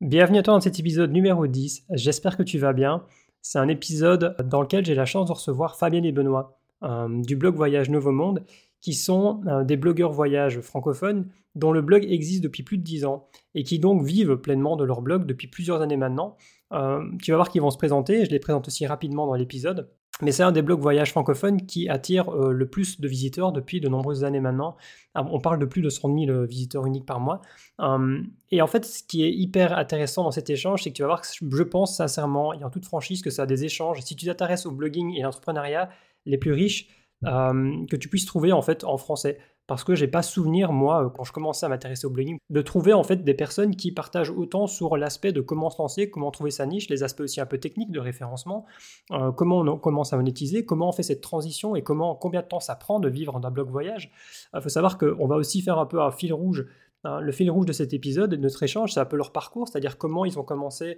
Bienvenue à toi dans cet épisode numéro 10. J'espère que tu vas bien. C'est un épisode dans lequel j'ai la chance de recevoir Fabienne et Benoît euh, du blog Voyage Nouveau Monde, qui sont euh, des blogueurs voyage francophones dont le blog existe depuis plus de 10 ans et qui donc vivent pleinement de leur blog depuis plusieurs années maintenant. Euh, tu vas voir qu'ils vont se présenter, je les présente aussi rapidement dans l'épisode. Mais c'est un des blogs voyage francophones qui attire euh, le plus de visiteurs depuis de nombreuses années maintenant. Ah, on parle de plus de 100 000 euh, visiteurs uniques par mois. Hum, et en fait, ce qui est hyper intéressant dans cet échange, c'est que tu vas voir que je pense sincèrement, et en toute franchise, que ça a des échanges. Si tu t'intéresses au blogging et l'entrepreneuriat les plus riches hum, que tu puisses trouver en fait en français parce que j'ai pas souvenir, moi, euh, quand je commençais à m'intéresser au blogging, de trouver en fait des personnes qui partagent autant sur l'aspect de comment se lancer, comment trouver sa niche, les aspects aussi un peu techniques de référencement, euh, comment on commence à monétiser, comment on fait cette transition et comment, combien de temps ça prend de vivre d'un blog voyage. Il euh, faut savoir qu'on va aussi faire un peu un fil rouge. Hein, le fil rouge de cet épisode, de notre échange, c'est un peu leur parcours, c'est-à-dire comment ils ont commencé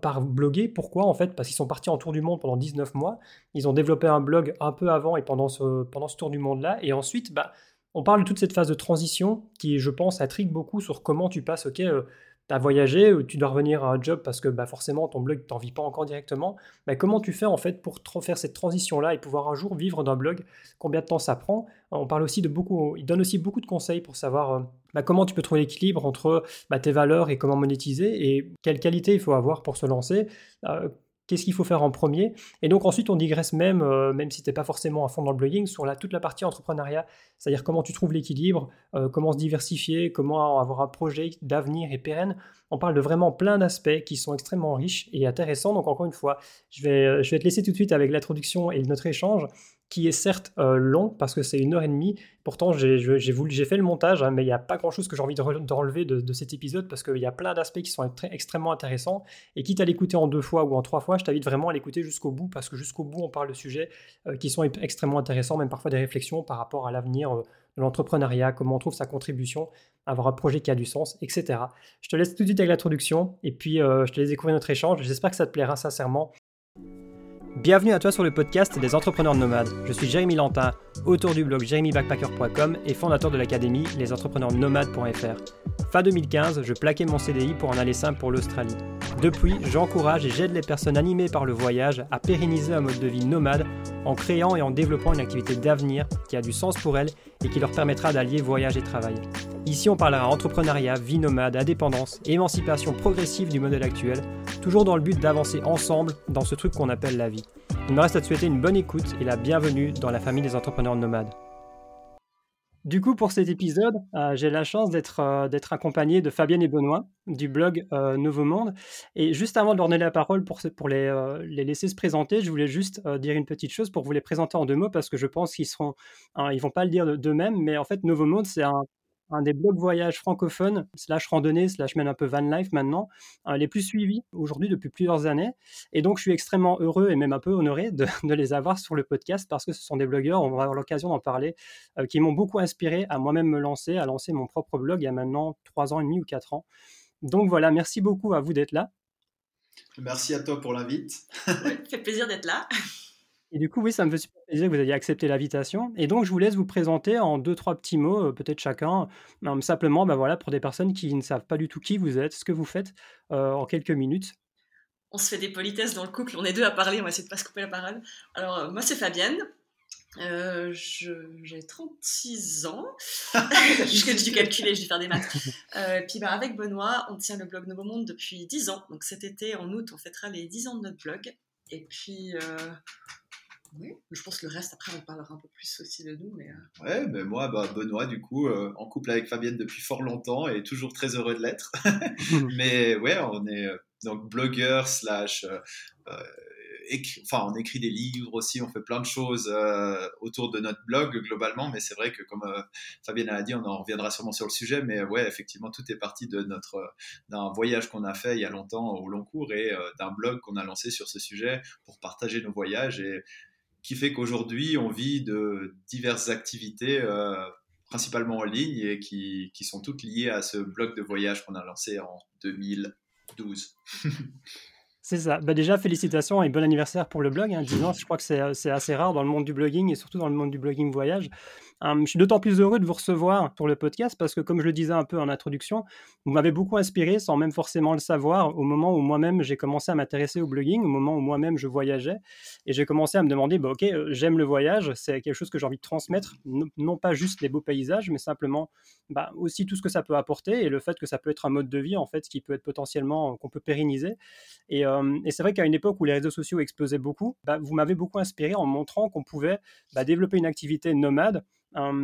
par bloguer. Pourquoi en fait Parce qu'ils sont partis en tour du monde pendant 19 mois. Ils ont développé un blog un peu avant et pendant ce, pendant ce tour du monde-là. Et ensuite, bah, on parle de toute cette phase de transition qui, je pense, intrigue beaucoup sur comment tu passes, ok, euh, tu as voyagé, ou tu dois revenir à un job parce que bah, forcément ton blog t'en vis pas encore directement. Bah, comment tu fais en fait pour faire cette transition-là et pouvoir un jour vivre d'un blog? Combien de temps ça prend? On parle aussi de beaucoup, il donne aussi beaucoup de conseils pour savoir euh, bah, comment tu peux trouver l'équilibre entre tes valeurs et comment monétiser et quelle qualité il faut avoir pour se lancer. Euh, qu'est-ce qu'il faut faire en premier. Et donc ensuite, on digresse même, euh, même si tu n'es pas forcément à fond dans le blogging, sur la, toute la partie entrepreneuriat, c'est-à-dire comment tu trouves l'équilibre, euh, comment se diversifier, comment avoir un projet d'avenir et pérenne. On parle de vraiment plein d'aspects qui sont extrêmement riches et intéressants. Donc encore une fois, je vais, euh, je vais te laisser tout de suite avec l'introduction et notre échange qui est certes euh, long parce que c'est une heure et demie. Pourtant, j'ai fait le montage, hein, mais il n'y a pas grand-chose que j'ai envie de, relever de, cet épisode parce qu'il y a plein d'aspects qui sont extrêmement intéressants. Et quitte à l'écouter en deux fois ou en trois fois, je t'invite vraiment à l'écouter jusqu'au bout parce que jusqu'au bout, on parle de sujets euh, qui sont extrêmement intéressants, même parfois des réflexions par rapport à l'avenir euh, de l'entrepreneuriat, comment on trouve sa contribution, avoir un projet qui a du sens, etc. Je te laisse tout de suite avec l'introduction et puis je te laisse découvrir notre échange. J'espère que ça te plaira sincèrement. Bienvenue à toi sur le podcast des entrepreneurs nomades. Je suis Jérémy Lantin, auteur du blog jérémybackpacker.com et fondateur de l'académie lesentrepreneursnomades.fr. Fin 2015, je plaquais mon CDI pour en aller simple pour l'Australie. Depuis, j'encourage et j'aide les personnes animées par le voyage à pérenniser un mode de vie nomade en créant et en développant une activité d'avenir qui a du sens pour elles et qui leur permettra d'allier voyage et travail. Ici, on parlera entrepreneuriat, vie nomade, indépendance, émancipation progressive du modèle actuel, toujours dans le but d'avancer ensemble dans ce truc qu'on appelle la vie. Il me reste à te souhaiter une bonne écoute et la bienvenue dans la famille des entrepreneurs nomades. Du coup, pour cet épisode, euh, j'ai la chance d'être euh, accompagné de Fabienne et Benoît du blog euh, Nouveau Monde. Et juste avant de leur donner la parole pour, pour les, les laisser se présenter, je voulais juste dire une petite chose pour vous les présenter en deux mots parce que je pense qu'ils seront, hein, ils vont pas le dire d'eux-mêmes, mais en fait, Nouveau Monde, c'est un, un des blogs voyage francophones, slash randonnée, slash même un peu van life maintenant, euh, les plus suivis aujourd'hui depuis plusieurs années. Et donc, je suis extrêmement heureux et même un peu honoré de, les avoir sur le podcast parce que ce sont des blogueurs, on va avoir l'occasion d'en parler, euh, qui m'ont beaucoup inspiré à moi-même me lancer, à lancer mon propre blog il y a maintenant trois ans et demi ou quatre ans. Donc voilà, merci beaucoup à vous d'être là. Merci à toi pour l'invite. ça fait plaisir d'être là. Et du coup, oui, ça me fait super plaisir que vous ayez accepté l'invitation. Et donc, je vous laisse vous présenter en deux, trois petits mots, euh, peut-être chacun, simplement, bah voilà, pour des personnes qui ne savent pas du tout qui vous êtes, ce que vous faites, euh, en quelques minutes. On se fait des politesses dans le couple, on est deux à parler, on va essayer de pas se couper la parole. Alors, euh, moi, c'est Fabienne. j'ai 36 ans. J'ai dû calculer, j'ai dû faire des maths. puis bah, avec Benoît, on tient le blog Nouveau Monde depuis 10 ans. Donc cet été, en août, on fêtera les 10 ans de notre blog. Et puis, oui, je pense que le reste, après, on parlera un peu plus aussi de nous. Mais, euh. Ouais, mais moi, bah, Benoît, du coup, euh, en couple avec Fabienne depuis fort longtemps et toujours très heureux de l'être. mais ouais, on est euh, donc blogueur slash. enfin, on écrit des livres aussi, on fait plein de choses autour de notre blog globalement, mais c'est vrai que comme Fabienne a dit, on en reviendra sûrement sur le sujet, mais ouais, effectivement, tout est parti de notre d'un voyage qu'on a fait il y a longtemps au long cours et d'un blog qu'on a lancé sur ce sujet pour partager nos voyages et qui fait qu'aujourd'hui, on vit de diverses activités, euh, principalement en ligne, et qui, qui, sont toutes liées à ce blog de voyage qu'on a lancé en 2012. C'est ça. Bah déjà, félicitations et bon anniversaire pour le blog. Hein. 10 ans, je crois que c'est assez rare dans le monde du blogging et surtout dans le monde du blogging voyage. Je suis d'autant plus heureux de vous recevoir sur le podcast parce que, comme je le disais un peu en introduction, vous m'avez beaucoup inspiré sans même forcément le savoir au moment où moi-même j'ai commencé à m'intéresser au blogging, au moment où moi-même je voyageais. Et j'ai commencé à me demander, bah, ok, j'aime le voyage, c'est quelque chose que j'ai envie de transmettre, non pas juste les beaux paysages, mais simplement bah, aussi tout ce que ça peut apporter et le fait que ça peut être un mode de vie, en fait, qui peut être potentiellement, qu'on peut pérenniser. Et, et c'est vrai qu'à une époque où les réseaux sociaux explosaient beaucoup, bah, vous m'avez beaucoup inspiré en montrant qu'on pouvait bah, développer une activité nomade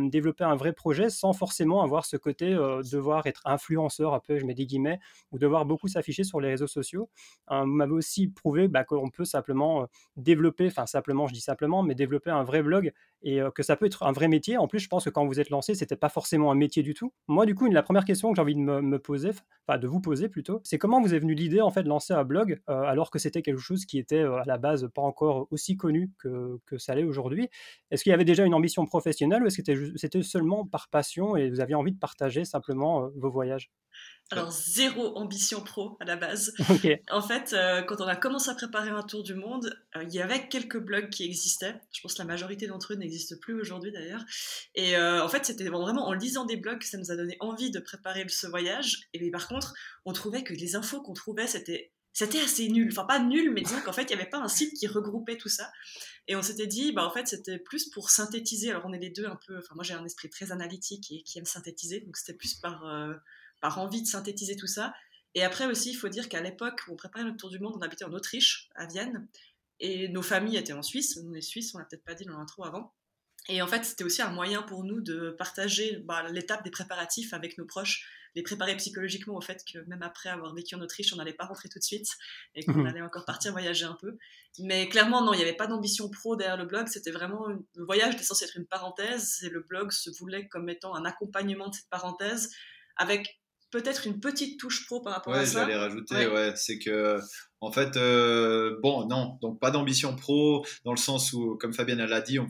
développer un vrai projet sans forcément avoir ce côté euh, devoir être influenceur, un peu, je mets des guillemets, ou devoir beaucoup s'afficher sur les réseaux sociaux. vous m'avez aussi prouvé bah, qu'on peut simplement euh, développer, enfin simplement, je dis simplement, mais développer un vrai blog et euh, que ça peut être un vrai métier. En plus, je pense que quand vous êtes lancé, c'était pas forcément un métier du tout. Moi, du coup, la première question que j'ai envie de me, poser, enfin de vous poser plutôt, c'est comment vous est venue l'idée en fait de lancer un blog alors que c'était quelque chose qui était à la base pas encore aussi connu que, que ça l'est aujourd'hui? Est-ce qu'il y avait déjà une ambition professionnelle est-ce que c'était seulement par passion et vous aviez envie de partager simplement vos voyages? Alors, zéro ambition pro à la base. En fait, euh, quand on a commencé à préparer un tour du monde, euh, il y avait quelques blogs qui existaient. Je pense que la majorité d'entre eux n'existent plus aujourd'hui d'ailleurs. Et en fait, c'était vraiment en lisant des blogs que ça nous a donné envie de préparer ce voyage. Et par contre, on trouvait que les infos qu'on trouvait, c'était c'était assez nul. Enfin, pas nul, mais disons qu'en fait, il n'y avait pas un site qui regroupait tout ça. Et on s'était dit, bah, en fait, c'était plus pour synthétiser. Alors, on est les deux un peu. Enfin, moi, j'ai un esprit très analytique et qui aime synthétiser. Donc, c'était plus par, euh, par envie de synthétiser tout ça. Et après aussi, il faut dire qu'à l'époque où on préparait notre tour du monde, on habitait en Autriche, à Vienne. Et nos familles étaient en Suisse. Nous, les Suisses, on l'a peut-être pas dit dans l'intro avant. Et en fait, c'était aussi un moyen pour nous de partager bah, l'étape des préparatifs avec nos proches les préparer psychologiquement au fait que même après avoir vécu en Autriche, on n'allait pas rentrer tout de suite et qu'on mhm. allait encore partir voyager un peu. Mais clairement, non, il n'y avait pas d'ambition pro derrière le blog. C'était vraiment le voyage était censé être une parenthèse et le blog se voulait comme étant un accompagnement de cette parenthèse avec peut-être une petite touche pro par rapport à ça. J'allais rajouter, ouais, c'est que en fait, euh, bon, non, donc pas d'ambition pro dans le sens où, comme Fabienne l'a dit, on,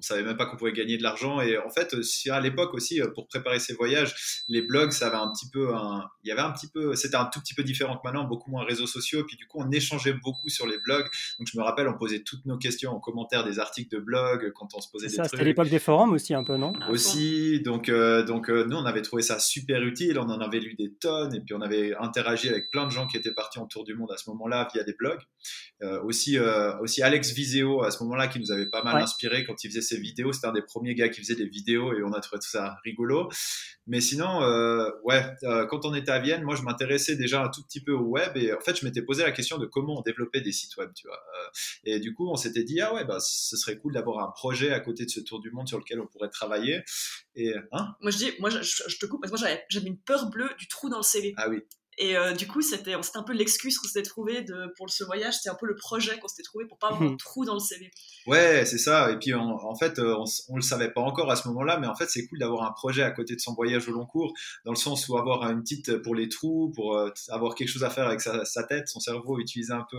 savait même pas qu'on pouvait gagner de l'argent. Et en fait, si à l'époque aussi, euh, pour préparer ces voyages, les blogs, ça avait un petit peu un, il y avait un petit peu, c'était un tout petit peu différent que maintenant, beaucoup moins réseaux sociaux. Et puis du coup, on échangeait beaucoup sur les blogs. Donc je me rappelle, on posait toutes nos questions en commentaire des articles de blog quand on se posait des ça, trucs. C'était l'époque des forums aussi un peu, non? Aussi. Donc euh, donc euh, nous, on avait trouvé ça super utile. On en avait lu des tonnes et puis on avait interagi avec plein de gens qui étaient partis en tour du monde à ce moment-là via des blogs. aussi aussi Alex Viseo à ce moment-là qui nous avait pas mal inspiré quand il faisait ses vidéos. C'était un des premiers gars qui faisait des vidéos et on a trouvé tout ça rigolo. Mais sinon, euh, ouais, euh, quand on était à Vienne, moi je m'intéressais déjà un tout petit peu au web et en fait je m'étais posé la question de comment on développait des sites web, tu vois. Euh, et du coup, on s'était dit ah ouais, bah ce serait cool d'avoir un projet à côté de ce tour du monde sur lequel on pourrait travailler. Et hein? Moi je dis, moi je, je te coupe parce que moi j'avais une peur bleue du trou dans le CV. Ah oui. Et euh, du coup, c'était un peu l'excuse qu'on s'était trouvé de, pour ce voyage. C'était un peu le projet qu'on s'était trouvé pour pas avoir un mhm. trou dans le CV. Ouais, c'est ça. Et puis, en fait, euh, on, on, le savait pas encore à ce moment-là, mais en fait, c'est cool d'avoir un projet à côté de son voyage au long cours, dans le sens où avoir une petite pour les trous, pour euh, avoir quelque chose à faire avec sa, sa tête, son cerveau, utiliser un peu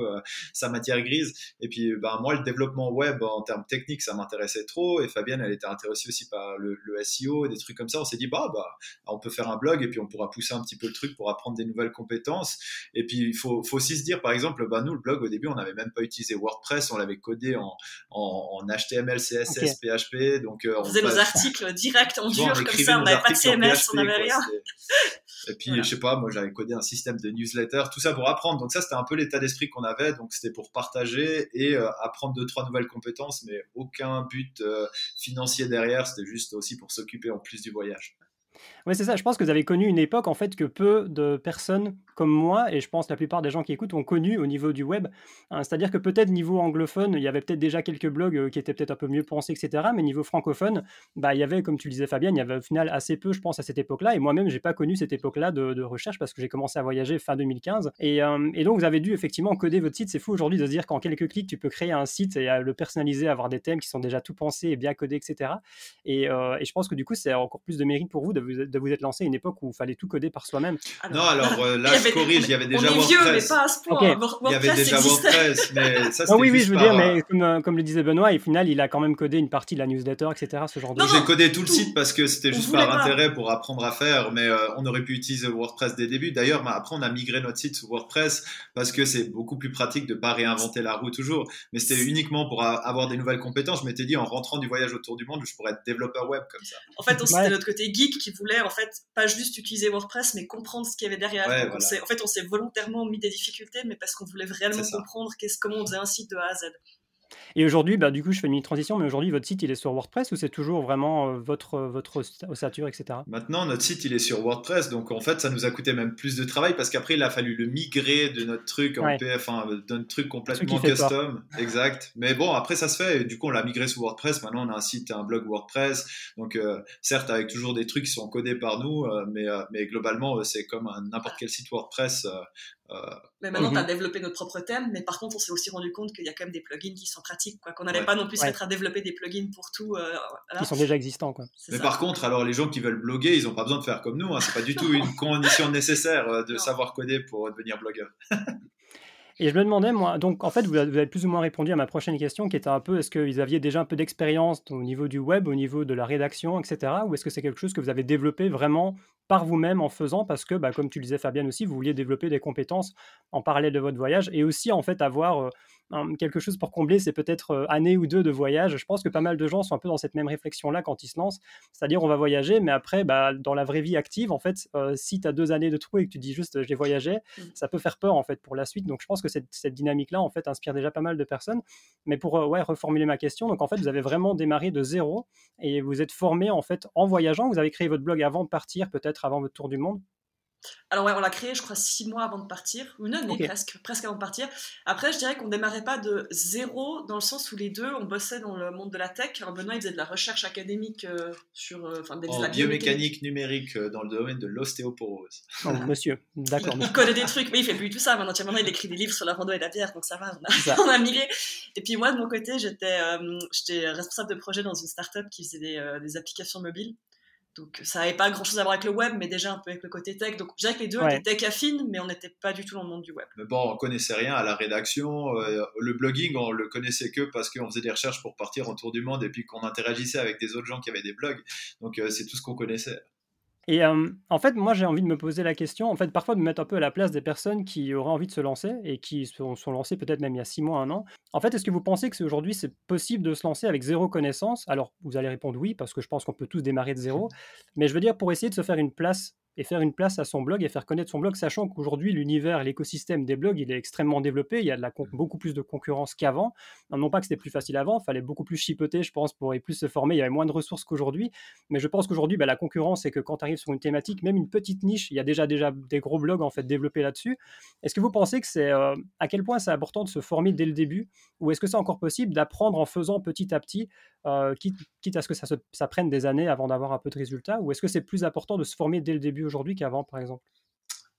sa matière grise. Et puis, ben, moi, le développement web en termes techniques, ça m'intéressait trop. Et Fabienne, elle était intéressée aussi par le, le SEO, des trucs comme ça. On s'est dit, bah, bah, on peut faire un blog et puis on pourra pousser un petit peu le truc pour apprendre des nouvelles compétences. Et puis, il faut, faut, aussi se dire, par exemple, bah, nous, le blog, au début, on n'avait même pas utilisé WordPress, on l'avait codé en, en, HTML, CSS, PHP. Donc, euh, on, faisait nos articles direct en dur, comme ça, on n'avait pas de CMS, on n'avait rien. Et puis, je sais pas, moi, j'avais codé un système de newsletter, tout ça pour apprendre. Donc, ça, c'était un peu l'état d'esprit qu'on avait. Donc, c'était pour partager et euh, apprendre deux, trois nouvelles compétences, mais aucun but euh, financier derrière. C'était juste aussi pour s'occuper en plus du voyage. Oui, c'est ça. Je pense que vous avez connu une époque en fait que peu de personnes comme moi, et je pense la plupart des gens qui écoutent, ont connu au niveau du web. Hein, c'est-à-dire que peut-être niveau anglophone, il y avait peut-être déjà quelques blogs euh, qui étaient peut-être un peu mieux pensés, etc. Mais niveau francophone, bah, il y avait, comme tu le disais Fabien, il y avait au final assez peu, je pense, à cette époque-là. Et moi-même, j'ai pas connu cette époque-là de, recherche parce que j'ai commencé à voyager fin 2015. Euh, et, donc, vous avez dû effectivement coder votre site. C'est fou aujourd'hui de se dire qu'en quelques clics, tu peux créer un site et le personnaliser, avoir des thèmes qui sont déjà tout pensés et bien codés, etc. Et, euh, et je pense que du coup, c'est encore plus de mérite pour vous de vous, de vous être lancé à une époque où il fallait tout coder par soi-même. non, alors euh, là, je corrige, il y avait déjà on WordPress. Vieux, mais pas à ce point. il y avait déjà WordPress, mais ça, oui, oui, je veux dire, mais comme, comme, le disait Benoît, au final, il a quand même codé une partie de la newsletter, etc. Ce genre de J'ai codé tout le site parce que c'était juste par intérêt pour apprendre à faire, mais on aurait pu utiliser WordPress dès le début. D'ailleurs, après, on a migré notre site sur WordPress parce que c'est beaucoup plus pratique de pas réinventer la roue toujours. Mais c'était uniquement pour avoir des nouvelles compétences. Je m'étais dit, en rentrant du voyage autour du monde, je pourrais être développeur web comme ça. En fait, c'était notre côté geek qui voulait, en fait, pas juste utiliser WordPress, mais comprendre ce qu'il y avait derrière. en fait, on s'est volontairement mis des difficultés, mais parce qu'on voulait vraiment comprendre comment on faisait un site de A à Z. Et aujourd'hui, bah, du coup, je fais une mini-transition, mais aujourd'hui, votre site, il est sur WordPress ou c'est toujours vraiment euh, votre, votre ossature, etc. Maintenant, notre site, il est sur WordPress. Donc, en fait, ça nous a coûté même plus de travail parce qu'après, il a fallu le migrer de notre truc en PF, enfin, d'un truc complètement custom. Exact. Mais bon, après, ça se fait. Et du coup, on l'a migré sur WordPress. Maintenant, on a un site, un blog WordPress. Donc, euh, certes, avec toujours des trucs qui sont codés par nous, euh, mais, mais globalement, c'est comme n'importe quel site WordPress. Euh, mais maintenant, tu as développé notre propre thème, mais par contre, on s'est aussi rendu compte qu'il y a quand même des plugins qui sont pratiques, quoi, qu'on n'allait pas non plus se mettre à développer des plugins pour tout. Euh, qui sont déjà existants, quoi. Mais par contre, alors les gens qui veulent bloguer, ils n'ont pas besoin de faire comme nous. Hein. C'est pas du tout une condition nécessaire euh, de savoir coder pour devenir blogueur. Et je me demandais, moi, donc en fait, vous avez plus ou moins répondu à ma prochaine question qui était un peu est-ce que vous aviez déjà un peu d'expérience au niveau du web, au niveau de la rédaction, etc. Ou est-ce que c'est quelque chose que vous avez développé vraiment par vous-même en faisant parce que, bah, comme tu le disais, Fabienne aussi, vous vouliez développer des compétences en parallèle de votre voyage et aussi en fait avoir quelque chose pour combler c'est peut-être année ou deux de voyage. Je pense que pas mal de gens sont un peu dans cette même réflexion-là quand ils se lancent. C'est-à-dire, on va voyager, mais après, bah, dans la vraie vie active, en fait, si tu as deux années de trou et que tu dis juste j'ai voyagé, mmh. ça peut faire peur en fait pour la suite. Donc, je pense que cette, cette dynamique-là, en fait, inspire déjà pas mal de personnes. Mais pour ouais, reformuler ma question, donc en fait, vous avez vraiment démarré de zéro et vous êtes formé en fait en voyageant. Vous avez créé votre blog avant de partir, peut-être avant votre tour du monde. Alors ouais, on l'a créé, je crois, six mois avant de partir, ou une année presque, presque avant de partir. Après, je dirais qu'on démarrait pas de zéro, dans le sens où les deux, on bossait dans le monde de la tech. Alors Benoît, il faisait de la recherche académique euh, sur... Euh, enfin, en biomécanique numérique euh, dans le domaine de l'ostéoporose. Oh, monsieur, d'accord. il connaît des trucs, mais il fait plus tout ça. Maintenant, maintenant, il écrit des livres sur la rando et la bière, donc ça va, on a, on a migré. Et puis moi, de mon côté, j'étais j'étais responsable de projet dans une start-up qui faisait des, des applications mobiles. Donc ça n'avait pas grand-chose à voir avec le web, mais déjà un peu avec le côté tech. Donc je dirais que les deux étaient tech affines, mais on n'était pas du tout dans le monde du web. Mais bon, on connaissait rien à la rédaction. Euh, le blogging, on le connaissait que parce qu'on faisait des recherches pour partir en tour du monde et puis qu'on interagissait avec des autres gens qui avaient des blogs. Donc euh, c'est tout ce qu'on connaissait. Et en fait, moi, j'ai envie de me poser la question, en fait, parfois de me mettre un peu à la place des personnes qui auraient envie de se lancer et qui sont, sont lancées peut-être même il y a six mois, un an. En fait, est-ce que vous pensez que aujourd'hui, c'est possible de se lancer avec zéro connaissance? Alors, vous allez répondre oui, parce que je pense qu'on peut tous démarrer de zéro. Mais je veux dire, pour essayer de se faire une place et faire une place à son blog et faire connaître son blog, sachant qu'aujourd'hui, l'univers, l'écosystème des blogs, il est extrêmement développé. Il y a de la beaucoup plus de concurrence qu'avant. Non pas que c'était plus facile avant, il fallait beaucoup plus chipoter, je pense, pour plus se former. Il y avait moins de ressources qu'aujourd'hui. Mais je pense qu'aujourd'hui, bah, la concurrence, c'est que quand tu arrives sur une thématique, même une petite niche, il y a déjà, déjà des gros blogs en fait développés là-dessus. Est-ce que vous pensez que c'est euh, à quel point c'est important de se former dès le début? Ou est-ce que c'est encore possible d'apprendre en faisant petit à petit, euh, quitte, quitte, à ce que ça, ça prenne des années avant d'avoir un peu de résultats? Ou est-ce que c'est plus important de se former dès le début aujourd'hui qu'avant, par exemple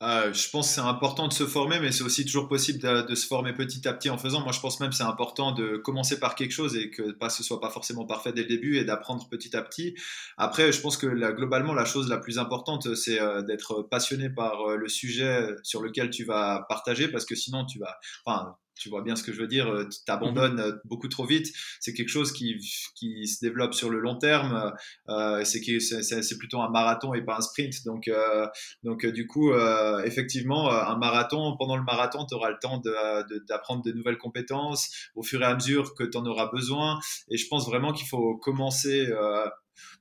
euh, je pense que c'est important de se former, mais c'est aussi toujours possible de, se former petit à petit en faisant. Moi, je pense même que c'est important de commencer par quelque chose et que pas, ce soit pas forcément parfait dès le début et d'apprendre petit à petit. Après, je pense que globalement, la chose la plus importante, c'est euh, d'être passionné par euh, le sujet sur lequel tu vas partager, parce que sinon, tu vas, tu vois bien ce que je veux dire, euh, tu t'abandonnes euh, beaucoup trop vite. C'est quelque chose qui, qui se développe sur le long terme. Euh, c'est, c'est, plutôt un marathon et pas un sprint. Donc, euh, donc du coup, euh, effectivement, un marathon, pendant le marathon, tu auras le temps de, d'apprendre de, nouvelles compétences au fur et à mesure que tu en auras besoin. Et je pense vraiment qu'il faut commencer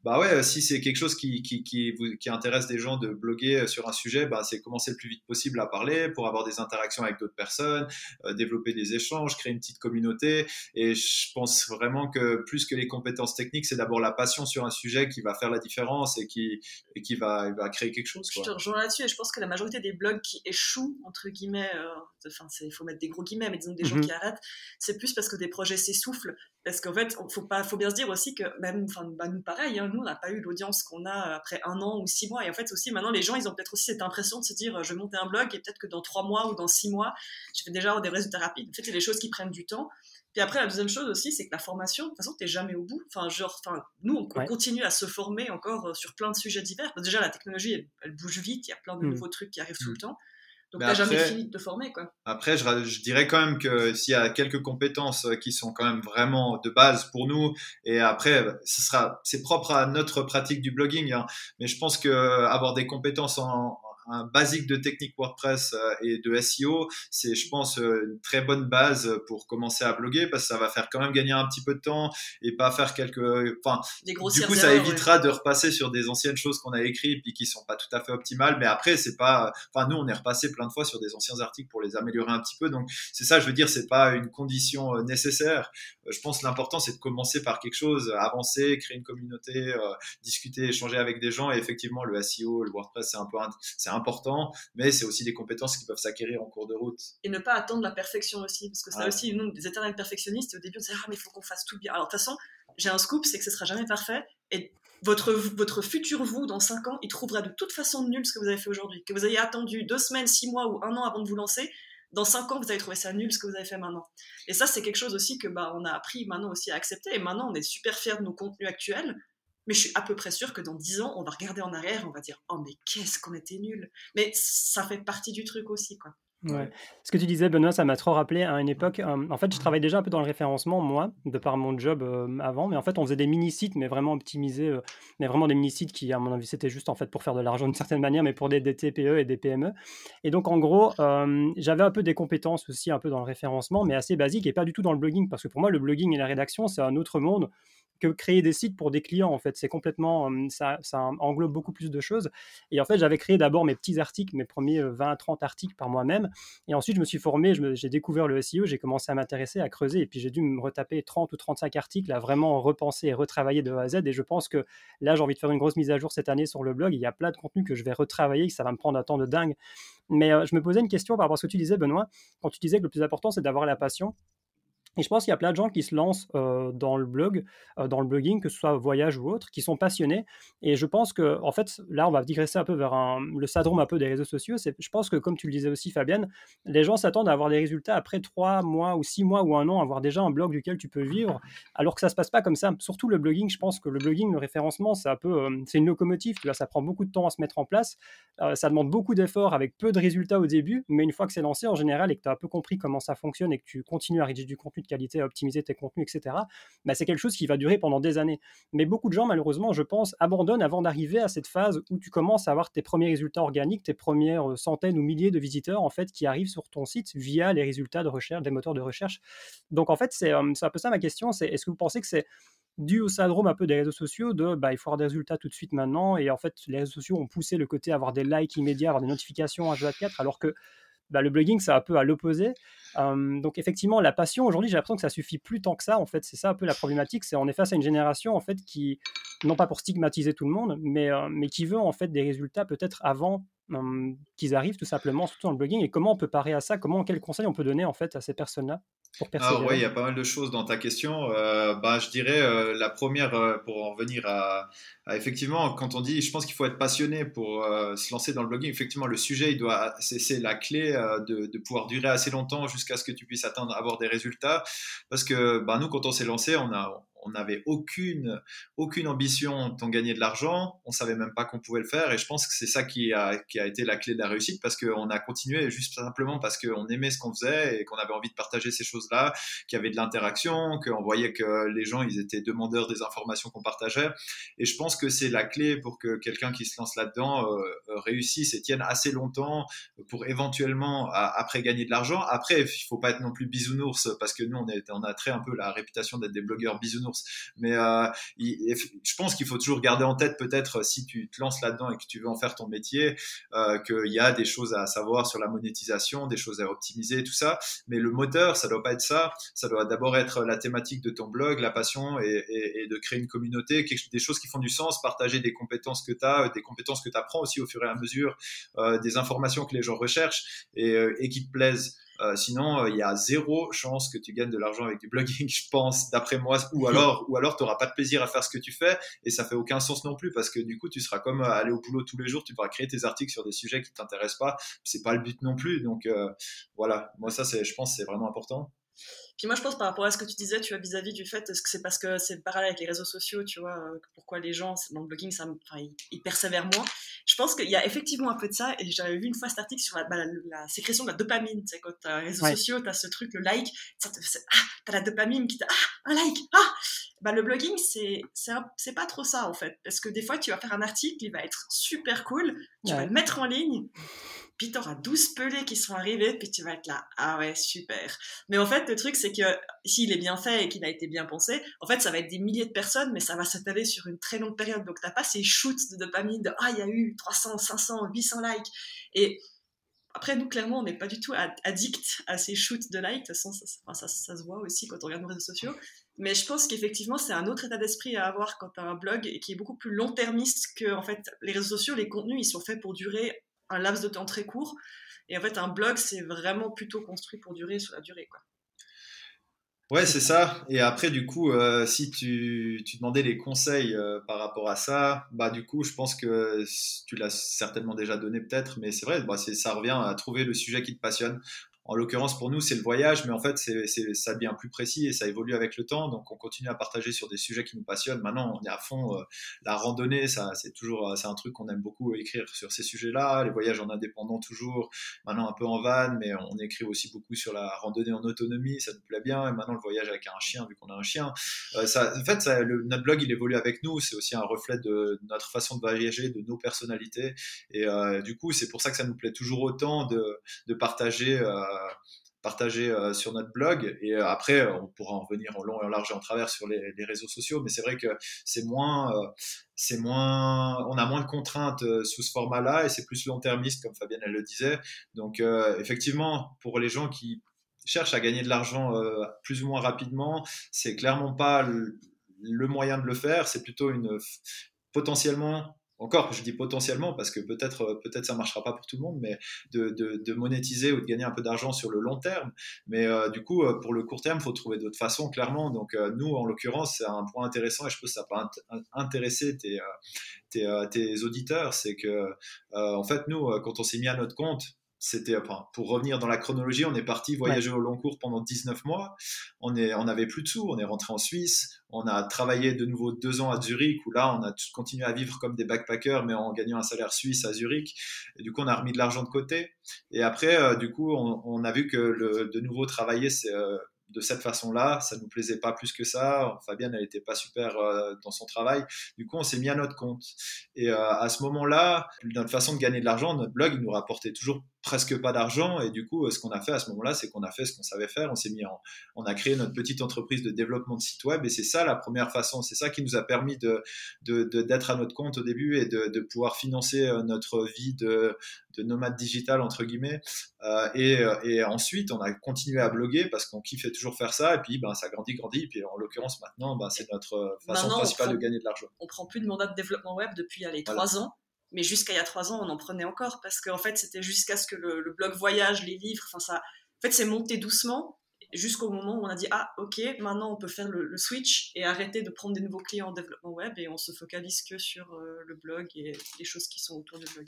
bah ouais, si c'est quelque chose qui, qui, qui, qui, intéresse des gens de bloguer sur un sujet, bah c'est commencer le plus vite possible à parler pour avoir des interactions avec d'autres personnes, euh, développer des échanges, créer une petite communauté. Et je pense vraiment que plus que les compétences techniques, c'est d'abord la passion sur un sujet qui va faire la différence et qui, et qui va, va créer quelque chose. Quoi. Je te rejoins là-dessus et je pense que la majorité des blogs qui échouent, entre guillemets, euh, enfin, il faut mettre des gros guillemets, mais disons des gens mhm. qui arrêtent, c'est plus parce que des projets s'essoufflent. Parce qu'en fait, il faut, pas, faut bien se dire aussi que même, enfin, bah, nous pareil, hein, nous, on n'a pas eu l'audience qu'on a après un an ou six mois. Et en fait, aussi, maintenant, les gens, ils ont peut-être aussi cette impression de se dire, je vais monter un blog et peut-être que dans trois mois ou dans six mois, je vais déjà avoir des résultats rapides. En fait, c'est des choses qui prennent du temps. Puis après, la deuxième chose aussi, c'est que la formation, de toute façon, t'es jamais au bout. Enfin, genre, enfin, nous, on, continue à se former encore euh, sur plein de sujets divers. Déjà, la technologie, elle, bouge vite. Il y a plein de hmm. nouveaux trucs qui arrivent tout le hmm. temps. Donc, t'as jamais fini de te former, quoi. Après, je, je dirais quand même que s'il y a quelques compétences euh, qui sont quand même vraiment de base pour nous, et après, ce sera, c'est propre à notre pratique du blogging, hein, mais je pense que avoir des compétences en, un basique de technique WordPress euh, et de SEO, c'est, je pense, euh, une très bonne base pour commencer à bloguer parce que ça va faire quand même gagner un petit peu de temps et pas faire quelques, enfin, du coup, ça évitera de repasser sur des anciennes choses qu'on a écrites puis qui sont pas tout à fait optimales. Mais après, c'est pas, enfin, nous, on est repassé plein de fois sur des anciens articles pour les améliorer un petit peu. Donc, c'est ça, je veux dire, c'est pas une condition euh, nécessaire. Je pense l'important, c'est de commencer par quelque chose, avancer, créer une communauté, discuter, échanger avec des gens. Et effectivement, le SEO, le WordPress, c'est un peu, c'est important, mais c'est aussi des compétences qui peuvent s'acquérir en cours de route. Et ne pas attendre la perfection aussi, parce que c'est aussi, nous, des éternels perfectionnistes, et au début, on se dit, ah, mais il faut qu'on fasse tout bien. Alors, de toute façon, j'ai un scoop, c'est que ce sera jamais parfait, et votre, votre futur vous, dans 5 ans, il trouvera de toute façon nul ce que vous avez fait aujourd'hui. Que vous ayez attendu deux semaines, six mois ou un an avant de vous lancer, dans 5 ans, vous allez trouver ça nul ce que vous avez fait maintenant. Et ça, c'est quelque chose aussi que bah, on a appris maintenant aussi à accepter. Et maintenant, on est super fiers de nos contenus actuels mais je suis à peu près sûre que dans 10 ans, on va regarder en arrière et on va dire Oh, mais qu'est-ce qu'on était nul Mais ça fait partie du truc aussi, quoi. Ouais. Ce que tu disais, Benoît, ça m'a trop rappelé à une époque. Euh, en fait, je travaillais déjà un peu dans le référencement, moi, de par mon job euh, avant. Mais en fait, on faisait des mini-sites, mais vraiment optimisés. Euh, mais vraiment des mini-sites qui, à mon avis, c'était juste en fait pour faire de l'argent d'une certaine manière, mais pour des, des, TPE et des PME. Et donc, en gros, j'avais un peu des compétences aussi, un peu dans le référencement, mais assez basiques et pas du tout dans le blogging. Parce que pour moi, le blogging et la rédaction, c'est un autre monde que créer des sites pour des clients en fait. C'est complètement ça, englobe beaucoup plus de choses. Et en fait j'avais créé d'abord mes petits articles mes premiers 20 30 articles par moi-même. Et ensuite je me suis formé j'ai découvert le SEO j'ai commencé à m'intéresser à creuser. Et puis j'ai dû me retaper 30 ou 35 articles à vraiment repenser et retravailler de A à Z. Et je pense que là j'ai envie de faire une grosse mise à jour cette année sur le blog. Il y a plein de contenus que je vais retravailler que ça va me prendre un temps de dingue. Mais je me posais une question par rapport à ce que tu disais Benoît. Quand tu disais que le plus important c'est d'avoir la passion et je pense qu'il y a plein de gens qui se lancent dans le blog, dans le blogging, que ce soit voyage ou autre, qui sont passionnés. Et je pense que, en fait, là, on va digresser un peu vers le syndrome un peu des réseaux sociaux. C'est, je pense que, comme tu le disais aussi, Fabienne, les gens s'attendent à avoir des résultats après trois mois ou six mois ou un an, avoir déjà un blog duquel tu peux vivre, alors que ça se passe pas comme ça. Surtout le blogging, je pense que le blogging, le référencement, c'est un peu, c'est une locomotive. Tu vois, ça prend beaucoup de temps à se mettre en place. ça demande beaucoup d'efforts avec peu de résultats au début, mais une fois que c'est lancé en général et que tu as un peu compris comment ça fonctionne et que tu continues à rédiger du contenu qualité, à optimiser tes contenus, etc., bah, c'est quelque chose qui va durer pendant des années. Mais beaucoup de gens, malheureusement, je pense, abandonnent avant d'arriver à cette phase où tu commences à avoir tes premiers résultats organiques, tes premières euh, centaines ou milliers de visiteurs, en fait, qui arrivent sur ton site via les résultats de recherche, des moteurs de recherche. Donc, en fait, c'est euh, un peu ça ma question, c'est est-ce que vous pensez que c'est dû au syndrome un peu des réseaux sociaux de bah, il faut avoir des résultats tout de suite maintenant et en fait les réseaux sociaux ont poussé le côté avoir des likes immédiats, avoir des notifications à 24 alors que bah, le blogging, c'est un peu à l'opposé. donc effectivement, la passion, aujourd'hui, j'ai l'impression que ça suffit plus tant que ça. En fait, c'est ça un peu la problématique. C'est on est face à une génération, en fait, qui, non pas pour stigmatiser tout le monde, mais, mais qui veut, en fait, des résultats peut-être avant qu'ils arrivent, tout simplement, surtout dans le blogging. Et comment on peut parer à ça? Comment, quels conseils on peut donner, en fait, à ces personnes-là? Pour Ah ouais, il y a pas mal de choses dans ta question. Euh, bah, je dirais euh, la première, euh, pour en revenir à, effectivement, quand on dit, je pense qu'il faut être passionné pour se lancer dans le blogging. Effectivement, le sujet, il doit, c'est la clé de, de, pouvoir durer assez longtemps jusqu'à ce que tu puisses atteindre, avoir des résultats. Parce que bah, nous, quand on s'est lancé, on a, on n'avait aucune, aucune ambition d'en gagner de l'argent. On savait même pas qu'on pouvait le faire. Et je pense que c'est ça qui a, qui a été la clé de la réussite parce qu'on a continué juste simplement parce qu'on aimait ce qu'on faisait et qu'on avait envie de partager ces choses-là, qu'il y avait de l'interaction, qu'on voyait que les gens, ils étaient demandeurs des informations qu'on partageait. Et je pense que c'est la clé pour que quelqu'un qui se lance là-dedans euh, euh, réussisse et tienne assez longtemps pour éventuellement après gagner de l'argent. Après, il faut pas être non plus bisounours parce que nous, on, est, on a très un peu la réputation d'être des blogueurs bisounours mais euh, je pense qu'il faut toujours garder en tête, peut-être, si tu te lances là-dedans et que tu veux en faire ton métier, euh, qu'il y a des choses à savoir sur la monétisation, des choses à optimiser, tout ça. Mais le moteur, ça doit pas être ça. Ça doit d'abord être la thématique de ton blog, la passion et, de créer une communauté, des choses qui font du sens, partager des compétences que tu as, des compétences que tu apprends aussi au fur et à mesure, euh, des informations que les gens recherchent et, et qui te plaisent. Sinon, il y a zéro chance que tu gagnes de l'argent avec du blogging, je pense, d'après moi. Ou alors, ou alors, tu n'auras pas de plaisir à faire ce que tu fais et ça fait aucun sens non plus parce que du coup, tu seras comme aller au boulot tous les jours, tu pourras créer tes articles sur des sujets qui t'intéressent pas. C'est pas le but non plus. Donc voilà, moi ça, c'est, je pense, c'est vraiment important. Puis moi, je pense par rapport à ce que tu disais, tu vois, vis-à-vis du fait, est-ce que c'est parce que c'est parallèle avec les réseaux sociaux, tu vois, euh, pourquoi les gens, dans le blogging, ça, enfin, ils, persévèrent moins. Je pense qu'il y a effectivement un peu de ça, et j'avais vu une fois cet article sur la, bah, la, sécrétion de la dopamine, tu sais, quand tu as les réseaux sociaux, tu as ce truc, le like, ah, tu as la dopamine qui t'a, ah, un like, ah! Bah, le blogging, c'est, c'est, pas trop ça, en fait, parce que des fois, tu vas faire un article, il va être super cool, tu vas le mettre en ligne, puis tu auras 12 pelés qui sont arrivés, puis tu vas être là, ah ouais, super. Mais en fait, le truc, c'est que s'il est bien fait et qu'il a été bien pensé, en fait, ça va être des milliers de personnes, mais ça va s'étaler sur une très longue période. Donc, t'as pas ces shoots de dopamine de, ah, il y a eu 300, 500, 800 likes. Et après, nous, clairement, on n'est pas du tout addict à ces shoots de likes. De toute façon, ça, ça, se voit aussi quand on regarde nos réseaux sociaux. Mais je pense qu'effectivement, c'est un autre état d'esprit à avoir quand tu as un blog et qui est beaucoup plus long-termiste que, en fait, les réseaux sociaux, les contenus, ils sont faits pour durer un laps de temps très court. Et en fait, un blog, c'est vraiment plutôt construit pour durer sur la durée. Quoi. Ouais, c'est ça. Et après, du coup, euh, si tu, demandais les conseils euh, par rapport à ça, bah du coup, je pense que tu l'as certainement déjà donné peut-être, mais c'est vrai, bah, ça revient à trouver le sujet qui te passionne. En l'occurrence, pour nous, c'est le voyage, mais en fait, c'est, ça devient plus précis et ça évolue avec le temps. Donc, on continue à partager sur des sujets qui nous passionnent. Maintenant, on est à fond. Euh, la randonnée, ça, c'est toujours, euh, c'est un truc qu'on aime beaucoup écrire sur ces sujets-là. Les voyages en indépendant, toujours. Maintenant, un peu en van, mais on écrit aussi beaucoup sur la randonnée en autonomie. Ça nous plaît bien. Et maintenant, le voyage avec un chien, vu qu'on a un chien. Euh, ça, en fait, ça, le, notre blog, il évolue avec nous. C'est aussi un reflet de notre façon de voyager, de nos personnalités. Et du coup, c'est pour ça que ça nous plaît toujours autant de, de partager partager euh, sur notre blog. Et euh, après, on pourra en revenir en long et en large et en travers sur les, réseaux sociaux. Mais c'est vrai que c'est moins, euh, c'est moins, on a moins de contraintes sous ce format-là et c'est plus long-termiste, comme Fabienne elle le disait. Donc, effectivement, pour les gens qui cherchent à gagner de l'argent plus ou moins rapidement, c'est clairement pas le moyen de le faire. C'est plutôt une potentiellement encore, je dis potentiellement parce que peut-être euh, peut-être ça marchera pas pour tout le monde, mais de, de, monétiser ou de gagner un peu d'argent sur le long terme. Mais euh, du coup, euh, pour le court terme, faut trouver d'autres façons, clairement. Donc nous, en l'occurrence, c'est un point intéressant et je pense que ça peut intéresser tes, tes, tes auditeurs, c'est que en fait, nous, quand on s'est mis à notre compte, c'était enfin, pour revenir dans la chronologie, on est parti voyager au long cours pendant 19 mois. On est, on avait plus de sous, on est rentré en Suisse. On a travaillé de nouveau deux ans à Zurich où là, on a continué à vivre comme des backpackers, mais en gagnant un salaire suisse à Zurich. Et du coup, on a remis de l'argent de côté. Et après, euh, du coup, on, a vu que le, de nouveau travailler, c'est euh, de cette façon-là. Ça nous plaisait pas plus que ça. Fabienne, elle n'était pas super euh, dans son travail. Du coup, on s'est mis à notre compte. Et à ce moment-là, notre façon de gagner de l'argent, notre blog, il nous rapportait toujours presque pas d'argent. Et du coup, ce qu'on a fait à ce moment-là, c'est qu'on a fait ce qu'on savait faire. On s'est mis en, on a créé notre petite entreprise de développement de site web. Et c'est ça la première façon. C'est ça qui nous a permis de, d'être à notre compte au début et de, pouvoir financer euh, notre vie de, de nomade digital, entre guillemets. Euh, et, et, ensuite, on a continué à bloguer parce qu'on kiffait toujours faire ça. Et puis, ben, ça grandit, grandit. Et puis, en l'occurrence, maintenant, ben, c'est notre façon principale de gagner de l'argent. On prend plus de mandat de développement web depuis les trois ans. Mais jusqu'à il y a trois ans, on en prenait encore parce qu'en fait, c'était jusqu'à ce que le, blog voyage, les livres, enfin ça, en fait, c'est monté doucement jusqu'au moment où on a dit ah ok, maintenant on peut faire le, switch et arrêter de prendre des nouveaux clients en développement web et on se focalise que sur euh, le blog et les choses qui sont autour du blog.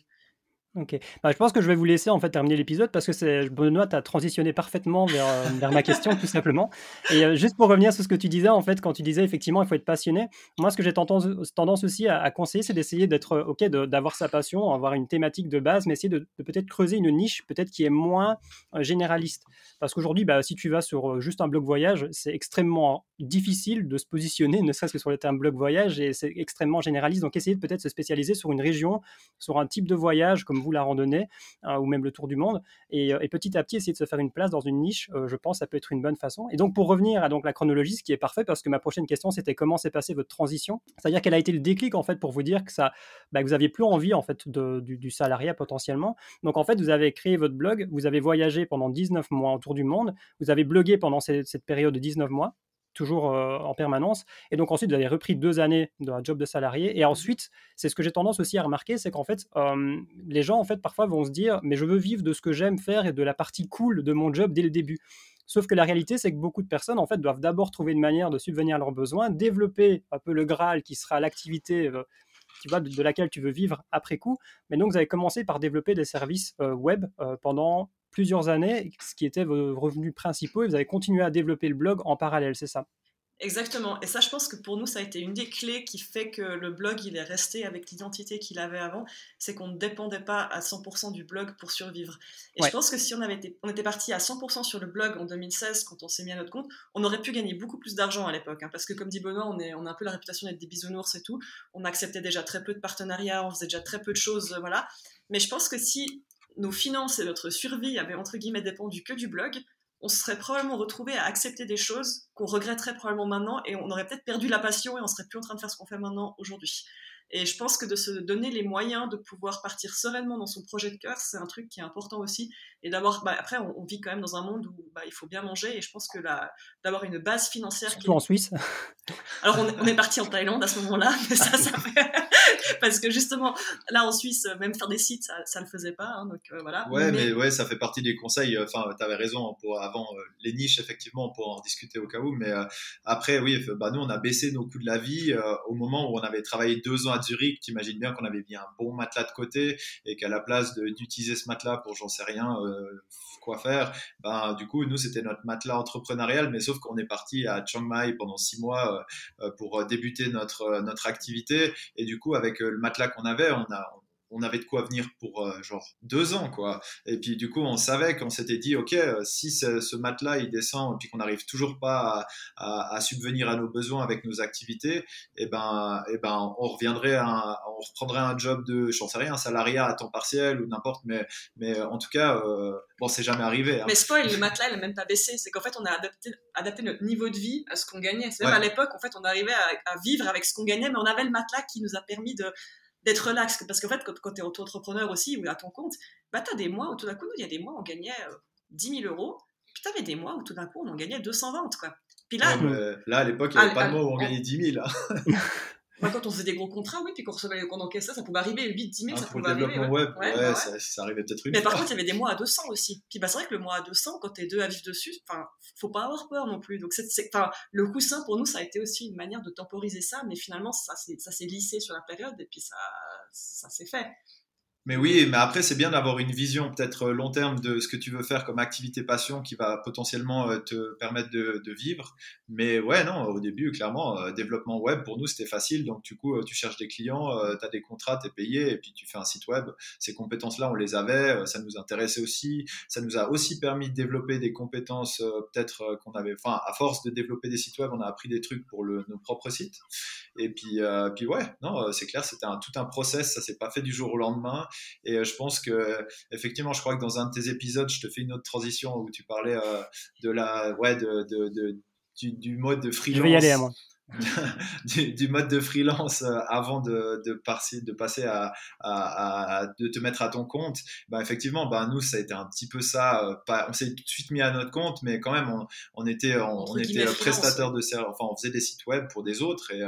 Ok. Bah, je pense que je vais vous laisser en fait terminer l'épisode parce que Benoît, as transitionné parfaitement vers, euh, vers ma question tout simplement. Et euh, juste pour revenir sur ce que tu disais en fait, quand tu disais effectivement il faut être passionné, moi ce que j'ai tendance, aussi à, conseiller, c'est d'essayer d'être euh, ok, d'avoir sa passion, avoir une thématique de base, mais essayer de, peut-être creuser une niche peut-être qui est moins généraliste. Parce qu'aujourd'hui, bah, si tu vas sur juste un blog voyage, c'est extrêmement difficile de se positionner, ne serait-ce que sur le terme blog voyage, et c'est extrêmement généraliste. Donc essayez de peut-être se spécialiser sur une région, sur un type de voyage comme la randonnée hein, ou même le tour du monde. Euh, et, petit à petit, essayer de se faire une place dans une niche, euh, je pense, ça peut être une bonne façon. Et donc, pour revenir à donc, la chronologie, ce qui est parfait, parce que ma prochaine question, c'était comment s'est passée votre transition C'est-à-dire quel a été le déclic, en fait, pour vous dire que, ça, bah, vous aviez plus envie, en fait, du, salariat potentiellement. Donc, en fait, vous avez créé votre blog, vous avez voyagé pendant 19 mois autour du monde, vous avez blogué pendant cette, cette période de 19 mois toujours en permanence. Et donc ensuite, vous avez repris deux années d'un job de salarié. Et mmh ensuite, c'est ce que j'ai tendance aussi à remarquer, c'est qu'en fait, les gens, en fait, parfois vont se dire, mais je veux vivre de ce que j'aime faire et de la partie cool de mon job dès le début. Sauf que la réalité, c'est que beaucoup de personnes, en fait, doivent d'abord trouver une manière de subvenir à leurs besoins, développer un peu le Graal qui sera l'activité tu vois, de, laquelle tu veux vivre après coup. Mais donc, vous avez commencé par développer des services web pendant plusieurs années, ce qui était vos revenus principaux, et vous avez continué à développer le blog en parallèle, c'est ça? Exactement. Et ça, je pense que pour nous, ça a été une des clés qui fait que le blog, il est resté avec l'identité qu'il avait avant. C'est qu'on ne dépendait pas à 100% du blog pour survivre. Et je pense que si on, avait été, on était parti à 100% sur le blog en 2016, quand on s'est mis à notre compte, on aurait pu gagner beaucoup plus d'argent à l'époque. Hein. parce que, comme dit Benoît, on, est, on a un peu la réputation d'être des bisounours et tout. On acceptait déjà très peu de partenariats, on faisait déjà très peu de choses, euh, voilà. Mais je pense que si nos finances et notre survie avaient, entre guillemets, dépendu que du blog, on se serait probablement retrouvé à accepter des choses qu'on regretterait probablement maintenant et on aurait peut-être perdu la passion et on serait plus en train de faire ce qu'on fait maintenant aujourd'hui. Et je pense que de se donner les moyens de pouvoir partir sereinement dans son projet de cœur, c'est un truc qui est important aussi. Et d'avoir, bah, après, on, vit quand même dans un monde où bah, il faut bien manger. Et je pense que d'avoir une base financière. Surtout en Suisse. Alors, on, est parti en Thaïlande à ce moment-là, mais ça, ça fait... parce que justement, là en Suisse, même faire des sites, ça, ne le faisait pas. Hein, donc euh, voilà. Ouais, mais... ouais, ça fait partie des conseils. Enfin, tu avais raison pour avant euh, les niches, effectivement, pour en discuter au cas où. Mais euh, après, oui, bah, nous, on a baissé nos coûts de la vie au moment où on avait travaillé deux ans à Zurich. T'imagines bien qu'on avait mis un bon matelas de côté et qu'à la place d'utiliser ce matelas pour, j'en sais rien, quoi faire, ben, du coup, nous, c'était notre matelas entrepreneurial, mais sauf qu'on est parti à Chiang Mai pendant six mois pour débuter notre, notre activité. Et du coup, avec le matelas qu'on avait, on a, avait de quoi venir pour euh, genre deux ans quoi. Et puis du coup on savait qu'on s'était dit ok euh, si ce, matelas il descend et puis qu'on n'arrive toujours pas à, subvenir à nos besoins avec nos activités et eh ben et eh ben on reviendrait on reprendrait un job de j'en sais rien un salariat à temps partiel ou n'importe mais mais en tout cas euh, bon c'est jamais arrivé hein. mais spoil le matelas il n'a même pas baissé. C'est qu'en fait on a adapté, adapté notre niveau de vie à ce qu'on gagnait. C'est même à l'époque en fait on arrivait à, à vivre avec ce qu'on gagnait mais on avait le matelas qui nous a permis de d'être relax. Parce qu'en fait, quand, tu es auto-entrepreneur aussi ou à ton compte, bah, tu as des mois où tout d'un coup, il y a des mois où on gagnait 10 euh, 000 euros, puis tu avais des mois où tout d'un coup, on en gagnait 220. Quoi. Puis là, là, à l'époque, il n'y avait pas de mois où on gagnait 10 000. quand on faisait des gros contrats, oui, puis qu'on recevait, qu'on encaissait, ça pouvait arriver 8, 10 000, ça pouvait arriver. Développement web, ouais, Ça, ça, arrivait peut-être une Mais par contre, il y avait des mois à 200 aussi. Puis bah, c'est vrai que le mois à 200, quand t'es deux à vivre dessus, enfin, faut pas avoir peur non plus. Donc, c'est, le coussin, pour nous, ça a été aussi une manière de temporiser ça, mais finalement, ça, ça s'est lissé sur la période, et puis ça, ça s'est fait. Mais oui, mais après, c'est bien d'avoir une vision peut-être euh, long terme de ce que tu veux faire comme activité passion qui va potentiellement euh, te permettre de, vivre. Mais ouais, non, au début, clairement, euh, développement web, pour nous, c'était facile. Donc, du coup, tu cherches des clients, tu as des contrats, tu es payé, et puis tu fais un site web. Ces compétences-là, on les avait, ça nous intéressait aussi. Ça nous a aussi permis de développer des compétences, peut-être qu'on avait, enfin, à force de développer des sites web, on a appris des trucs pour le, nos propres sites. Et puis, puis ouais, non, c'est clair, c'était un, tout un process, ça s'est pas fait du jour au lendemain. Et euh, je pense que effectivement, je crois que dans un de tes épisodes, je te fais une autre transition où tu parlais euh, de la, ouais, de, de, du, mode de freelance. Je vais y aller à moi. du, mode de freelance euh, avant de, de, passer, de passer à, à, de te mettre à ton compte, ben effectivement, ben nous, ça a été un petit peu ça. Pas, on s'est tout de suite mis à notre compte, mais quand même, on, on était, on, était prestataire de services, enfin, on faisait des sites web pour des autres et,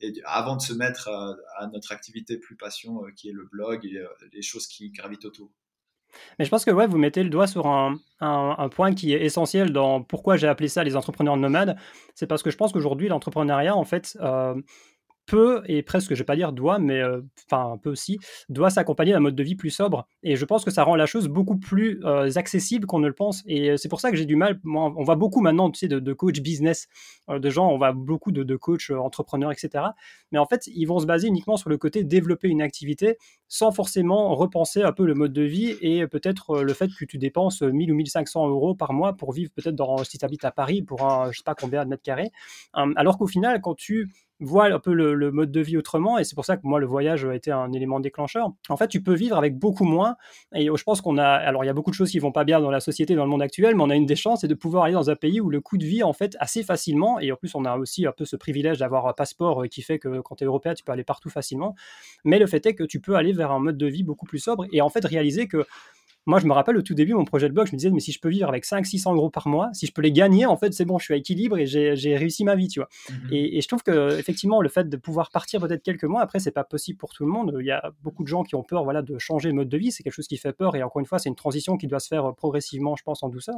et avant de se mettre à, notre activité plus passion qui est le blog et les choses qui gravitent autour. Mais je pense que ouais, vous mettez le doigt sur un, point qui est essentiel dans pourquoi j'ai appelé ça les entrepreneurs nomades. C'est parce que je pense qu'aujourd'hui, l'entrepreneuriat, en fait, euh, peut, et presque, je vais pas dire doit, mais euh, enfin un peu aussi, doit s'accompagner d'un mode de vie plus sobre. Et je pense que ça rend la chose beaucoup plus euh, accessible qu'on ne le pense. Et euh, c'est pour ça que j'ai du mal. on voit beaucoup maintenant, tu sais, de, de coach business, de gens, on voit beaucoup de, de coachs entrepreneurs, etc. Mais en fait, ils vont se baser uniquement sur le côté développer une activité sans forcément repenser un peu le mode de vie et peut-être le fait que tu dépenses 1000 ou 1500 euros par mois pour vivre peut-être dans, si tu habites à Paris pour un, je sais pas combien de mètres carrés. alors qu'au final, quand tu voit un peu le, mode de vie autrement et c'est pour ça que moi le voyage a été un élément déclencheur. En fait, tu peux vivre avec beaucoup moins et je pense qu'on a alors il y a beaucoup de choses qui vont pas bien dans la société dans le monde actuel, mais on a une des chances c'est de pouvoir aller dans un pays où le coût de vie en fait assez facilement et en plus on a aussi un peu ce privilège d'avoir un passeport qui fait que quand tu es européen, tu peux aller partout facilement. Mais le fait est que tu peux aller vers un mode de vie beaucoup plus sobre et en fait réaliser que moi, je me rappelle au tout début, mon projet de blog, je me disais, mais si je peux vivre avec 500-600 euros par mois, si je peux les gagner, en fait, c'est bon, je suis à équilibre et j'ai réussi ma vie, tu vois. Mmh et, je trouve que, effectivement, le fait de pouvoir partir peut-être quelques mois, après, c'est pas possible pour tout le monde. Il y a beaucoup de gens qui ont peur, voilà, de changer de mode de vie. C'est quelque chose qui fait peur. Et encore une fois, c'est une transition qui doit se faire progressivement, je pense, en douceur.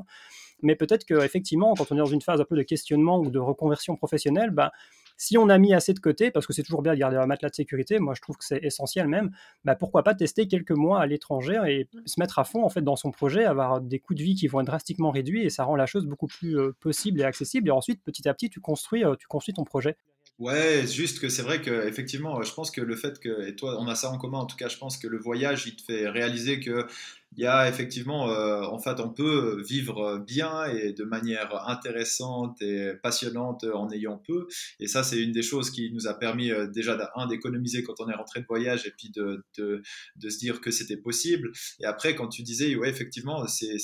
Mais peut-être qu'effectivement, quand on est dans une phase un peu de questionnement ou de reconversion professionnelle, bah, si on a mis assez de côté, parce que c'est toujours bien de garder un matelas de sécurité, moi je trouve que c'est essentiel même, bah pourquoi pas tester quelques mois à l'étranger et mmh. se mettre à fond en fait dans son projet, avoir des coûts de vie qui vont être drastiquement réduits et ça rend la chose beaucoup plus euh, possible et accessible. Et ensuite, petit à petit, tu construis, euh, tu construis ton projet. Ouais, juste que c'est vrai que effectivement, je pense que le fait que et toi, on a ça en commun. En tout cas, je pense que le voyage, il te fait réaliser que il y a effectivement, euh, en fait, on peut vivre bien et de manière intéressante et passionnante en ayant peu. Et ça, c'est une des choses qui nous a permis euh, déjà, d'un, d'économiser quand on est rentré de voyage et puis de, de, se dire que c'était possible. Et après, quand tu disais, ouais, effectivement, c'est,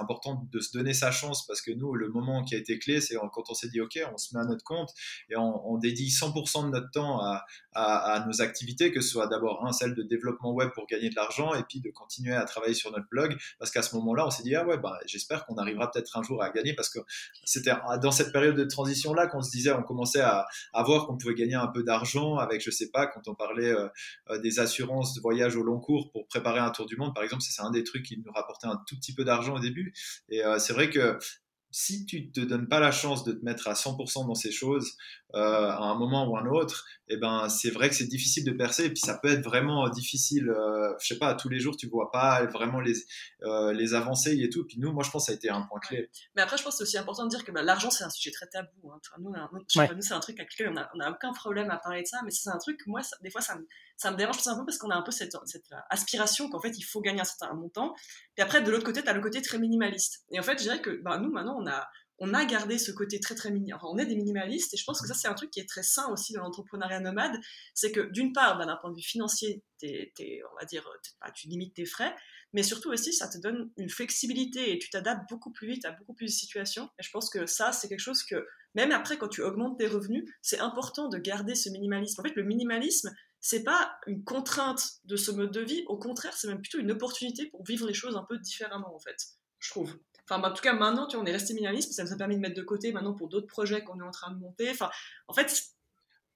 important de se donner sa chance parce que nous, le moment qui a été clé, c'est quand on s'est dit, OK, on se met à notre compte et on, dédie 100% de notre temps à, à, à, nos activités, que ce soit d'abord un, celle de développement web pour gagner de l'argent et puis de continuer à travailler sur notre blog parce qu'à ce moment-là, on s'est dit ah ouais, bah, j'espère qu'on arrivera peut-être un jour à gagner parce que c'était dans cette période de transition là qu'on se disait, on commençait à, voir qu'on pouvait gagner un peu d'argent avec, je sais pas, quand on parlait euh, des assurances de voyage au long cours pour préparer un tour du monde, par exemple, c'est un des trucs qui nous rapportait un tout petit peu d'argent au début. Et euh, c'est vrai que si tu te donnes pas la chance de te mettre à 100% dans ces choses euh, à un moment ou un autre, eh ben c'est vrai que c'est difficile de percer et puis ça peut être vraiment difficile. Euh, je sais pas, tous les jours tu vois pas vraiment les euh, les avancées et tout. Puis nous, moi je pense que ça a été un point clé. Mais après, je pense que c'est aussi important de dire que bah, l'argent c'est un sujet très tabou. Hein. nous, c'est un truc avec lequel on a, on a, aucun problème à parler de ça, mais c'est un truc moi des fois ça me ça me dérange tout simplement parce qu'on a un peu cette, cette aspiration qu'en fait il faut gagner un certain montant. Puis après de l'autre côté, tu as le côté très minimaliste. Et en fait, je dirais que bah, nous maintenant on a on a gardé ce côté très très mini. Enfin, on est des minimalistes et je pense que ça c'est un truc qui est très sain aussi dans l'entrepreneuriat nomade. C'est que d'une part, bah, d'un point de vue financier, on va dire, tu limites tes frais, mais surtout aussi ça te donne une flexibilité et tu t'adaptes beaucoup plus vite à beaucoup plus de situations. Et je pense que ça c'est quelque chose que même après quand tu augmentes tes revenus, c'est important de garder ce minimalisme. En fait, le minimalisme c'est pas une contrainte de ce mode de vie, au contraire, c'est même plutôt une opportunité pour vivre les choses un peu différemment en fait, je trouve. Enfin, en tout cas, maintenant, tu on est resté minimaliste, ça nous a permis de mettre de côté maintenant pour d'autres projets qu'on est en train de monter. Enfin, en fait.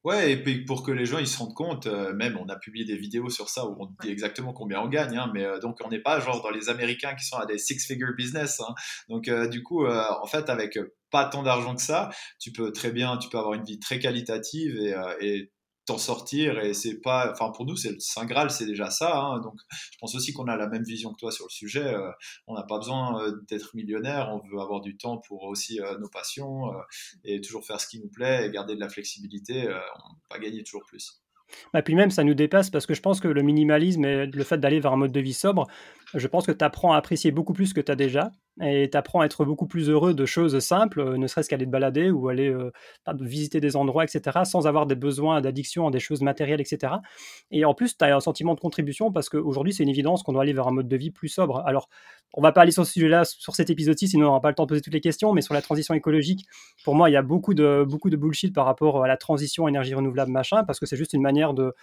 Ouais, et puis pour que les gens ils se rendent compte, euh, même on a publié des vidéos sur ça où on dit exactement combien on gagne, hein, mais euh, donc on n'est pas genre dans les Américains qui sont à des six-figure business. Hein. Donc euh, du coup, en fait, avec pas tant d'argent que ça, tu peux très bien, tu peux avoir une vie très qualitative et t'en sortir et c'est pas enfin pour nous c'est le saint graal c'est déjà ça hein. donc je pense aussi qu'on a la même vision que toi sur le sujet euh, on n'a pas besoin euh, d'être millionnaire on veut avoir du temps pour aussi euh, nos passions et toujours faire ce qui nous plaît et garder de la flexibilité on peut pas gagner toujours plus bah, puis même, ça nous dépasse parce que je pense que le minimalisme et le fait d'aller vers un mode de vie sobre, je pense que tu apprends à apprécier beaucoup plus que tu as déjà et tu apprends à être beaucoup plus heureux de choses simples, euh, ne serait-ce qu'aller te balader ou aller euh, visiter des endroits, etc., sans avoir des besoins d'addiction en des choses matérielles, etc. Et en plus, tu as un sentiment de contribution parce qu'aujourd'hui, c'est une évidence qu'on doit aller vers un mode de vie plus sobre. Alors, on va pas aller sur ce sujet-là, sur cet épisode-ci, sinon on n'aura pas le temps de poser toutes les questions, mais sur la transition écologique, pour moi, il y a beaucoup de, beaucoup de bullshit par rapport à la transition énergie renouvelable, machin, parce que c'est juste une manière de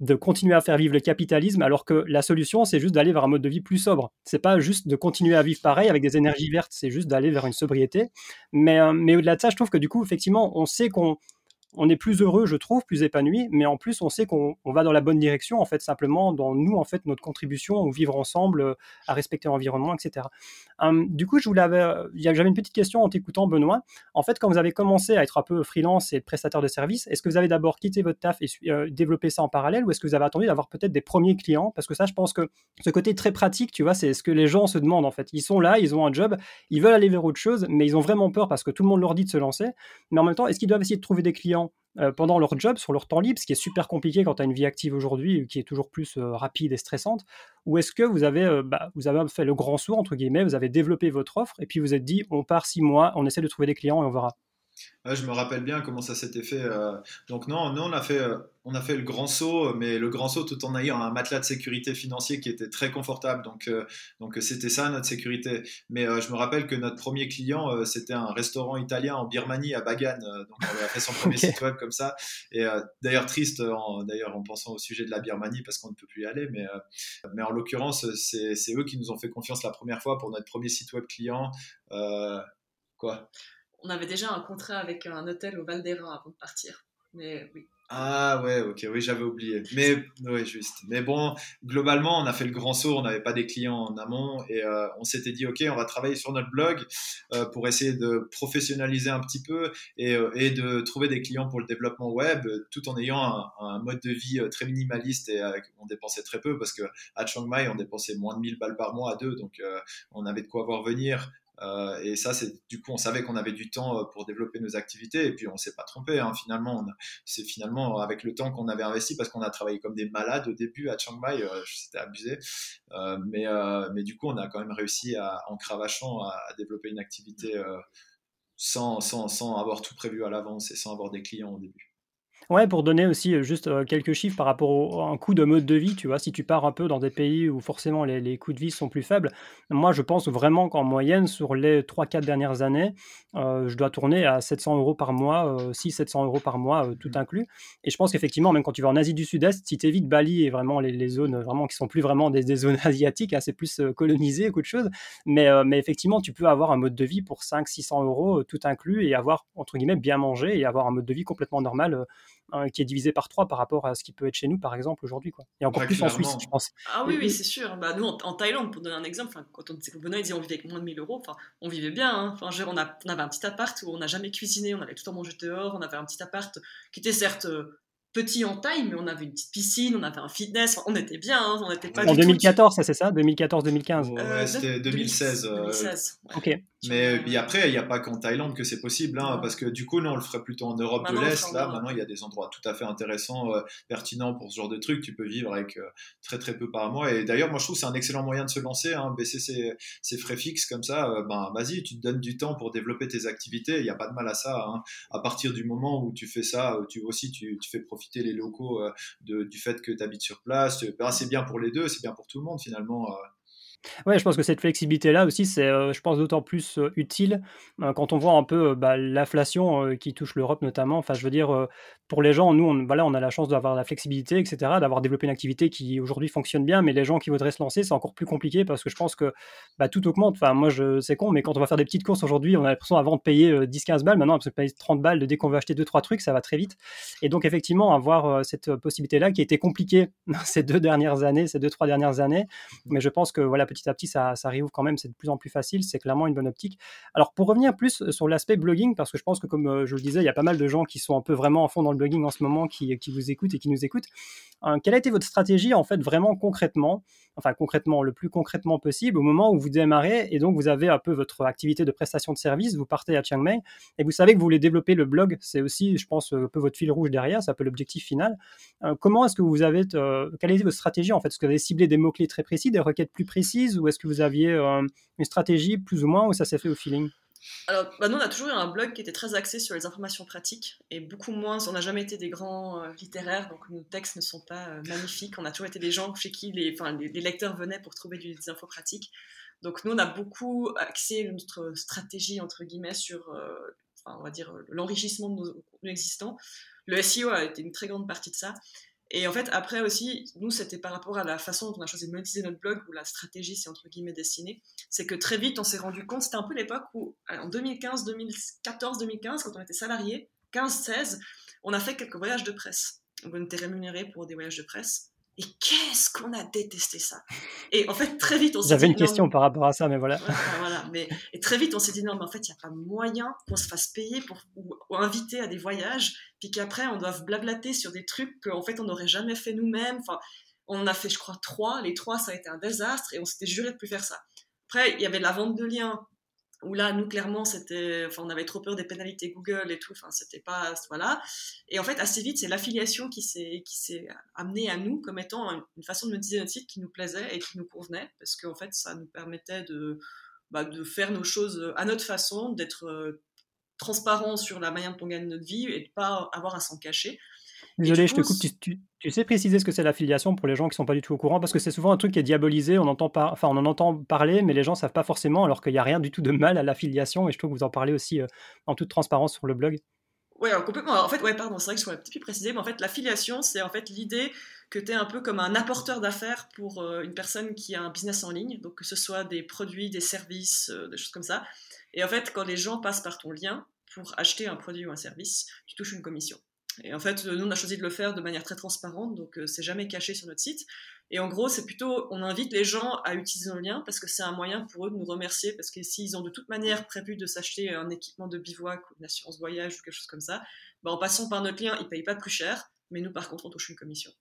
de continuer à faire vivre le capitalisme, alors que la solution, c'est juste d'aller vers un mode de vie plus sobre. C'est pas juste de continuer à vivre pareil avec des énergies vertes, c'est juste d'aller vers une sobriété. Mais, euh, mais au-delà de ça, je trouve que du coup, effectivement, on sait qu'on on est plus heureux, je trouve, plus épanoui, mais en plus, on sait qu'on va dans la bonne direction, en fait, simplement dans nous, en fait, notre contribution au vivre ensemble, à respecter l'environnement, etc. Hum, du coup, je j'avais une petite question en t'écoutant, Benoît. En fait, quand vous avez commencé à être un peu freelance et prestataire de services, est-ce que vous avez d'abord quitté votre taf et euh, développé ça en parallèle, ou est-ce que vous avez attendu d'avoir peut-être des premiers clients? Parce que ça, je pense que ce côté très pratique, tu vois, c'est ce que les gens se demandent, en fait. Ils sont là, ils ont un job, ils veulent aller vers autre chose, mais ils ont vraiment peur parce que tout le monde leur dit de se lancer. Mais en même temps, est-ce qu'ils doivent essayer de trouver des clients pendant leur job, sur leur temps libre, ce qui est super compliqué quand tu as une vie active aujourd'hui, qui est toujours plus euh, rapide et stressante, ou est-ce que vous avez, euh, bah, vous avez fait le grand saut, entre guillemets, vous avez développé votre offre, et puis vous êtes dit, on part six mois, on essaie de trouver des clients et on verra je me rappelle bien comment ça s'était fait. Euh. Donc non, nous on a fait, euh, on a fait le grand saut, mais le grand saut tout en ayant un matelas de sécurité financier qui était très confortable. Donc euh, donc c'était ça notre sécurité. Mais je me rappelle que notre premier client c'était un restaurant italien en Birmanie à Bagan. donc on a fait son premier site web comme ça. Et d'ailleurs triste, en, d'ailleurs en pensant au sujet de la Birmanie parce qu'on ne peut plus y aller. Mais mais en l'occurrence c'est, c'est eux qui nous ont fait confiance la première fois pour notre premier site web client. quoi on avait déjà un contrat avec un hôtel au Val d'Airain avant de partir. Mais oui. Ah ouais, ok, oui, j'avais oublié. Mais oui, juste. Mais bon, globalement, on a fait le grand saut, on n'avait pas des clients en amont et euh, on s'était dit, ok, on va travailler sur notre blog euh, pour essayer de professionnaliser un petit peu et, euh, de trouver des clients pour le développement web, tout en ayant un, un mode de vie très minimaliste et on dépensait très peu parce que à Chiang Mai, on dépensait moins de 1000 balles par mois à deux, donc on avait de quoi voir venir. Euh, et ça, c'est du coup, on savait qu'on avait du temps euh, pour développer nos activités. Et puis, on s'est pas trompé. Hein, finalement, c'est finalement avec le temps qu'on avait investi parce qu'on a travaillé comme des malades au début à Chiang Mai. Euh, C'était abusé. Euh, mais, mais du coup, on a quand même réussi à, en cravachant à, à développer une activité sans, sans, sans avoir tout prévu à l'avance et sans avoir des clients au début. Ouais, pour donner aussi juste quelques chiffres par rapport à un coût de mode de vie, tu vois, si tu pars un peu dans des pays où forcément les, les coûts de vie sont plus faibles, moi je pense vraiment qu'en moyenne, sur les 3-4 dernières années, je dois tourner à 700 euros par mois, 600-700 euros par mois, tout mmh. inclus. Et je pense qu'effectivement, même quand tu vas en Asie du Sud-Est, si tu évites Bali et vraiment les, les, zones vraiment qui sont plus vraiment des, des zones asiatiques, hein, c'est plus colonisé qu'autre chose, mais, mais effectivement, tu peux avoir un mode de vie pour 500-600 euros, tout inclus, et avoir, entre guillemets, bien mangé et avoir un mode de vie complètement normal Hein, qui est divisé par 3 par rapport à ce qui peut être chez nous, par exemple, aujourd'hui. Quoi. Et encore plus en Suisse, je pense. Ah oui, oui, c'est sûr. Bah, nous, en, Thaïlande, pour donner un exemple, quand on disait il disait on vivait avec moins de 1000 euros, on vivait bien. Hein. Enfin, on, a, on avait un petit appart où on n'a jamais cuisiné, on allait tout le temps manger dehors, on avait un petit appart qui était certes euh, petit en taille, mais on avait une petite piscine, on avait un fitness, on était bien, hein, on n'était pas. En 2014, ça c'est ça? 2014-2015 Ouais, c'était 2016. 2016 Ok. Mais après, il n'y a pas qu'en Thaïlande que c'est possible, hein, parce que du coup, nous, on le ferait plutôt en Europe de l'Est. Là, maintenant, il y a des endroits tout à fait intéressants, euh, pertinents pour ce genre de truc. Tu peux vivre avec euh, très très peu par mois. Et d'ailleurs, moi, je trouve que c'est un excellent moyen de se lancer, hein, baisser ses, ses, frais fixes comme ça. Euh, ben, vas-y, tu te donnes du temps pour développer tes activités. Il n'y a pas de mal à ça. Hein. À partir du moment où tu fais ça, tu aussi, tu, tu fais profiter les locaux de, du fait que tu habites sur place. Ben, c'est bien pour les deux, c'est bien pour tout le monde finalement. Ouais, je pense que cette flexibilité-là aussi, c'est, euh, je pense, d'autant plus euh, utile euh, quand on voit un peu bah, l'inflation qui touche l'Europe notamment. Enfin, je veux dire, pour les gens, nous, on, voilà, on a la chance d'avoir la flexibilité, etc., d'avoir développé une activité qui aujourd'hui fonctionne bien, mais les gens qui voudraient se lancer, c'est encore plus compliqué parce que je pense que bah, tout augmente. Enfin, moi, je, c'est con, mais quand on va faire des petites courses aujourd'hui, on a l'impression avant de payer 10-15 balles, maintenant, on peut payer 30 balles dès qu'on veut acheter 2-3 trucs, ça va très vite. Et donc, effectivement, avoir cette possibilité-là qui a été compliquée ces deux dernières années, ces deux, trois dernières années, mais je pense que voilà, petit à petit, ça, ça réouvre quand même, c'est de plus en plus facile, c'est clairement une bonne optique. Alors pour revenir plus euh, sur l'aspect blogging, parce que je pense que comme euh, je le disais, il y a pas mal de gens qui sont un peu vraiment en fond dans le blogging en ce moment, qui, qui vous écoutent et qui nous écoutent. Hein, quelle a été votre stratégie en fait vraiment concrètement, enfin concrètement, le plus concrètement possible au moment où vous démarrez et donc vous avez un peu votre activité de prestation de service, vous partez à Chiang Mai et vous savez que vous voulez développer le blog, c'est aussi, je pense, un peu votre fil rouge derrière, c'est un peu l'objectif final. comment est-ce que vous avez, quelle a été votre stratégie en fait Est-ce que vous avez ciblé des mots-clés très précis, des requêtes plus précises ou est-ce que vous aviez euh, une stratégie plus ou moins ou ça s'est fait au feeling? Alors, bah, nous, on a toujours eu un blog qui était très axé sur les informations pratiques et beaucoup moins. On n'a jamais été des grands euh, littéraires, donc nos textes ne sont pas euh, magnifiques. On a toujours été des gens chez qui les, lecteurs venaient pour trouver des infos pratiques. Donc, nous, on a beaucoup axé notre stratégie, entre guillemets, sur, on va dire, l'enrichissement de nos contenus existants. Le SEO a été une très grande partie de ça. Et en fait, après aussi, nous, c'était par rapport à la façon dont on a choisi de monétiser notre blog, ou la stratégie, c'est entre guillemets destinée. C'est que très vite, on s'est rendu compte, c'était un peu l'époque où, en 2015, 2014, 2015, quand on était salarié, 15-16, on a fait quelques voyages de presse. On était rémunéré pour des voyages de presse. Et qu'est-ce qu'on a détesté ça? Et en fait, très vite, on s'est dit. J'avais une question par rapport à ça, mais voilà. voilà, mais, et très vite, on s'est dit non, mais en fait, il n'y a pas moyen qu'on se fasse payer pour, ou, inviter à des voyages, puis qu'après, on doive blablater sur des trucs qu'en fait, on n'aurait jamais fait nous-mêmes. Enfin, on en a fait, je crois, trois. Les trois, ça a été un désastre et on s'était juré de plus faire ça. Après, il y avait la vente de liens où là, nous, clairement, c'était, enfin, on avait trop peur des pénalités Google et tout, enfin, c'était pas, voilà. Et en fait, assez vite, c'est l'affiliation qui s'est, qui s'est amenée à nous comme étant une façon de monétiser notre site qui nous plaisait et qui nous convenait, parce qu'en fait, ça nous permettait de, bah, de faire nos choses à notre façon, d'être euh, transparent sur la manière dont on gagne notre vie et de pas avoir à s'en cacher. Désolé, je te coupe. Tu, sais préciser ce que c'est l'affiliation pour les gens qui sont pas du tout au courant Parce que c'est souvent un truc qui est diabolisé, on, entend enfin, on en entend parler, mais les gens savent pas forcément, alors qu'il n'y a rien du tout de mal à l'affiliation. Et je trouve que vous en parlez aussi euh, en toute transparence sur le blog. Oui, complètement. En fait, ouais, pardon, c'est vrai que je pourrais un petit peu préciser, mais en fait, l'affiliation, c'est en fait l'idée que tu es un peu comme un apporteur d'affaires pour euh, une personne qui a un business en ligne, donc que ce soit des produits, des services, euh, des choses comme ça. Et en fait, quand les gens passent par ton lien pour acheter un produit ou un service, tu touches une commission. Et en fait, nous, on a choisi de le faire de manière très transparente, donc euh, c'est jamais caché sur notre site. Et en gros, c'est plutôt, on invite les gens à utiliser nos liens parce que c'est un moyen pour eux de nous remercier, parce que s'ils ont de toute manière prévu de s'acheter un équipement de bivouac ou une assurance voyage ou quelque chose comme ça, bah, en passant par notre lien, ils payent pas plus cher, mais nous, par contre, on touche une commission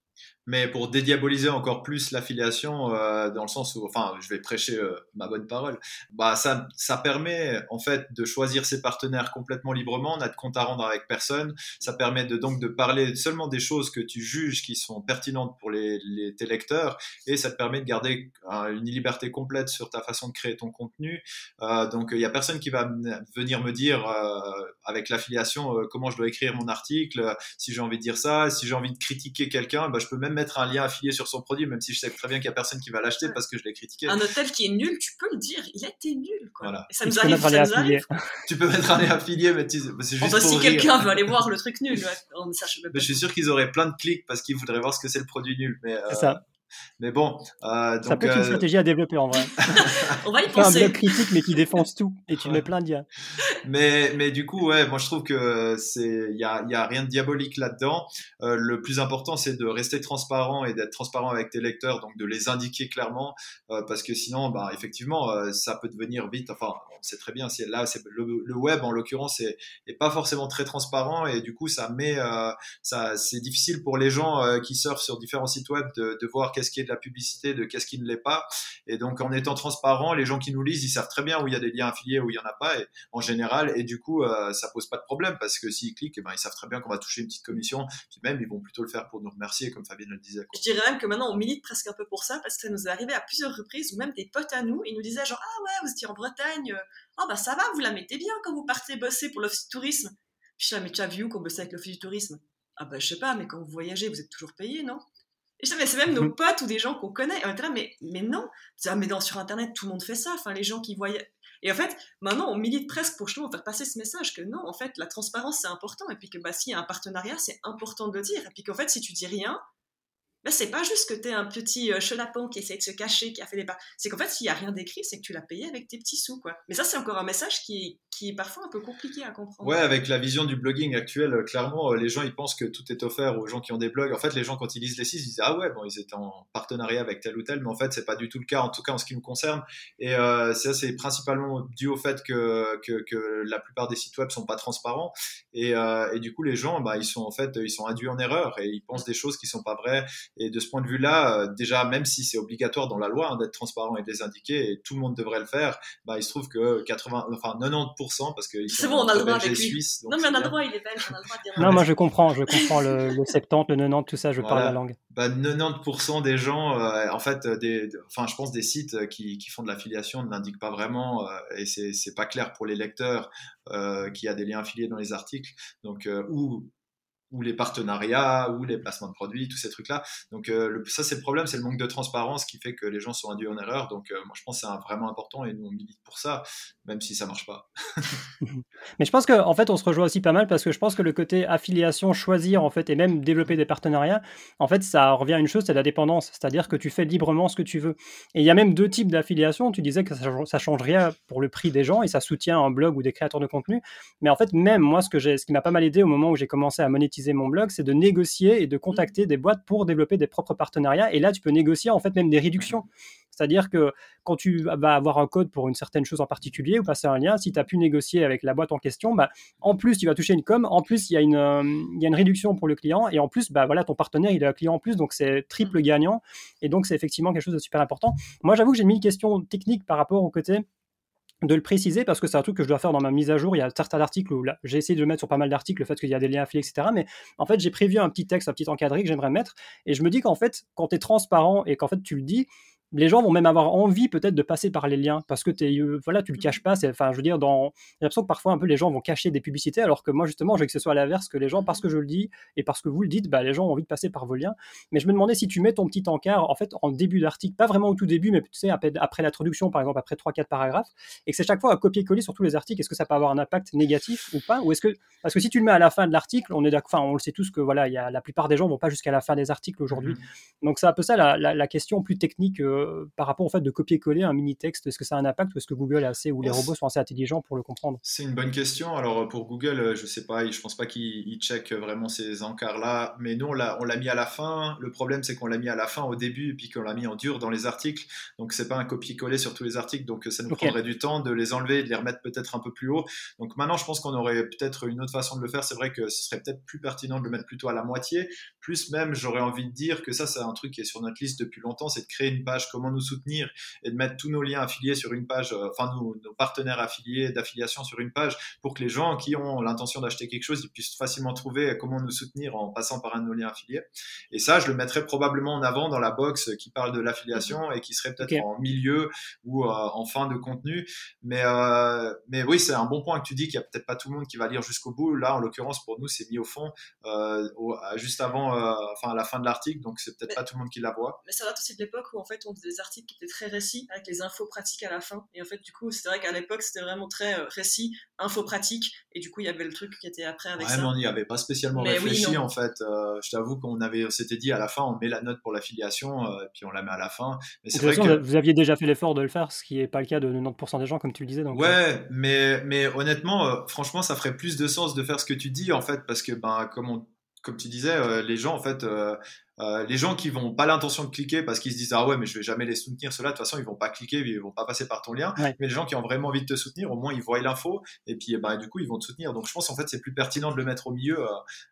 mais pour dédiaboliser encore plus l'affiliation, euh, dans le sens où, enfin, je vais prêcher euh, ma bonne parole, bah, ça, ça permet en fait de choisir ses partenaires complètement librement, n'a de compte à rendre avec personne, ça permet de, donc de parler seulement des choses que tu juges qui sont pertinentes pour les, les tes lecteurs, et ça te permet de garder une liberté complète sur ta façon de créer ton contenu. Euh, donc il n'y a personne qui va venir me dire avec l'affiliation comment je dois écrire mon article, si j'ai envie de dire ça, si j'ai envie de critiquer quelqu'un, bah, je peux même mettre un lien affilié sur son produit, même si je sais très bien qu'il n'y a personne qui va l'acheter parce que je l'ai critiqué. Un hôtel qui est nul, tu peux le dire, il a été nul. Quoi. Et ça nous arrive, ça nous arrive. tu peux mettre un lien affilié, mais c'est juste enfin, pour si quelqu'un veut aller voir le truc nul, on je suis sûr qu'ils auraient plein de clics parce qu'ils voudraient voir ce que c'est le produit nul. Mais, c'est ça. Mais bon, euh, donc, ça peut être une euh, stratégie à développer en vrai. On va y penser. un blog critique mais qui défonce tout et tu mets plein d'IA. Mais mais du coup ouais, moi je trouve que c'est il y a y a rien de diabolique là-dedans. Euh, le plus important c'est de rester transparent et d'être transparent avec tes lecteurs, donc de les indiquer clairement euh, parce que sinon bah effectivement euh, ça peut devenir vite. Enfin on sait très bien si là c'est le, le, web en l'occurrence est, est pas forcément très transparent et du coup ça met ça c'est difficile pour les gens qui surfent sur différents sites web de, de voir qu'est-ce qui est de la publicité, de qu'est-ce qui ne l'est pas. Et donc, en étant transparent, les gens qui nous lisent, ils savent très bien où il y a des liens affiliés, où il y en a pas, et, en général. Et du coup, euh, ça pose pas de problème parce que s'ils cliquent, eh ben, ils savent très bien qu'on va toucher une petite commission. Puis même, ils vont plutôt le faire pour nous remercier, comme Fabienne le disait. Je dirais même que maintenant, on milite presque un peu pour ça parce que ça nous est arrivé à plusieurs reprises où même des potes à nous, ils nous disaient genre, ah ouais, vous étiez en Bretagne, ah bah ça va, vous la mettez bien quand vous partez bosser pour l'office du tourisme. Puis je mais tu as vu qu'on bossait avec l'office du tourisme? Ah bah je sais pas, mais quand vous voyagez, vous êtes toujours payé, non? Je mais c'est même nos mhm. potes ou des gens qu'on connaît. Et on était là, mais, mais non. Ah, mais dans, sur Internet, tout le monde fait ça. Enfin, les gens qui voient. Et en fait, maintenant, on milite presque pour justement faire passer ce message que non, en fait, la transparence, c'est important. Et puis que bah, s'il y a un partenariat, c'est important de le dire. Et puis qu'en fait, si tu dis rien, bah, c'est pas juste que tu es un petit euh, chenapon qui essaie de se cacher, qui a fait des pas. C'est qu'en fait, s'il y a rien d'écrit, c'est que tu l'as payé avec tes petits sous, quoi. Mais ça, c'est encore un message qui, qui est parfois un peu compliqué à comprendre. Ouais, avec la vision du blogging actuel, euh, clairement, euh, les gens, ils pensent que tout est offert aux gens qui ont des blogs. En fait, les gens, quand ils lisent les sites, ils disent, ah ouais, bon, ils étaient en partenariat avec tel ou tel, mais en fait, c'est pas du tout le cas, en tout cas, en ce qui nous concerne. Et ça, c'est principalement dû au fait que, que, que, la plupart des sites web sont pas transparents. Et, et du coup, les gens, bah, ils sont, en fait, ils sont induits en erreur et ils pensent des choses qui sont pas vraies. Et de ce point de vue-là, euh, déjà, même si c'est obligatoire dans la loi hein, d'être transparent et de les indiquer, et tout le monde devrait le faire, bah, il se trouve que 80, enfin 90%, parce que c'est bon, on a le droit avec lui. non, mais on a le droit, il est belge, on a le droit de dire. Non, moi je comprends, je comprends le, 70, le 90, tout ça, je parle la langue. Bah, 90% des gens, euh, en fait, des, enfin, je pense des sites qui, qui font de l'affiliation ne l'indiquent pas vraiment, euh, et c'est pas clair pour les lecteurs euh, qu'il y a des liens affiliés dans les articles. Donc, ou ou les partenariats, ou les placements de produits, tous ces trucs-là. Donc euh, ça, c'est le problème, c'est le manque de transparence qui fait que les gens sont induits en erreur. Donc euh, moi, je pense que c'est vraiment important et nous, on milite pour ça, même si ça marche pas. Mais je pense qu'en en fait, on se rejoint aussi pas mal parce que je pense que le côté affiliation, choisir en fait, et même développer des partenariats, en fait, ça revient à une chose, c'est la dépendance. C'est-à-dire que tu fais librement ce que tu veux. Et il y a même deux types d'affiliation. Tu disais que ça, ça change rien pour le prix des gens et ça soutient un blog ou des créateurs de contenu. Mais en fait, même moi, ce, que ce qui m'a pas mal aidé au moment où j'ai commencé à monétiser mon blog, c'est de négocier et de contacter des boîtes pour développer des propres partenariats. Et là, tu peux négocier en fait même des réductions. C'est-à-dire que quand tu vas avoir un code pour une certaine chose en particulier ou passer un lien, si tu as pu négocier avec la boîte en question, bah, en plus tu vas toucher une com, en plus il y, a une, euh, il y a une réduction pour le client et en plus bah, voilà, ton partenaire il est un client en plus, donc c'est triple gagnant et donc c'est effectivement quelque chose de super important. Moi j'avoue que j'ai mis une question technique par rapport au côté de le préciser parce que c'est un truc que je dois faire dans ma mise à jour. Il y a certains articles où j'ai essayé de le mettre sur pas mal d'articles, le fait qu'il y a des liens affiliés, etc. Mais en fait, j'ai prévu un petit texte, un petit encadré que j'aimerais mettre. Et je me dis qu'en fait, quand tu es transparent et qu'en fait tu le dis, les gens vont même avoir envie peut-être de passer par les liens parce que es, euh, voilà, tu le caches pas. Enfin, je veux dire, dans, j'ai l'impression que parfois un peu les gens vont cacher des publicités, alors que moi justement, je veux que ce soit à l'inverse, que les gens, parce que je le dis et parce que vous le dites, bah, les gens ont envie de passer par vos liens. Mais je me demandais si tu mets ton petit encart en fait en début d'article, pas vraiment au tout début, mais tu sais après, après l'introduction, par exemple, après 3-4 paragraphes, et que c'est chaque fois à copier-coller sur tous les articles. Est-ce que ça peut avoir un impact négatif ou pas? Ou est-ce que parce que si tu le mets à la fin de l'article, on est enfin, on le sait tous que voilà, il y a, la plupart des gens vont pas jusqu'à la fin des articles aujourd'hui. Mmh Donc c'est un peu ça la, la, question plus technique euh, par rapport au fait de copier-coller un mini texte Est-ce que ça a un impact ou est-ce que Google est assez, ou les robots sont assez intelligents pour le comprendre? C'est une bonne question. Alors pour Google, euh, je sais pas, je pense pas qu'il check vraiment ces encarts-là, mais nous on l'a mis à la fin. Le problème c'est qu'on l'a mis à la fin au début, puis qu'on l'a mis en dur dans les articles. Donc c'est pas un copier-coller sur tous les articles, donc ça nous prendrait du temps de les enlever, de les remettre peut-être un peu plus haut. Donc maintenant je pense qu'on aurait peut-être une autre façon de le faire. C'est vrai que ce serait peut-être plus pertinent de le mettre plutôt à la moitié. Plus même, j'aurais envie de dire que ça c'est un truc qui est sur notre liste depuis longtemps, c'est de créer une page comment nous soutenir et de mettre tous nos liens affiliés sur une page, euh, enfin nos, partenaires affiliés d'affiliation sur une page pour que les gens qui ont l'intention d'acheter quelque chose ils puissent facilement trouver comment nous soutenir en passant par un de nos liens affiliés. Et ça, je le mettrais probablement en avant dans la box qui parle de l'affiliation et qui serait peut-être en milieu ou euh, en fin de contenu. Mais, euh, mais oui, c'est un bon point que tu dis qu'il n'y a peut-être pas tout le monde qui va lire jusqu'au bout. Là, en l'occurrence, pour nous, c'est mis au fond, juste avant, enfin à la fin de l'article, donc c'est peut-être pas tout le monde qui la voit. Mais ça date aussi de l'époque où en fait on faisait des articles qui étaient très récits avec les infos pratiques à la fin. Et en fait, du coup, c'était vrai qu'à l'époque, c'était vraiment très euh, récit, info pratique. Et du coup, il y avait le truc qui était après avec ouais, ça. on n'y avait pas spécialement réfléchi en fait. Euh, je t'avoue qu'on avait, s'était dit à la fin, on met la note pour l'affiliation, euh, puis on la met à la fin. Mais c'est vrai que vous aviez déjà fait l'effort de le faire, ce qui n'est pas le cas de 90% des gens, comme tu le disais. Donc, ouais, mais, mais honnêtement, franchement, ça ferait plus de sens de faire ce que tu dis en fait, parce que ben, comme on comme tu disais, les gens en fait euh, les gens qui vont pas l'intention de cliquer parce qu'ils se disent ah ouais mais je vais jamais les soutenir cela de toute façon ils vont pas cliquer ils vont pas passer par ton lien. Mais les gens qui ont vraiment envie de te soutenir au moins ils voient l'info et puis bah, du coup ils vont te soutenir. Donc je pense en fait c'est plus pertinent de le mettre au milieu euh,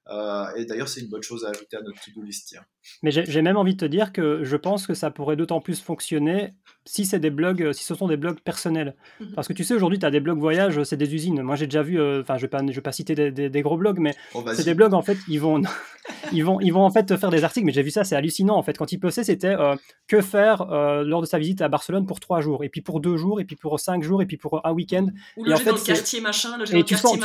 euh, et d'ailleurs c'est une bonne chose à ajouter à notre to-do list mais j'ai même envie de te dire que je pense que ça pourrait d'autant plus fonctionner si c'est des blogs si ce sont des blogs personnels. Mhm. parce que tu sais aujourd'hui tu as des blogs voyage c'est des usines. Moi j'ai déjà vu enfin je vais pas je vais pas citer des, gros blogs mais oh, c'est des blogs en fait ils vont ils vont ils vont en fait te faire des articles mais j'ai vu ça c'est hallucinant en fait. Quand il postait, c'était euh, que faire euh, lors de sa visite à Barcelone pour trois jours, et puis pour deux jours, et puis pour cinq jours, et puis pour un week-end. Ou le et en fait, dans le quartier machin, le et tu sens,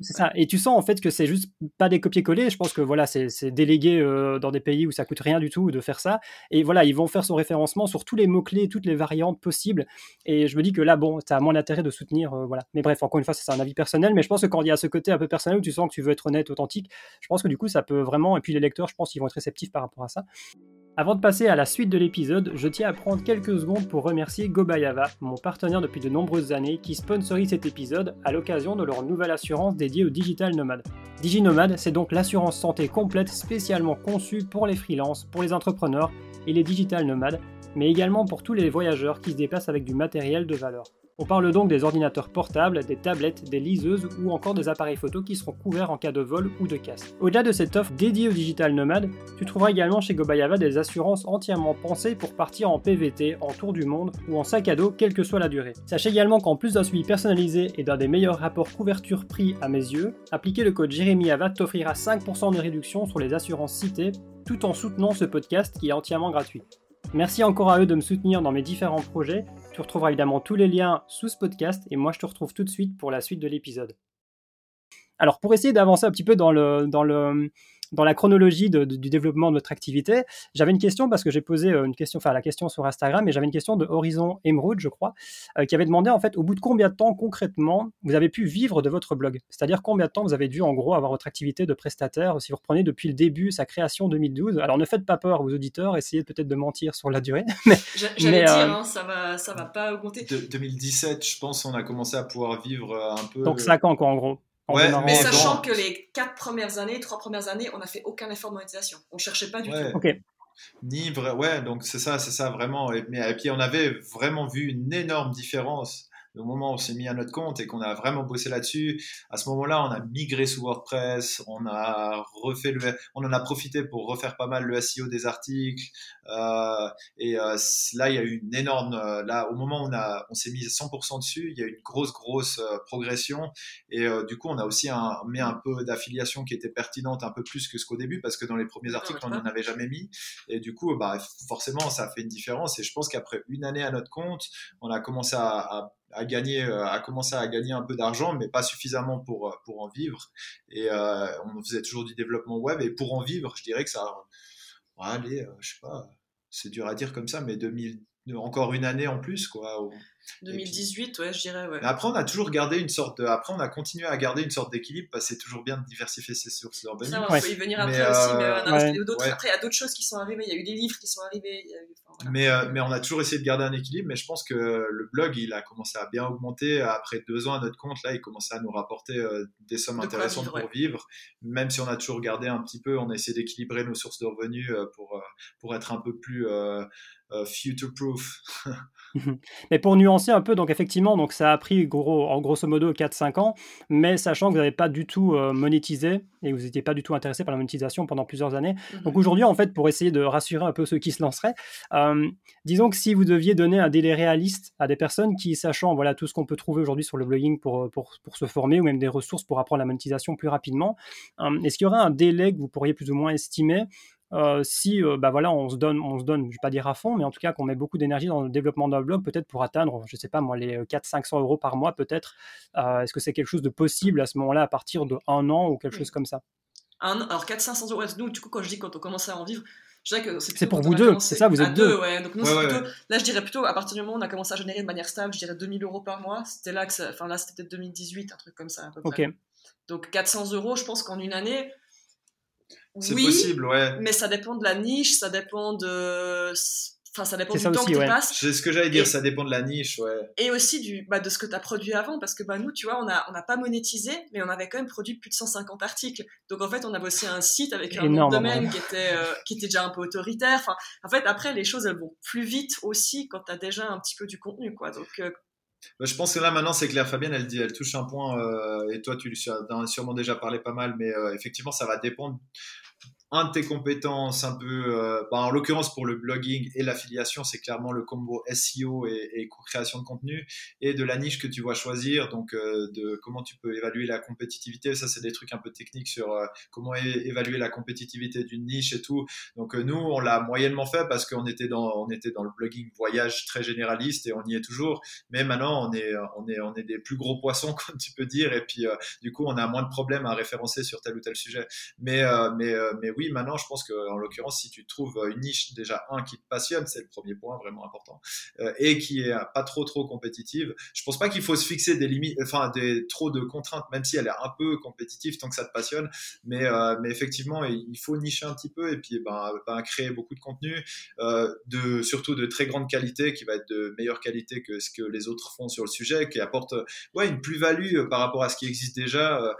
c'est ça. Et tu sens en fait que c'est juste pas des copier-coller. Je pense que voilà, c'est délégué euh, dans des pays où ça coûte rien du tout de faire ça. Et voilà, ils vont faire son référencement sur tous les mots-clés, toutes les variantes possibles. Et je me dis que là, bon, a moins d'intérêt de soutenir. voilà. Mais bref, encore une fois, c'est un avis personnel. Mais je pense que quand il y a ce côté un peu personnel où tu sens que tu veux être honnête, authentique, je pense que du coup, ça peut vraiment. Et puis les lecteurs, je pense qu'ils vont être réceptifs rapport à ça. Avant de passer à la suite de l'épisode, je tiens à prendre quelques secondes pour remercier Gobayava, mon partenaire depuis de nombreuses années, qui sponsorise cet épisode à l'occasion de leur nouvelle assurance dédiée aux digital nomades. DigiNomad, c'est donc l'assurance santé complète spécialement conçue pour les freelances, pour les entrepreneurs et les digital nomades, mais également pour tous les voyageurs qui se déplacent avec du matériel de valeur. On parle donc des ordinateurs portables, des tablettes, des liseuses ou encore des appareils photo qui seront couverts en cas de vol ou de casse. Au-delà de cette offre dédiée aux digital nomades, tu trouveras également chez Gobayava des assurances entièrement pensées pour partir en PVT, en tour du monde ou en sac à dos, quelle que soit la durée. Sachez également qu'en plus d'un suivi personnalisé et d'un des meilleurs rapports couverture-prix à mes yeux, appliquer le code JEREMYAVA t'offrira 5% de réduction sur les assurances citées tout en soutenant ce podcast qui est entièrement gratuit. Merci encore à eux de me soutenir dans mes différents projets. Tu retrouveras évidemment tous les liens sous ce podcast et moi je te retrouve tout de suite pour la suite de l'épisode. Alors pour essayer d'avancer un petit peu dans le, dans le, dans la chronologie du développement de notre activité, j'avais une question parce que j'ai posé euh, une question, enfin la question sur Instagram, et j'avais une question de Horizon Emerald, je crois, euh, qui avait demandé en fait au bout de combien de temps concrètement vous avez pu vivre de votre blog? C'est-à-dire combien de temps vous avez dû en gros avoir votre activité de prestataire? Si vous reprenez depuis le début sa création 2012. Alors ne faites pas peur aux auditeurs, essayez peut-être de mentir sur la durée. J'allais dire, euh, hein, ça va, ça va pas augmenter. De, 2017, je pense, on a commencé à pouvoir vivre un peu. Donc 5 ans quoi en gros. Ouais, mais sachant que les quatre premières années, trois premières années, on n'a fait aucun effort de monétisation. On cherchait pas du tout. Ok. Ni vrai, ouais, donc c'est ça, c'est ça vraiment. Et, mais, et puis on avait vraiment vu une énorme différence au moment où on s'est mis à notre compte et qu'on a vraiment bossé là-dessus, à ce moment-là, on a migré sous WordPress, on a refait le, on en a profité pour refaire pas mal le SEO des articles. Euh, et euh, là, il y a eu une énorme, euh, là, au moment où on a, on s'est mis 100% dessus, il y a eu une grosse, grosse progression. Et du coup, on a aussi un, mis un peu d'affiliation qui était pertinente, un peu plus que ce qu'au début, parce que dans les premiers articles, on n'en avait jamais mis. Et du coup, bah, forcément, ça a fait une différence. Et je pense qu'après une année à notre compte, on a commencé à, à gagner, à commencer à gagner un peu d'argent, mais pas suffisamment pour, pour en vivre. Et on faisait toujours du développement web. Et pour en vivre, je dirais que ça, allez, euh, je sais pas, c'est dur à dire comme ça, mais 2000, encore une année en plus, quoi. 2018, ouais, je dirais. Ouais. après, on a toujours gardé une sorte de... Après, on a continué à garder une sorte d'équilibre parce que c'est toujours bien de diversifier ses sources de revenus. Ça, on peut y venir après aussi, mais euh, après, il y a d'autres choses qui sont arrivées. Il y a eu des livres qui sont arrivés. mais, euh, mais on a toujours essayé de garder un équilibre. Mais je pense que le blog, il a commencé à bien augmenter. Après deux ans à notre compte, là, il commençait à nous rapporter euh, des sommes intéressantes pour vivre. Même si on a toujours gardé un petit peu, on a essayé d'équilibrer nos sources de revenus pour, pour être un peu plus future proof. mais pour nuancer un peu, donc effectivement, donc ça a pris gros, en grosso modo 4-5 ans, mais sachant que vous n'avez pas du tout euh, monétisé et vous n'étiez pas du tout intéressé par la monétisation pendant plusieurs années. Donc mmh aujourd'hui, en fait, pour essayer de rassurer un peu ceux qui se lanceraient, euh, disons que si vous deviez donner un délai réaliste à des personnes qui, sachant voilà tout ce qu'on peut trouver aujourd'hui sur le blogging pour, euh, pour, pour, se former ou même des ressources pour apprendre la monétisation plus rapidement, est-ce qu'il y aurait un délai que vous pourriez plus ou moins estimer euh, si euh, bah voilà, on se donne, on se donne, je vais pas dire à fond, mais en tout cas qu'on met beaucoup d'énergie dans le développement d'un blog, peut-être pour atteindre, je sais pas moi, les 400-500 euros par mois, peut-être. Euh, est-ce que c'est quelque chose de possible à ce moment-là, à partir de un an ou quelque chose comme ça? Un, Alors 400-500 euros, nous, du coup, quand je dis quand on commence à en vivre, que c'est pour vous deux, c'est ça, vous êtes deux. ouais. Donc nous, plutôt, là, je dirais plutôt, à partir du moment où on a commencé à générer de manière stable, je dirais 2000 euros par mois. C'était là que, enfin là, c'était peut-être 2018, un truc comme ça à peu près. Donc 400 euros, je pense qu'en une année, c'est possible, ouais. Mais ça dépend de la niche, ça dépend de. Enfin, ça dépend du temps que tu passes. C'est ce que j'allais dire, ça dépend de la niche, ouais. Et aussi du, bah, de ce que tu as produit avant, parce que bah, nous, tu vois, on n'a on a pas monétisé, mais on avait quand même produit plus de 150 articles. Donc en fait, on avait aussi un site avec un nom de domaine qui était, euh, qui était déjà un peu autoritaire. Enfin, en fait, après, les choses, elles vont plus vite aussi quand tu as déjà un petit peu du contenu, quoi. Donc euh, bah, je pense que là maintenant c'est clair Fabienne elle dit elle touche un point euh, et toi tu lui as sûrement déjà parlé pas mal mais effectivement ça va dépendre un de tes compétences un peu, euh, bah, en l'occurrence pour le blogging et l'affiliation, c'est clairement le combo SEO et, création de contenu et de la niche que tu vas choisir, donc euh, de comment tu peux évaluer la compétitivité. Ça, c'est des trucs un peu techniques sur euh, comment évaluer la compétitivité d'une niche et tout. Donc nous, on l'a moyennement fait parce qu'on était dans, était dans le blogging voyage très généraliste et on y est toujours. Mais maintenant, on est, on est, on est des plus gros poissons, comme tu peux dire, et puis du coup, on a moins de problèmes à référencer sur tel ou tel sujet. Mais, mais, mais oui, maintenant, je pense qu'en l'occurrence, si tu trouves une niche, déjà, un, qui te passionne, c'est le premier point vraiment important, euh, et qui est pas trop, trop compétitive, je pense pas qu'il faut se fixer des limites, enfin, des, trop de contraintes, même si elle est un peu compétitive tant que ça te passionne. Mais, euh, effectivement, il faut nicher un petit peu et puis ben, ben créer beaucoup de contenu, euh, surtout de très grande qualité, qui va être de meilleure qualité que ce que les autres font sur le sujet, qui apporte une plus-value par rapport à ce qui existe déjà,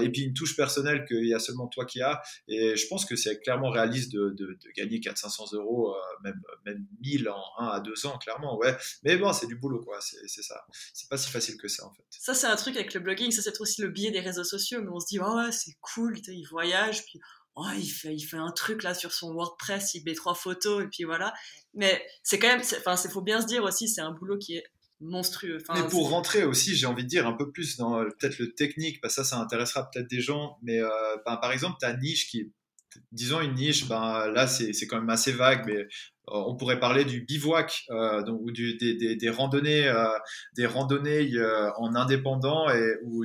et puis une touche personnelle qu'il y a seulement toi qui as. Et je pense que c'est clairement réaliste de, de, gagner 400-500 euros, euh, même, même 1000 en 1 à 2 ans, clairement, ouais. Mais bon, c'est du boulot, quoi, c'est ça. C'est pas si facile que ça, en fait. Ça, c'est un truc avec le blogging, ça, c'est aussi le biais des réseaux sociaux, mais on se dit, oh, ouais, c'est cool, il voyage, puis oh, il, fait, il fait un truc là sur son WordPress, il met trois photos, et puis voilà. Mais c'est quand même, enfin, il faut bien se dire aussi, c'est un boulot qui est monstrueux. mais pour rentrer aussi, j'ai envie de dire un peu plus dans euh, peut-être le technique, parce que ça, ça intéressera peut-être des gens, mais euh, ben, par exemple, ta niche qui est disons une niche, ben, là c'est quand même assez vague, mais euh, on pourrait parler du bivouac euh, ou des, des, randonnées, euh, des randonnées en indépendant et, ou,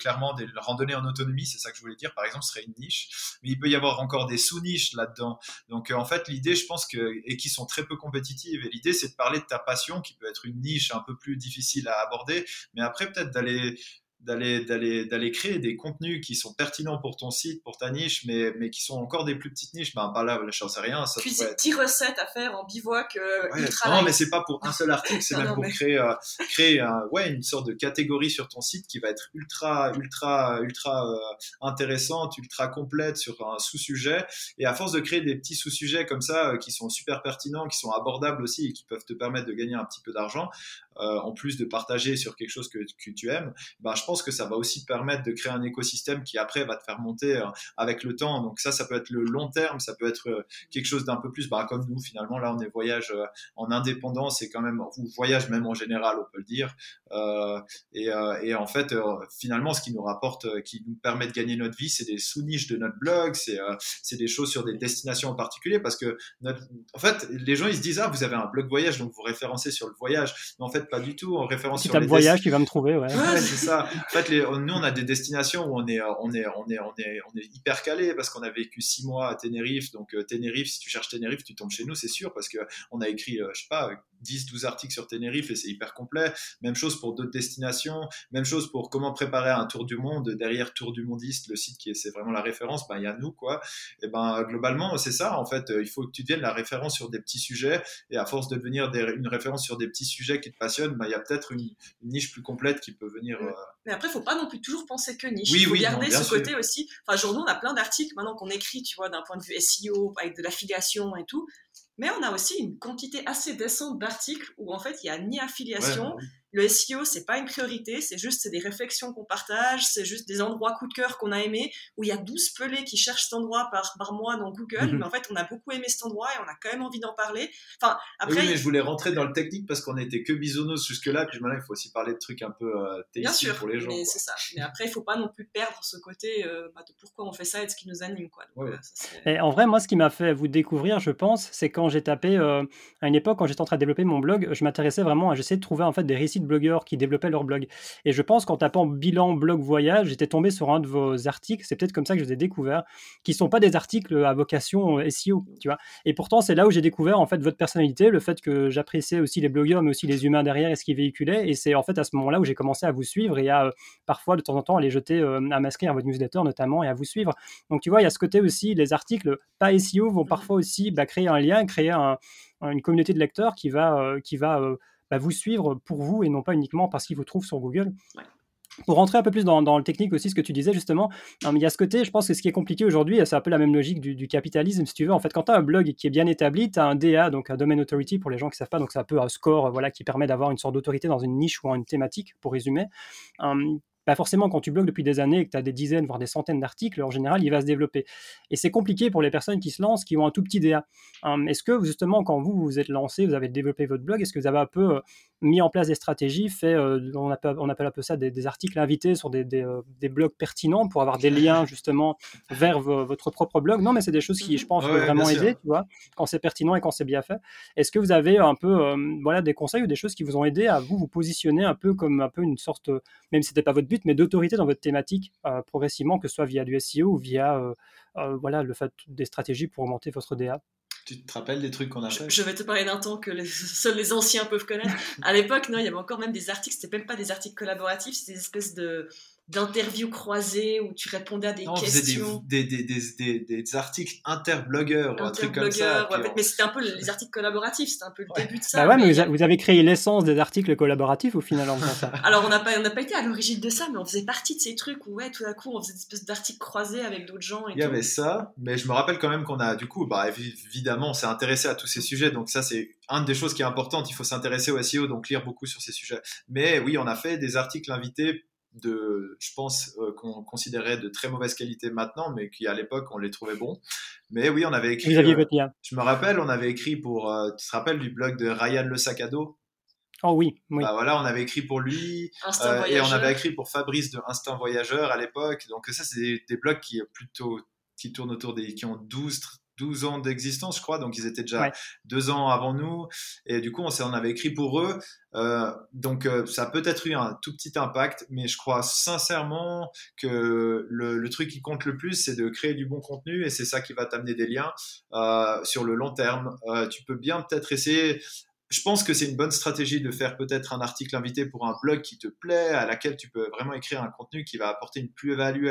clairement des randonnées en autonomie, c'est ça que je voulais dire, par exemple, serait une niche. Mais il peut y avoir encore des sous-niches là-dedans. Donc en fait, l'idée, je pense que, et qui sont très peu compétitives, et l'idée, c'est de parler de ta passion qui peut être une niche un peu plus difficile à aborder, mais après peut-être d'aller d'aller d'aller d'aller créer des contenus qui sont pertinents pour ton site, pour ta niche, mais mais qui sont encore des plus petites niches. Ben pas là, j'en sais rien. Ça Puis 10 recettes à faire en bivouac euh, Non, mais c'est pas pour un seul article, c'est même pour créer euh, créer ouais une sorte de catégorie sur ton site qui va être ultra ultra ultra euh, intéressante, ultra complète sur un sous-sujet. Et à force de créer des petits sous-sujets comme ça qui sont super pertinents, qui sont abordables aussi et qui peuvent te permettre de gagner un petit peu d'argent, euh, en plus de partager sur quelque chose que, que tu aimes, ben, je pense que ça va aussi permettre de créer un écosystème qui après va te faire monter euh, avec le temps. Donc ça, ça peut être le long terme, ça peut être euh, quelque chose d'un peu plus, bah, comme nous finalement, là on est voyage en indépendance et quand même, ou voyage même en général, on peut le dire. Et, et, en fait, finalement, ce qui nous rapporte, qui nous permet de gagner notre vie, c'est des sous-niches de notre blog, c'est des choses sur des destinations en particulier, parce que notre, en fait, les gens ils se disent ah vous avez un blog voyage, donc vous référencez sur le voyage, mais en fait pas du tout en référence sur les voyage qui va me trouver, ouais. ouais c'est ça. En fait, nous, on a des destinations où on est, on est, hyper calé parce qu'on a vécu six mois à Tenerife. Donc, euh, Tenerife, si tu cherches Tenerife, tu tombes chez nous, c'est sûr, parce que on a écrit, euh, je sais pas, 10, 12 articles sur Tenerife et c'est hyper complet. Même chose pour d'autres destinations. Même chose pour comment préparer un tour du monde. Derrière Tour du Mondiste, le site qui est, c'est vraiment la référence, ben, il y a nous, quoi. Et ben, globalement, c'est ça, en fait. Il faut que tu deviennes la référence sur des petits sujets et à force de devenir une référence sur des petits sujets qui te passionnent, ben, il y a peut-être une, niche plus complète qui peut venir. Euh, Mais après, il faut pas non plus toujours penser que niche. il faut garder ce côté aussi. Enfin, journaux, on a plein d'articles maintenant qu'on écrit, tu vois, d'un point de vue SEO, avec de l'affiliation et tout. Mais on a aussi une quantité assez décente d'articles où en fait il n'y a ni affiliation, bah le SEO, c'est pas une priorité, c'est juste c'est des réflexions qu'on partage, c'est juste des endroits coup de cœur qu'on a aimés, où il y a 12 pelés qui cherchent cet endroit par, par mois dans Google, mhm. mais en fait, on a beaucoup aimé cet endroit et on a quand même envie d'en parler. Enfin, après. Oui, mais je voulais rentrer dans le technique parce qu'on n'était que bisounours jusque-là, puis maintenant, il faut aussi parler de trucs un peu euh, Bien sûr, pour les gens. Mais c'est ça. Mais après, il faut pas non plus perdre ce côté euh, bah, de pourquoi on fait ça et de ce qui nous anime, quoi. Euh, et en vrai, moi, ce qui m'a fait vous découvrir, je pense, c'est quand j'ai tapé, euh, à une époque, quand j'étais en train de développer mon blog, je m'intéressais vraiment à, j'essayais de trouver en fait des récits de blogueurs qui développaient leur blog. Et je pense qu'en tapant bilan blog voyage, j'étais tombé sur un de vos articles, c'est peut-être comme ça que je les ai découverts, qui sont pas des articles à vocation euh, SEO, tu vois. Et pourtant, c'est là où j'ai découvert en fait votre personnalité, le fait que j'appréciais aussi les blogueurs, mais aussi les humains derrière et ce qu'ils véhiculaient. Et c'est en fait à ce moment-là où j'ai commencé à vous suivre et à euh, parfois de temps en temps aller jeter, euh, à m'inscrire à votre newsletter notamment et à vous suivre. Donc tu vois, il y a ce côté aussi, les articles pas SEO vont parfois aussi bah, créer un lien, créer une communauté de lecteurs qui va, qui va bah, vous suivre pour vous et non pas uniquement parce qu'il vous trouve sur Google. Pour rentrer un peu plus dans, le technique aussi, ce que tu disais justement, il y a ce côté, je pense que ce qui est compliqué aujourd'hui, c'est un peu la même logique du, capitalisme, si tu veux. En fait, quand tu as un blog qui est bien établi, tu as un DA, donc un Domain Authority pour les gens qui ne savent pas, donc c'est un peu un score voilà, qui permet d'avoir une sorte d'autorité dans une niche ou en une thématique, pour résumer. Hum, bah, forcément, quand tu blogues depuis des années et que tu as des dizaines, voire des centaines d'articles, en général, il va se développer. Et c'est compliqué pour les personnes qui se lancent, qui ont un tout petit DA. Hum, est-ce que, justement, quand vous vous êtes lancé, vous avez développé votre blog, est-ce que vous avez un peu euh, mis en place des stratégies, fait, euh, on, appelle, on, appelle, un peu ça des, articles invités sur des, euh, des, blogs pertinents pour avoir des liens, justement, vers votre propre blog? Non, mais c'est des choses qui, je pense, peuvent vraiment aider, tu vois, quand c'est pertinent et quand c'est bien fait. Est-ce que vous avez un peu, voilà, des conseils ou des choses qui vous ont aidé à vous vous positionner un peu comme un peu une sorte, même si c'était pas votre but, mais d'autorité dans votre thématique euh, progressivement, que ce soit via du SEO ou via euh, euh, voilà, le fait des stratégies pour augmenter votre DA tu te rappelles des trucs qu'on a fait? je, vais te parler d'un temps que seuls les anciens peuvent connaître. À l'époque, non, il y avait encore même des articles, c'était même pas des articles collaboratifs, c'était des espèces de, d'interviews croisées où tu répondais à des questions. Des, des, des, des, articles interblogueurs, un truc comme ça. mais c'était un peu les articles collaboratifs, c'était un peu le début de ça. Bah ouais, mais, vous, avez créé l'essence des articles collaboratifs au final en ça. Alors on n'a pas, on pas été à l'origine de ça, mais on faisait partie de ces trucs où ouais, tout d'un coup on faisait des espèces d'articles croisés avec d'autres gens. Il y avait ça, mais je me rappelle quand même qu'on a du coup, bah, évidemment, on s'est intéressé à tous ces sujets, donc ça c'est une des choses qui est importante, il faut s'intéresser au SEO, donc lire beaucoup sur ces sujets. Mais oui, on a fait des articles invités de, je pense, euh, qu'on considérait de très mauvaise qualité maintenant, mais qui à l'époque on les trouvait bons. Mais oui, on avait écrit. Vous aviez euh, Je me rappelle, on avait écrit pour. Euh, tu te rappelles du blog de Ryan Le Sac à dos? Oh oui, oui. Bah voilà, on avait écrit pour lui et on avait écrit pour Fabrice de Instinct Voyageur à l'époque. Donc ça, c'est des, des, blogs qui plutôt qui tournent autour des qui ont 12 12 ans d'existence, je crois. Donc, ils étaient déjà deux ans avant nous. Et du coup, on, on avait écrit pour eux. Euh, donc, euh, ça a peut-être eu un tout petit impact, mais je crois sincèrement que le, truc qui compte le plus, c'est de créer du bon contenu et c'est ça qui va t'amener des liens euh, sur le long terme. tu peux bien peut-être essayer je pense que c'est une bonne stratégie de faire peut-être un article invité pour un blog qui te plaît, à laquelle tu peux vraiment écrire un contenu qui va apporter une plus-value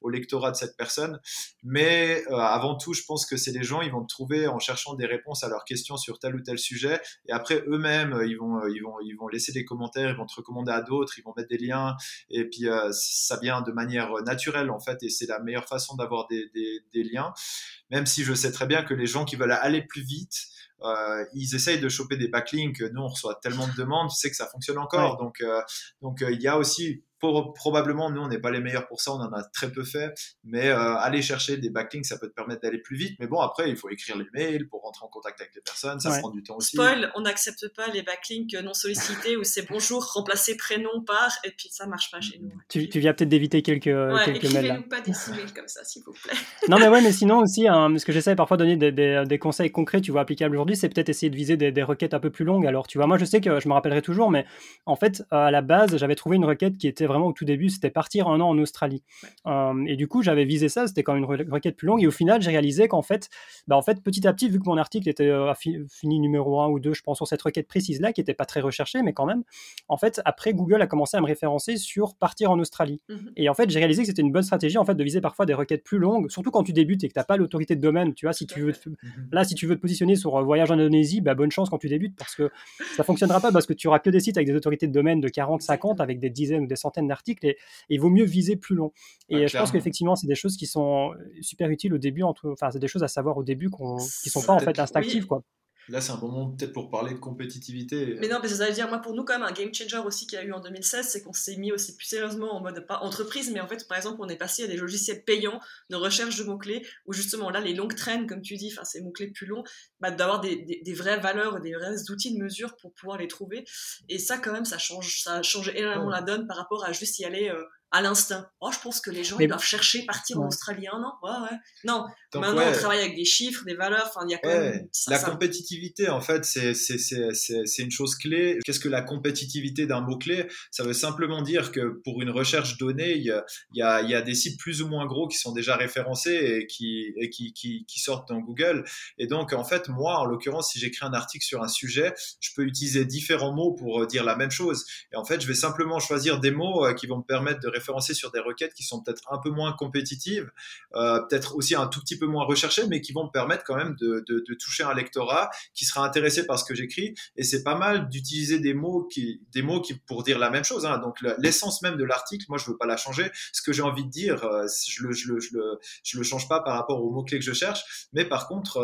au lectorat de cette personne. Mais euh, avant tout, je pense que c'est les gens, ils vont te trouver en cherchant des réponses à leurs questions sur tel ou tel sujet. Et après, eux-mêmes, ils vont, ils, vont, ils vont laisser des commentaires, ils vont te recommander à d'autres, ils vont mettre des liens. Et puis, euh, ça vient de manière naturelle, en fait. Et c'est la meilleure façon d'avoir des, des, des liens. Même si je sais très bien que les gens qui veulent aller plus vite, euh, ils essayent de choper des backlinks. Nous, on reçoit tellement de demandes, tu sais que ça fonctionne encore. Donc, euh, donc euh, il y a aussi probablement, nous, on n'est pas les meilleurs pour ça, on en a très peu fait, mais euh, aller chercher des backlinks, ça peut te permettre d'aller plus vite. Mais bon, après, il faut écrire les mails pour rentrer en contact avec les personnes, ça prend du temps aussi. Spoil, on n'accepte pas les backlinks non sollicités où c'est bonjour, remplacer prénom par, et puis ça marche pas chez nous. Tu, tu viens peut-être d'éviter quelques, ouais, quelques mails. pas des emails comme ça, s'il vous plaît. non, mais ouais, mais sinon aussi, hein, ce que j'essaie parfois de donner des, des, des, conseils concrets, tu vois, applicables aujourd'hui, c'est peut-être essayer de viser des, des, requêtes un peu plus longues. Alors, tu vois, moi, je sais que je me rappellerai toujours, mais en fait, à la base, j'avais trouvé une requête qui était vraiment au tout début, c'était partir un an en Australie. Euh, et du coup, j'avais visé ça, c'était quand même une requête plus longue. Et au final, j'ai réalisé qu'en fait, bah, en fait, petit à petit, vu que mon article était euh, fini numéro 1 ou 2, je pense, sur cette requête précise-là, qui n'était pas très recherchée, mais quand même, en fait, après, Google a commencé à me référencer sur partir en Australie. Mhm. Et en fait, j'ai réalisé que c'était une bonne stratégie, en fait, de viser parfois des requêtes plus longues, surtout quand tu débutes et que tu n'as pas l'autorité de domaine. Tu vois, si tu veux, mhm. là, si tu veux te positionner sur un voyage en Indonésie, bah, bonne chance quand tu débutes, parce que ça fonctionnera pas, parce que tu auras que des sites avec des autorités de domaine de 40, 50, avec des dizaines ou des centaines d'articles, et, il vaut mieux viser plus long. Et ah, je pense qu'effectivement, c'est des choses qui sont super utiles au début, enfin, c'est des choses à savoir au début qui ne sont pas en fait instinctives, quoi. Là, c'est un bon moment peut-être pour parler de compétitivité. Mais non, mais ça veut dire, moi, pour nous, quand même, un game changer aussi qu'il y a eu en 2016, c'est qu'on s'est mis aussi plus sérieusement en mode, pas entreprise, mais en fait, par exemple, on est passé à des logiciels payants de recherche de mots-clés, où justement, là, les longues traînes, comme tu dis, enfin, ces mots-clés plus longs, bah, d'avoir des, des, vraies valeurs, des vrais outils de mesure pour pouvoir les trouver. Et ça, quand même, ça change, ça change énormément la donne par rapport à juste y aller. Euh, à l'instinct. Oh, je pense que les gens ils doivent chercher partir en Australie un an. Ouais, ouais. Non, maintenant on travaille avec des chiffres, des valeurs. Enfin, il y a quand même. la compétitivité, en fait, c'est une chose clé. Qu'est-ce que la compétitivité d'un mot-clé? Ça veut simplement dire que pour une recherche donnée, il y a, y, a, y a, des sites plus ou moins gros qui sont déjà référencés et qui, et qui, qui, qui sortent dans Google. Et donc, en fait, moi, en l'occurrence, si j'écris un article sur un sujet, je peux utiliser différents mots pour dire la même chose. Et en fait, je vais simplement choisir des mots euh, qui vont me permettre de référencer sur des requêtes qui sont peut-être un peu moins compétitives, euh, peut-être aussi un tout petit peu moins recherchées, mais qui vont me permettre quand même de, toucher un lectorat qui sera intéressé par ce que j'écris. Et c'est pas mal d'utiliser des mots qui, des mots qui pour dire la même chose. Hein. Donc l'essence même de l'article, moi je veux pas la changer. Ce que j'ai envie de dire, euh, je le, je le, je le, je le change pas par rapport aux mots clés que je cherche, mais par contre,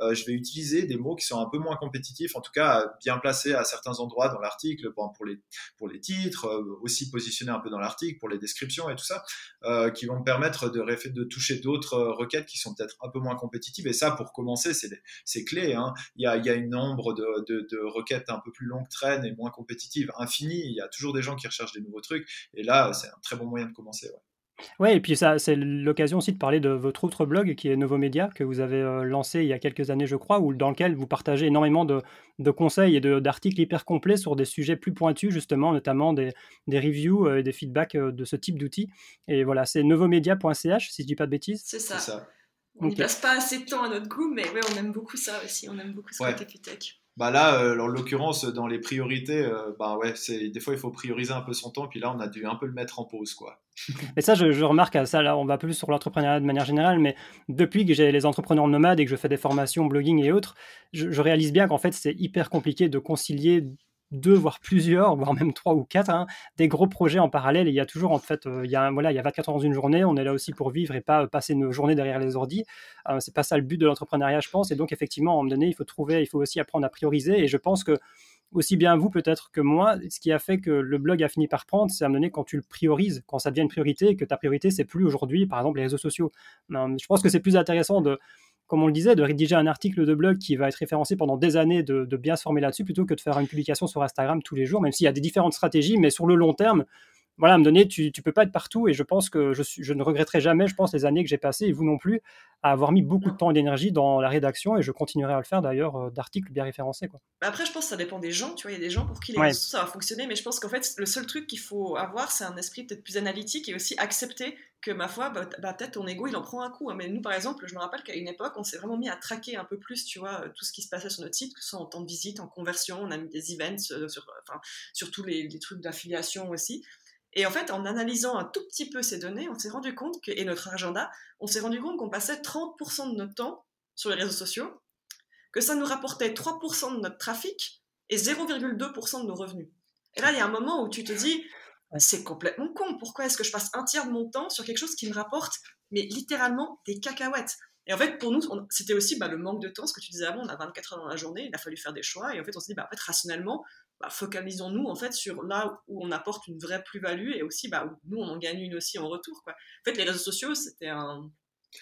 euh, je vais utiliser des mots qui sont un peu moins compétitifs, en tout cas bien placés à certains endroits dans l'article, pour les pour les titres, aussi positionnés un peu dans l'article pour les descriptions et tout ça, euh, qui vont me permettre de, toucher d'autres euh, requêtes qui sont peut-être un peu moins compétitives. Et ça, pour commencer, c'est clé. Hein. Il, y a, il y a une nombre de, requêtes un peu plus longues traînes et moins compétitives infinies. Il y a toujours des gens qui recherchent des nouveaux trucs. Et là, c'est un très bon moyen de commencer. Ouais, et puis ça, c'est l'occasion aussi de parler de votre autre blog qui est Novo Media, que vous avez euh, lancé il y a quelques années, je crois, où, dans lequel vous partagez énormément de, de conseils et d'articles hyper complets sur des sujets plus pointus, justement, notamment des, des reviews euh, et des feedbacks euh, de ce type d'outils. Et voilà, c'est novomedia.ch, si je dis pas de bêtises. C'est ça. On n'y passe pas assez de temps à notre goût, mais ouais, on aime beaucoup ça aussi. On aime beaucoup ce côté tech. Bah là, euh, en l'occurrence, dans les priorités, euh, bah ouais, c'est des fois il faut prioriser un peu son temps, puis là on a dû un peu le mettre en pause, quoi. et ça, je, remarque à ça, là, on va plus sur l'entrepreneuriat de manière générale, mais depuis que j'ai les entrepreneurs nomades et que je fais des formations, blogging et autres, je, je réalise bien qu'en fait c'est hyper compliqué de concilier deux, voire plusieurs, voire même trois ou quatre, hein, des gros projets en parallèle. Et il y a toujours, en fait, euh, il, y a, voilà, il y a 24 heures dans une journée. On est là aussi pour vivre et pas passer nos journées derrière les ordis. Euh, c'est pas ça le but de l'entrepreneuriat, je pense. Et donc, effectivement, à un moment donné, il faut trouver, il faut aussi apprendre à prioriser. Et je pense que, aussi bien vous peut-être que moi, ce qui a fait que le blog a fini par prendre, c'est à un moment donné quand tu le priorises, quand ça devient une priorité, que ta priorité, c'est plus aujourd'hui, par exemple, les réseaux sociaux. Euh, je pense que c'est plus intéressant de comme on le disait, de rédiger un article de blog qui va être référencé pendant des années, de, bien se former là-dessus, plutôt que de faire une publication sur Instagram tous les jours, même s'il y a des différentes stratégies, mais sur le long terme, voilà, à me donner, tu, tu peux pas être partout et je pense que je, je ne regretterai jamais, je pense, les années que j'ai passées et vous non plus, à avoir mis beaucoup de temps et d'énergie dans la rédaction et je continuerai à le faire d'ailleurs euh, d'articles bien référencés. Quoi. Après, je pense que ça dépend des gens, tu vois, il y a des gens pour qui les réseaux ça va fonctionner, mais je pense qu'en fait, le seul truc qu'il faut avoir, c'est un esprit peut-être plus analytique et aussi accepter que ma foi, bah, bah, peut-être ton ego il en prend un coup. Hein. Mais nous, par exemple, je me rappelle qu'à une époque, on s'est vraiment mis à traquer un peu plus, tu vois, tout ce qui se passait sur notre site, que ce soit en temps de visite, en conversion, on a mis des events euh, sur, enfin, sur tous les, les trucs d'affiliation aussi. Et en fait, en analysant un tout petit peu ces données, on s'est rendu compte et notre agenda, on s'est rendu compte qu'on passait 30% de notre temps sur les réseaux sociaux, que ça nous rapportait 3% de notre trafic et 0,2% de nos revenus. Et là, il y a un moment où tu te dis, c'est complètement con. Pourquoi est-ce que je passe un tiers de mon temps sur quelque chose qui me rapporte, mais littéralement des cacahuètes? Et en fait, pour nous, c'était aussi bah, le manque de temps. Ce que tu disais avant, on a 24 heures dans la journée, il a fallu faire des choix. Et en fait, on s'est dit, bah, en fait, rationnellement, bah, focalisons-nous en fait sur là où on apporte une vraie plus-value et aussi bah, où nous on en gagne une aussi en retour. Quoi. En fait, les réseaux sociaux, c'était un.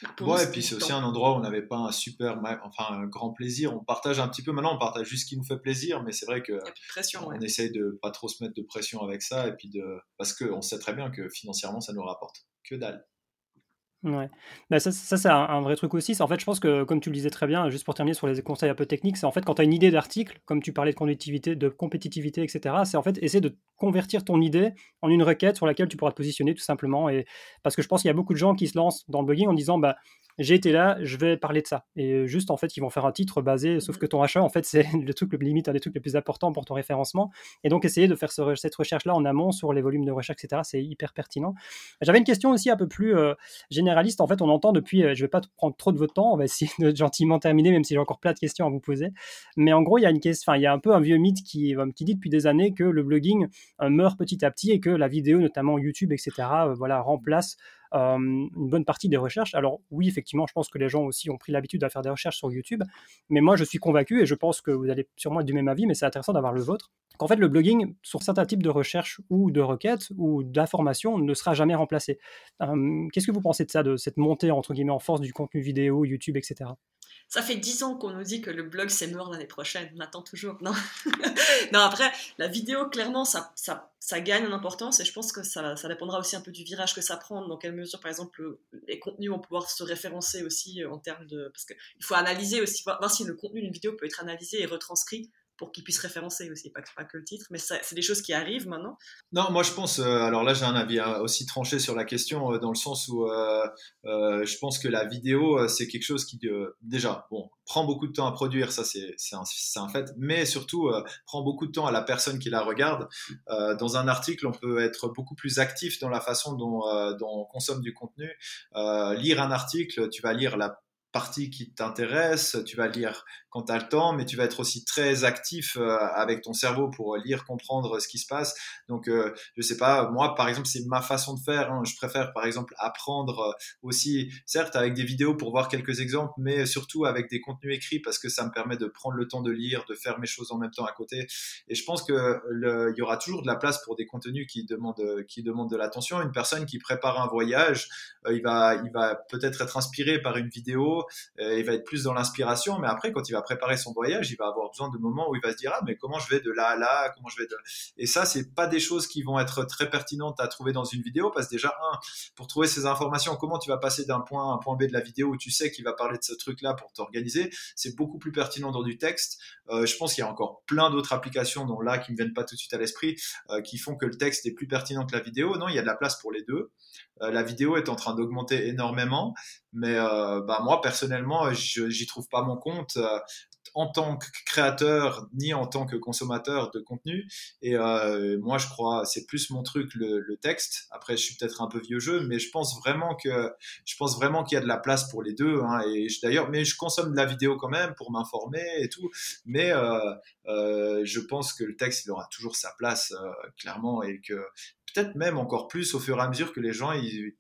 Bah, ouais, et puis c'est aussi un endroit où on n'avait pas un super, enfin un grand plaisir. On partage un petit peu maintenant, on partage juste ce qui nous fait plaisir, mais c'est vrai que on essaye de pas trop se mettre de pression avec ça, et puis de parce qu'on sait très bien que financièrement ça nous rapporte que dalle. Ouais. Bah, ça, ça c'est un, vrai truc aussi. En fait, je pense que, comme tu le disais très bien, juste pour terminer sur les conseils un peu techniques, c'est en fait quand tu as une idée d'article, comme tu parlais de conductivité, de compétitivité, etc., c'est en fait essayer de convertir ton idée en une requête sur laquelle tu pourras te positionner tout simplement. Et, parce que je pense qu'il y a beaucoup de gens qui se lancent dans le blogging en disant bah, j'ai été là, je vais parler de ça. Et juste, en fait, ils vont faire un titre basé, sauf que ton achat, en fait, c'est le truc, le limite, un des trucs les plus importants pour ton référencement. Et donc, essayer de faire cette recherche-là en amont sur les volumes de recherche, etc., c'est hyper pertinent. J'avais une question aussi un peu plus euh, généraliste. En fait, on entend depuis, euh, je vais pas prendre trop de votre temps, on va essayer de gentiment terminer, même si j'ai encore plein de questions à vous poser. Mais en gros, il y a une question, enfin, il y a un peu un vieux mythe qui, euh, qui dit depuis des années que le blogging meurt petit à petit et que la vidéo, notamment YouTube, etc., voilà, remplace euh, une bonne partie des recherches. Alors oui, effectivement, je pense que les gens aussi ont pris l'habitude à faire des recherches sur YouTube, mais moi je suis convaincu et je pense que vous allez sûrement être du même avis, mais c'est intéressant d'avoir le vôtre, qu'en fait le blogging sur certains types de recherches ou de requêtes ou d'informations ne sera jamais remplacé. Qu'est-ce que vous pensez de ça, de cette montée entre guillemets en force du contenu vidéo, YouTube, etc. Ça fait dix ans qu'on nous dit que le blog c'est mort l'année prochaine. On attend toujours. Non, non après, la vidéo, clairement, ça, ça, ça, gagne en importance et je pense que ça, ça, dépendra aussi un peu du virage que ça prend. Dans quelle mesure, par exemple, les contenus vont pouvoir se référencer aussi euh, en termes de. Parce qu'il faut analyser aussi, voir si le contenu d'une vidéo peut être analysé et retranscrit pour qu'ils puissent référencer aussi, pas, que le titre, mais c'est des choses qui arrivent maintenant. Non, moi je pense, euh, alors là j'ai un avis hein, aussi tranché sur la question, euh, dans le sens où euh, je pense que la vidéo, c'est quelque chose qui, déjà, bon, prend beaucoup de temps à produire, ça c'est un, un, fait, mais surtout prend beaucoup de temps à la personne qui la regarde. dans un article, on peut être beaucoup plus actif dans la façon dont, dont on consomme du contenu. lire un article, tu vas lire la partie qui t'intéresse, tu vas lire quand tu as le temps, mais tu vas être aussi très actif euh, avec ton cerveau pour lire, comprendre ce qui se passe. Donc, euh, je sais pas, moi, par exemple, c'est ma façon de faire. Hein. Je préfère, par exemple, apprendre euh, aussi, certes, avec des vidéos pour voir quelques exemples, mais surtout avec des contenus écrits parce que ça me permet de prendre le temps de lire, de faire mes choses en même temps à côté. Et je pense que il y aura toujours de la place pour des contenus qui demandent, qui demandent de l'attention. Une personne qui prépare un voyage, il va, il va peut-être être inspiré par une vidéo, il va être plus dans l'inspiration, mais après, quand il va préparer son voyage, il va avoir besoin de moments où il va se dire ah mais comment je vais de là à là, comment je vais de et ça c'est pas des choses qui vont être très pertinentes à trouver dans une vidéo parce que déjà un pour trouver ces informations, comment tu vas passer d'un point à un point B de la vidéo où tu sais qu'il va parler de ce truc là pour t'organiser, c'est beaucoup plus pertinent dans du texte. Euh, je pense qu'il y a encore plein d'autres applications dont là qui me viennent pas tout de suite à l'esprit euh, qui font que le texte est plus pertinent que la vidéo. Non, il y a de la place pour les deux. Euh, la vidéo est en train d'augmenter énormément, mais bah, moi personnellement, j'y trouve pas mon compte en tant que créateur ni en tant que consommateur de contenu. Et euh, moi, je crois, c'est plus mon truc le, texte. Après, je suis peut-être un peu vieux jeu, mais je pense vraiment que je pense vraiment qu'il y a de la place pour les deux. Hein. et d'ailleurs, mais je consomme de la vidéo quand même pour m'informer et tout. Mais euh, euh, je pense que le texte, il aura toujours sa place clairement et que peut-être même encore plus au fur et à mesure que les gens ils,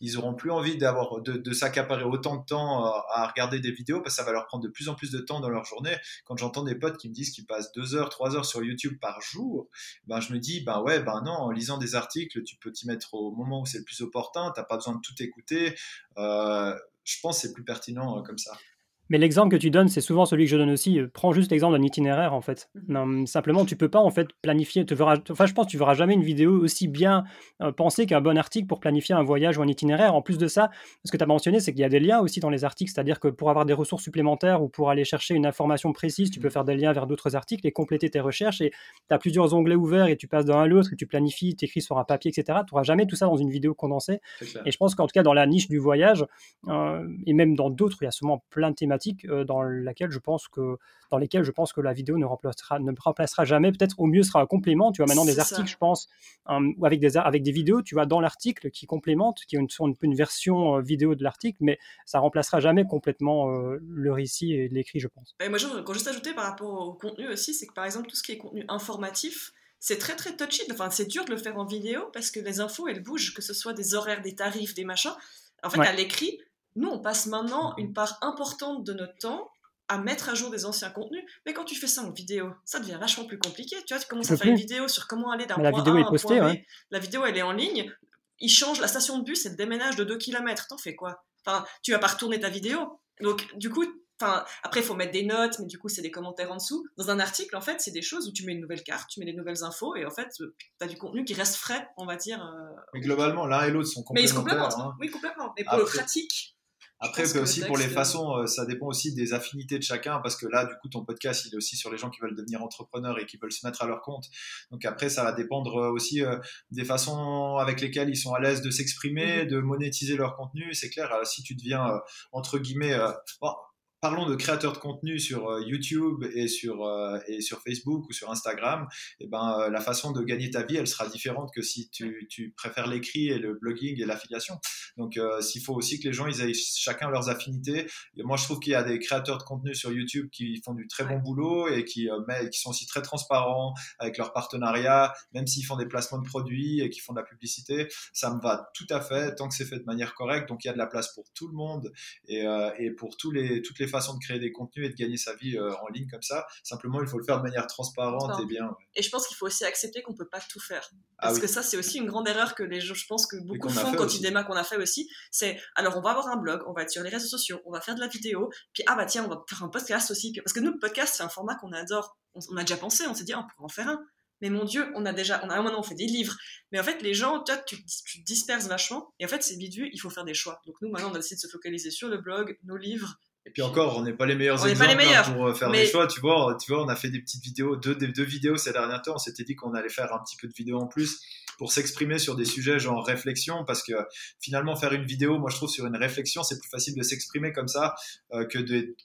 ils auront plus envie d'avoir de, s'accaparer autant de temps euh, à, regarder des vidéos parce que ça va leur prendre de plus en plus de temps dans leur journée. Quand j'entends des potes qui me disent qu'ils passent deux heures, trois heures sur YouTube par jour, ben je me dis ben ouais ben non en lisant des articles tu peux t'y mettre au moment où c'est le plus opportun, t'as pas besoin de tout écouter. Euh, je pense que c'est plus pertinent euh, comme ça. Mais l'exemple que tu donnes, c'est souvent celui que je donne aussi. Prends juste l'exemple d'un itinéraire, en fait. Mmh. simplement, tu peux pas, en fait, planifier. Tu verras, enfin, je pense que tu verras jamais une vidéo aussi bien pensée qu'un bon article pour planifier un voyage ou un itinéraire. En plus de ça, ce que tu as mentionné, c'est qu'il y a des liens aussi dans les articles. C'est-à-dire que pour avoir des ressources supplémentaires ou pour aller chercher une information précise, tu peux mmh. faire des liens vers d'autres articles et compléter tes recherches. Et tu as plusieurs onglets ouverts et tu passes d'un à l'autre et tu planifies, tu écris sur un papier, etc. Tu n'auras jamais tout ça dans une vidéo condensée. Et je pense qu'en tout cas, dans la niche du voyage, et même dans d'autres, il y a sûrement plein de thématiques dans laquelle je pense que dans lesquelles je pense que la vidéo ne remplacera, ne remplacera jamais. Peut-être au mieux sera un complément. Tu vois maintenant des articles, je pense, ou avec des avec des vidéos, tu vois dans l'article qui complémentent, qui sont une, une version euh, vidéo de l'article, mais ça remplacera jamais complètement euh, le récit et l'écrit, je pense. Et moi, quand juste ajouter par rapport au contenu aussi, c'est que par exemple tout ce qui est contenu informatif, c'est très très touchy. Enfin, c'est dur de le faire en vidéo parce que les infos elles bougent, que ce soit des horaires, des tarifs, des machins. En fait, à l'écrit, nous, on passe maintenant une part importante de notre temps à mettre à jour des anciens contenus, mais quand tu fais ça en vidéo, ça devient vachement plus compliqué. Tu vois, tu commences à faire une vidéo sur comment aller d'un point vidéo A à un point B. La vidéo, elle est en ligne. Il change la station de bus, elle déménage de 2 km. T'en fais quoi? Enfin, tu vas pas retourner ta vidéo. Donc, du coup, enfin, après, il faut mettre des notes, mais du coup, c'est des commentaires en dessous. Dans un article, en fait, c'est des choses où tu mets une nouvelle carte, tu mets des nouvelles infos, et en fait, tu as du contenu qui reste frais, on va dire. Euh, mais globalement, l'un et l'autre sont complémentaires. Mais hein. Oui, complètement. Mais pour le pratique, après, aussi pour les façons, euh, ça dépend aussi des affinités de chacun, parce que là, du coup, ton podcast, il est aussi sur les gens qui veulent devenir entrepreneurs et qui veulent se mettre à leur compte. Donc après, ça va dépendre euh, aussi euh, des façons avec lesquelles ils sont à l'aise de s'exprimer, mm-hmm. de monétiser leur contenu. C'est clair, si tu deviens, entre guillemets, parlons de créateurs de contenu sur euh, YouTube et sur, euh, et sur Facebook ou sur Instagram, et eh ben, euh, la façon de gagner ta vie, elle sera différente que si tu, tu préfères l'écrit et le blogging et l'affiliation. Donc, s'il faut aussi que les gens ils aient chacun leurs affinités. Et moi, je trouve qu'il y a des créateurs de contenu sur YouTube qui font du très bon boulot et qui, mais, qui sont aussi très transparents avec leurs partenariats, même s'ils font des placements de produits et qui font de la publicité. Ça me va tout à fait tant que c'est fait de manière correcte. Donc, il y a de la place pour tout le monde et, et pour tous les, toutes les façon de créer des contenus et de gagner sa vie euh, en ligne comme ça. Simplement, il faut le faire de manière transparente et bien. Et je pense qu'il faut aussi accepter qu'on peut pas tout faire. Ah Parce que ça, c'est aussi une grande erreur que les gens, je pense que beaucoup font quand ils démarrent, qu'on a fait aussi. C'est alors, on va avoir un blog, on va être sur les réseaux sociaux, on va faire de la vidéo, puis ah bah tiens, on va faire un podcast aussi. Parce que nous, le podcast, c'est un format qu'on adore. On, a déjà pensé, on s'est dit, ah, on pourrait en faire un mais mon Dieu, on a déjà, on a un moment, on fait des livres. Mais en fait, les gens, toi, tu, tu disperses vachement. Et en fait, c'est bidule, il faut faire des choix. Donc nous, maintenant, on a décidé de se focaliser sur le blog, nos livres, et puis encore, on n'est pas les meilleurs exemples hein, pour euh, faire des choix. Tu vois, tu vois, on a fait des petites vidéos, deux, deux vidéos ces derniers temps. On s'était dit qu'on allait faire un petit peu de vidéos en plus pour s'exprimer sur des sujets genre réflexion, parce que finalement faire une vidéo, moi je trouve sur une réflexion, c'est plus facile de s'exprimer comme ça euh, que de,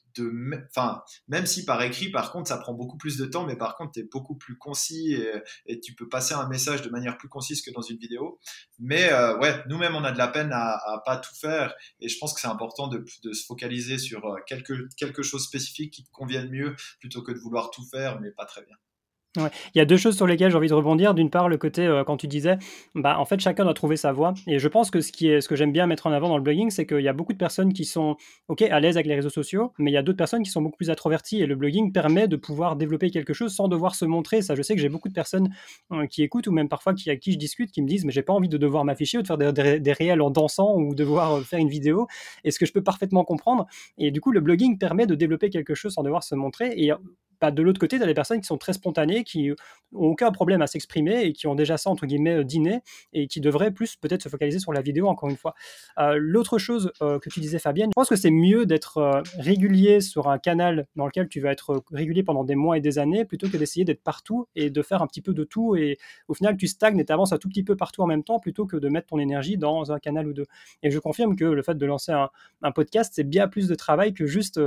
enfin, même si par écrit, par contre, ça prend beaucoup plus de temps, mais par contre, tu es beaucoup plus concis et, tu peux passer un message de manière plus concise que dans une vidéo. Mais euh, ouais, nous-mêmes, on a de la peine à, à, pas tout faire, et je pense que c'est important de, de, se focaliser sur euh, quelque, quelque chose spécifique qui te convienne mieux plutôt que de vouloir tout faire, mais pas très bien. Il y a deux choses sur lesquelles j'ai envie de rebondir. D'une part, le côté euh, quand tu disais, bah en fait chacun doit trouver sa voie. Et je pense que ce qui est, ce que j'aime bien mettre en avant dans le blogging, c'est qu'il y a beaucoup de personnes qui sont ok à l'aise avec les réseaux sociaux, mais il y a d'autres personnes qui sont beaucoup plus introverties. Et le blogging permet de pouvoir développer quelque chose sans devoir se montrer. Ça, je sais que j'ai beaucoup de personnes euh, qui écoutent ou même parfois qui avec qui je discute, qui me disent, mais j'ai pas envie de devoir m'afficher ou de faire des, des, réels en dansant ou devoir euh, faire une vidéo. Et ce que je peux parfaitement comprendre? Et du coup, le blogging permet de développer quelque chose sans devoir se montrer. Et de l'autre côté, tu as des personnes qui sont très spontanées, qui n'ont aucun problème à s'exprimer et qui ont déjà ça, entre guillemets, euh, dîné et qui devraient plus peut-être se focaliser sur la vidéo, encore une fois. Euh, l'autre chose euh, que tu disais, Fabienne, je pense que c'est mieux d'être régulier sur un canal dans lequel tu vas être régulier pendant des mois et des années plutôt que d'essayer d'être partout et de faire un petit peu de tout et au final, tu stagnes et tu avances un tout petit peu partout en même temps plutôt que de mettre ton énergie dans un canal ou deux. Et je confirme que le fait de lancer un, un podcast, c'est bien plus de travail que juste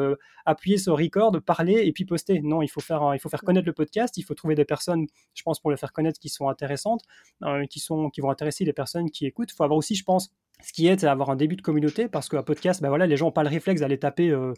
appuyer sur record, parler et puis poster. Non, il faut faire, il faut faire connaître le podcast, il faut trouver des personnes, je pense, pour le faire connaître qui sont intéressantes, euh, qui, sont, qui vont intéresser les personnes qui écoutent. Il faut avoir aussi, je pense, ce qui est, c'est avoir un début de communauté, parce qu'un podcast, ben voilà, les gens n'ont pas le réflexe d'aller taper euh, euh,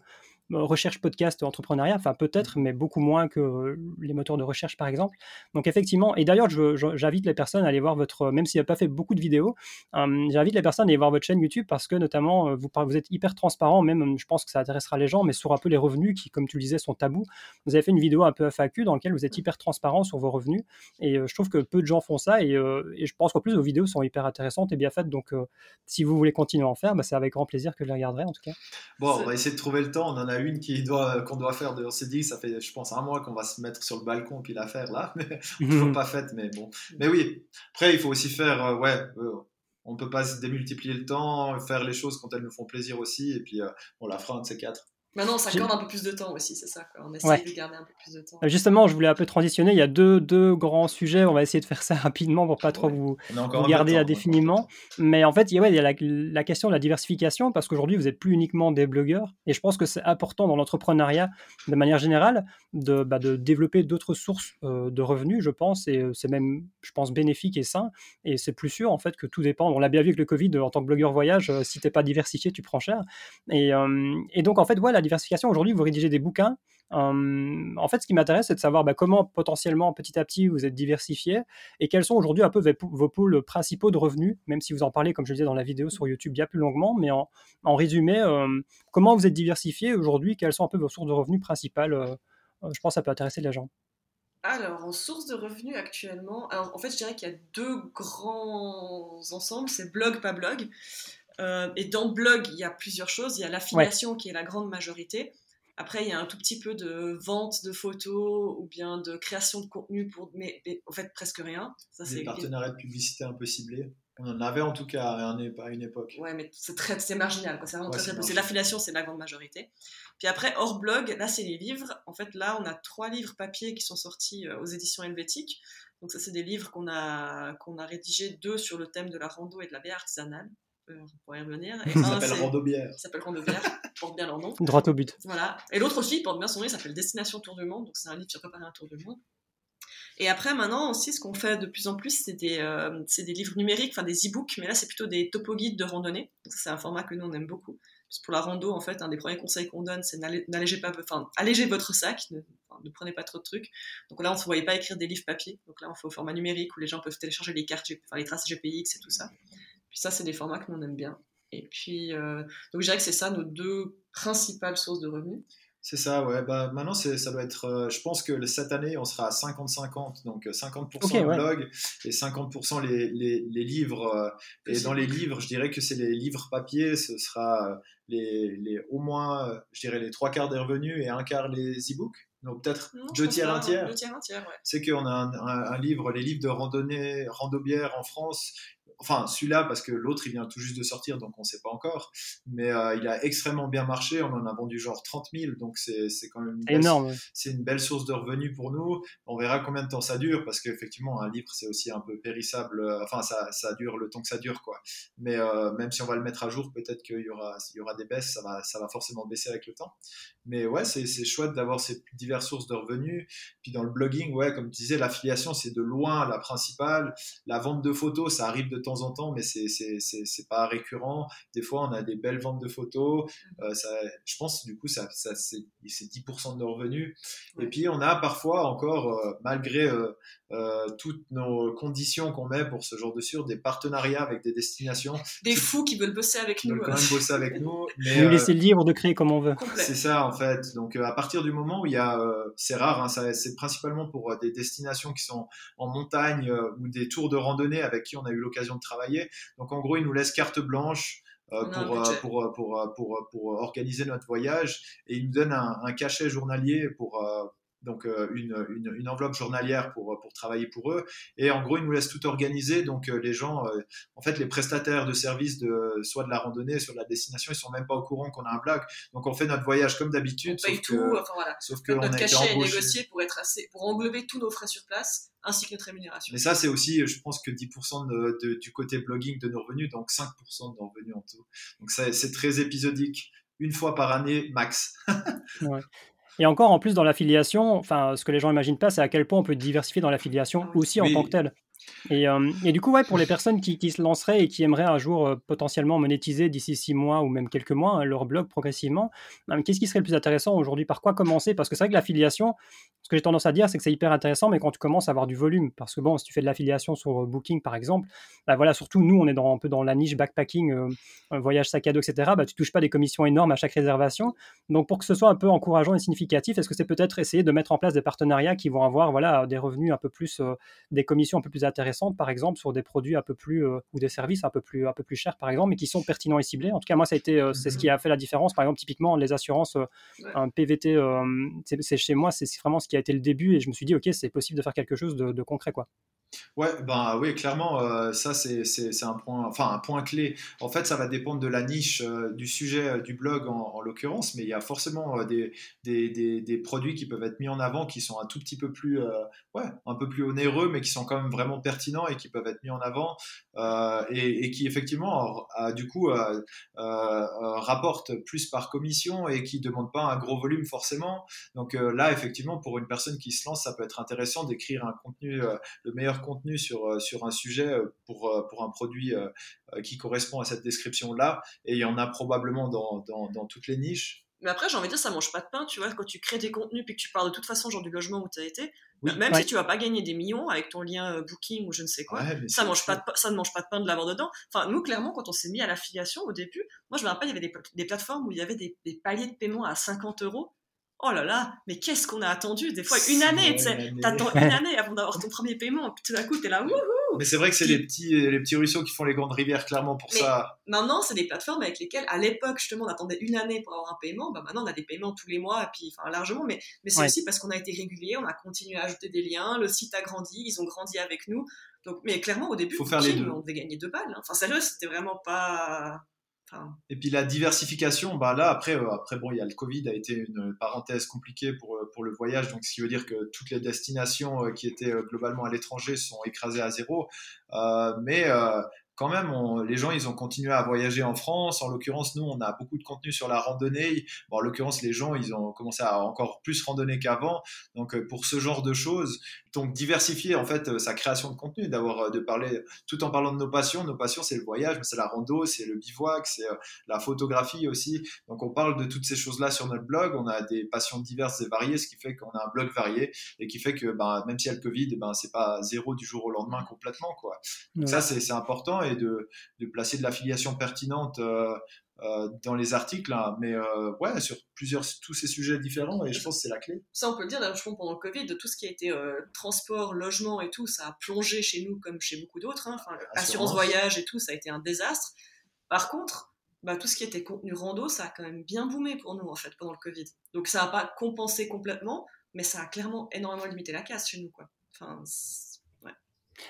recherche podcast entrepreneuriat, enfin peut-être, mais beaucoup moins que les moteurs de recherche par exemple. Donc effectivement, et d'ailleurs j'invite les personnes à aller voir votre, même s'il n'y a pas fait beaucoup de vidéos, euh, j'invite les personnes à aller voir votre chaîne YouTube parce que notamment euh, vous, vous êtes hyper transparent, même je pense que ça intéressera les gens, mais sur un peu les revenus qui, comme tu le disais, sont tabous. Vous avez fait une vidéo un peu FAQ dans laquelle vous êtes hyper transparent sur vos revenus et je trouve que peu de gens font ça et, et je pense qu'en plus vos vidéos sont hyper intéressantes et bien faites. Donc si vous voulez continuer à en faire, bah, c'est avec grand plaisir que je les regarderai en tout cas. Bon, on va essayer de trouver le temps. On en a une qui doit, qu'on doit faire. On s'est dit, ça fait, je pense, un mois qu'on va se mettre sur le balcon puis la faire là, mais toujours pas faite. Mais bon, mais oui. Après, il faut aussi faire, euh, ouais, euh, on ne peut pas démultiplier le temps, faire les choses quand elles nous font plaisir aussi, et puis on la fera un de ces quatre. Maintenant, on s'accorde un peu plus de temps aussi, c'est ça. Quoi. On essaie de garder un peu plus de temps. Justement, je voulais un peu transitionner. Il y a deux, deux grands sujets. On va essayer de faire ça rapidement pour pas trop vous, garder indéfiniment. Mais en fait, il y a, il y a la, question de la diversification parce qu'aujourd'hui, vous n'êtes plus uniquement des blogueurs. Et je pense que c'est important dans l'entrepreneuriat, de manière générale, de, bah, de développer d'autres sources euh, de revenus, je pense. Et euh, c'est même, je pense, bénéfique et sain. Et c'est plus sûr, en fait, que tout dépend. On l'a bien vu avec le Covid, en tant que blogueur voyage, euh, si tu n'es pas diversifié, tu prends cher. Et, et donc, en fait, voilà, diversification, aujourd'hui, vous rédigez des bouquins. Hum, en fait, ce qui m'intéresse, c'est de savoir bah, comment potentiellement, petit à petit, vous êtes diversifié et quels sont aujourd'hui un peu vos, pôles principaux de revenus, même si vous en parlez, comme je le disais dans la vidéo sur YouTube, bien plus longuement, mais en, résumé, hum, comment vous êtes diversifié aujourd'hui, quelles sont un peu vos sources de revenus principales? Euh, euh, Je pense que ça peut intéresser les gens. Alors, en source de revenus actuellement, alors, en fait, je dirais qu'il y a deux grands ensembles, c'est blog, pas blog. Euh, et dans blog, il y a plusieurs choses. Il y a l'affiliation qui est la grande majorité. Après, il y a un tout petit peu de vente de photos ou bien de création de contenu, pour, mais, en fait presque rien. Ça, Des partenariats de publicité un peu ciblés. On en avait en tout cas à une époque. Ouais, mais c'est très, c'est marginal. C'est vraiment très, très L'affiliation, c'est la grande majorité. Puis après, hors blog, là, c'est les livres. En fait, là, on a trois livres papier qui sont sortis euh, aux éditions helvétiques. Donc ça, c'est des livres qu'on a, qu'on a rédigés, deux sur le thème de la rando et de la bière artisanale on pourrait y revenir. Et ça s'appelle Randobière. Ça s'appelle Randobière, porte bien leur nom. Droit au but. Voilà. Et l'autre aussi porte bien son nom, il s'appelle Destination Tour du Monde, donc c'est un livre sur préparer un tour du monde. Et après, maintenant aussi, ce qu'on fait de plus en plus, c'est des, euh, des, livres numériques, enfin des e-books, mais là, c'est plutôt des topo guides de randonnée. C'est un format que nous, on aime beaucoup. pour la rando, en fait, un des premiers conseils qu'on donne, c'est n'allégez pas, enfin, allégez votre sac, ne, ne, prenez pas trop de trucs. Donc là, on ne se voyait pas écrire des livres papier. Donc là, on fait au format numérique où les gens peuvent télécharger les cartes, enfin, les traces GPX et tout ça. Puis ça, c'est des formats que nous, on aime bien. Et puis, euh, donc je dirais que c'est ça nos deux principales sources de revenus. C'est ça, ouais. Bah, maintenant, ça doit être. Euh, je pense que cette année, on sera à 50-50. Donc 50% le blog et 50% les, les, les livres. Euh, et dans les livres, je dirais que c'est les livres papier. Ce sera les, les, au moins, je dirais, les trois quarts des revenus et un quart les e-books. Donc peut-être deux tiers, un tiers. Deux tiers, un tiers, ouais. C'est qu'on a un, un, livre, les livres de randonnée, randobière en France, Enfin, celui-là, parce que l'autre, il vient tout juste de sortir, donc on ne sait pas encore. Mais euh, il a extrêmement bien marché. On en a vendu genre 30 000, donc c'est quand même une énorme. Belle, c'est une belle source de revenus pour nous. On verra combien de temps ça dure, parce qu'effectivement, un livre, c'est aussi un peu périssable. Enfin, ça, ça, dure le temps que ça dure, quoi. Mais euh, même si on va le mettre à jour, peut-être qu'il y aura, il y aura des baisses. Ça va, ça va forcément baisser avec le temps. Mais ouais, c'est chouette d'avoir ces diverses sources de revenus. Puis dans le blogging, ouais, comme tu disais, l'affiliation, c'est de loin la principale. La vente de photos, ça arrive de temps en temps, mais c'est c'est pas récurrent. Des fois, on a des belles ventes de photos. Euh, ça, je pense, du coup, ça, ça c'est 10% de nos revenus. Et puis, on a parfois encore, euh, malgré euh, euh, toutes nos conditions qu'on met pour ce genre de sur, des partenariats avec des destinations. Des fous qui veulent bosser avec nous. Veulent quand même bosser avec nous. Mais, nous laisser le libre de créer comme on veut. C'est ça, en fait. Donc, à partir du moment où il y a, c'est rare, hein, c'est principalement pour des destinations qui sont en montagne ou des tours de randonnée avec qui on a eu l'occasion de travailler. Donc, en gros, ils nous laissent carte blanche. pour, pour, pour, pour, pour, organiser notre voyage et ils nous donnent un, un cachet journalier pour, donc euh, une, une, une, enveloppe journalière pour, pour travailler pour eux. Et en gros, ils nous laissent tout organiser. Donc euh, les gens, euh, en fait, les prestataires de services, de, soit de la randonnée, soit de la destination, ils sont même pas au courant qu'on a un blog. Donc on fait notre voyage comme d'habitude. On paye tout, enfin voilà. Sauf que notre cachet est négocié pour, être assez, pour englober tous nos frais sur place ainsi que notre rémunération. Mais ça, c'est aussi, je pense que 10% de, du côté blogging de nos revenus, donc 5% de nos revenus en tout. Donc c'est très épisodique une fois par année max. ouais. Et encore, en plus, dans l'affiliation, enfin, ce que les gens n'imaginent pas, c'est à quel point on peut diversifier dans l'affiliation aussi en tant que tel. Et, euh, et, du coup, ouais, pour les personnes qui, se lanceraient et qui aimeraient un jour euh, potentiellement monétiser d'ici six mois ou même quelques mois hein, leur blog progressivement, euh, qu'est-ce qui serait le plus intéressant aujourd'hui? Par quoi commencer? Parce que c'est vrai que l'affiliation, ce que j'ai tendance à dire, c'est que c'est hyper intéressant, mais quand tu commences à avoir du volume, parce que bon, si tu fais de l'affiliation sur Booking par exemple, bah voilà, surtout nous, on est un peu dans la niche backpacking, voyage sac à dos, etc. Bah, tu touches pas des commissions énormes à chaque réservation. Donc pour que ce soit un peu encourageant et significatif, est-ce que c'est peut-être essayer de mettre en place des partenariats qui vont avoir voilà des revenus un peu plus, des commissions un peu plus intéressantes intéressantes, par exemple, sur des produits un peu plus ou des services un peu plus un peu plus chers, par exemple, mais qui sont pertinents et ciblés. En tout cas, moi, ça a été c'est ce qui a fait la différence. Par exemple, typiquement les assurances, un PVT, c'est chez moi, c'est vraiment ce qui a été le début, et je me suis dit, ok, c'est possible de faire quelque chose de, de concret, quoi. Ouais, ben oui, clairement, euh, ça c'est un point, enfin un point clé. En fait, ça va dépendre de la niche euh, du sujet euh, du blog en, l'occurrence, mais il y a forcément des, des, des, produits qui peuvent être mis en avant qui sont un tout petit peu plus, ouais, un peu plus onéreux, mais qui sont quand même vraiment pertinents et qui peuvent être mis en avant et, et, qui effectivement, du coup, rapportent plus par commission et qui demandent pas un gros volume forcément. Donc là, effectivement, pour une personne qui se lance, ça peut être intéressant d'écrire un contenu, le meilleur contenu sur, euh, sur un sujet euh, pour, euh, pour un produit qui correspond à cette description-là. Et il y en a probablement dans, dans, toutes les niches. Mais après, j'ai envie de dire, ça mange pas de pain, tu vois, quand tu crées des contenus puis que tu parles de toute façon genre du logement où tu as été, même si tu vas pas gagner des millions avec ton lien Booking ou je ne sais quoi, ça, mange pas de, ça ne mange pas de pain de l'avoir dedans. Enfin, nous, clairement, quand on s'est mis à l'affiliation au début, moi, je me rappelle, il y avait des, des plateformes où il y avait des, des paliers de paiement à 50 euros oh là là, mais qu'est-ce qu'on a attendu Des fois, une année, tu sais, t'attends une année avant d'avoir ton premier paiement, puis tout d'un coup, t'es là, wouhou Mais c'est vrai que c'est les petits, les petits ruisseaux qui font les grandes rivières, clairement, pour ça. Maintenant, c'est des plateformes avec lesquelles, à l'époque, justement, on attendait une année pour avoir un paiement. Bah, maintenant, on a des paiements tous les mois, puis, enfin, largement, mais, mais c'est aussi parce qu'on a été régulier, on a continué à ajouter des liens, le site a grandi, ils ont grandi avec nous. Donc, mais clairement, au début, Faut faire les deux. on devait gagner deux balles. Hein. Enfin, sérieux, c'était vraiment pas et puis la diversification, bah là après, euh, après bon, il y a le Covid a été une parenthèse compliquée pour, euh, pour le voyage, donc ce qui veut dire que toutes les destinations euh, qui étaient globalement à l'étranger sont écrasées à zéro. mais quand même, les gens, ils ont continué à voyager en France. En l'occurrence, nous, on a beaucoup de contenu sur la randonnée. Bon, en l'occurrence, les gens, ils ont commencé à encore plus randonner qu'avant. Donc, pour ce genre de choses, donc diversifier en fait sa création de contenu, d'avoir de parler tout en parlant de nos passions. Nos passions, c'est le voyage, mais c'est la rando, c'est le bivouac, c'est la photographie aussi. Donc, on parle de toutes ces choses-là sur notre blog. On a des passions diverses et variées, ce qui fait qu'on a un blog varié et qui fait que, ben, même s'il y a le Covid, ben, c'est pas zéro du jour au lendemain complètement, quoi. Donc, ça, c'est important de, placer de l'affiliation pertinente euh, euh, dans les articles, hein. mais euh, ouais, sur plusieurs, tous ces sujets différents, et je pense que c'est la clé. Ça, on peut le dire, je pense, pendant le Covid, de tout ce qui a été transport, logement et tout, ça a plongé chez nous comme chez beaucoup d'autres. Hein. Enfin, assurance. voyage et tout, ça a été un désastre. Par contre, bah, tout ce qui était contenu rando, ça a quand même bien boomé pour nous, en fait, pendant le Covid. Donc, ça n'a pas compensé complètement, mais ça a clairement énormément limité la casse chez nous, quoi. Enfin,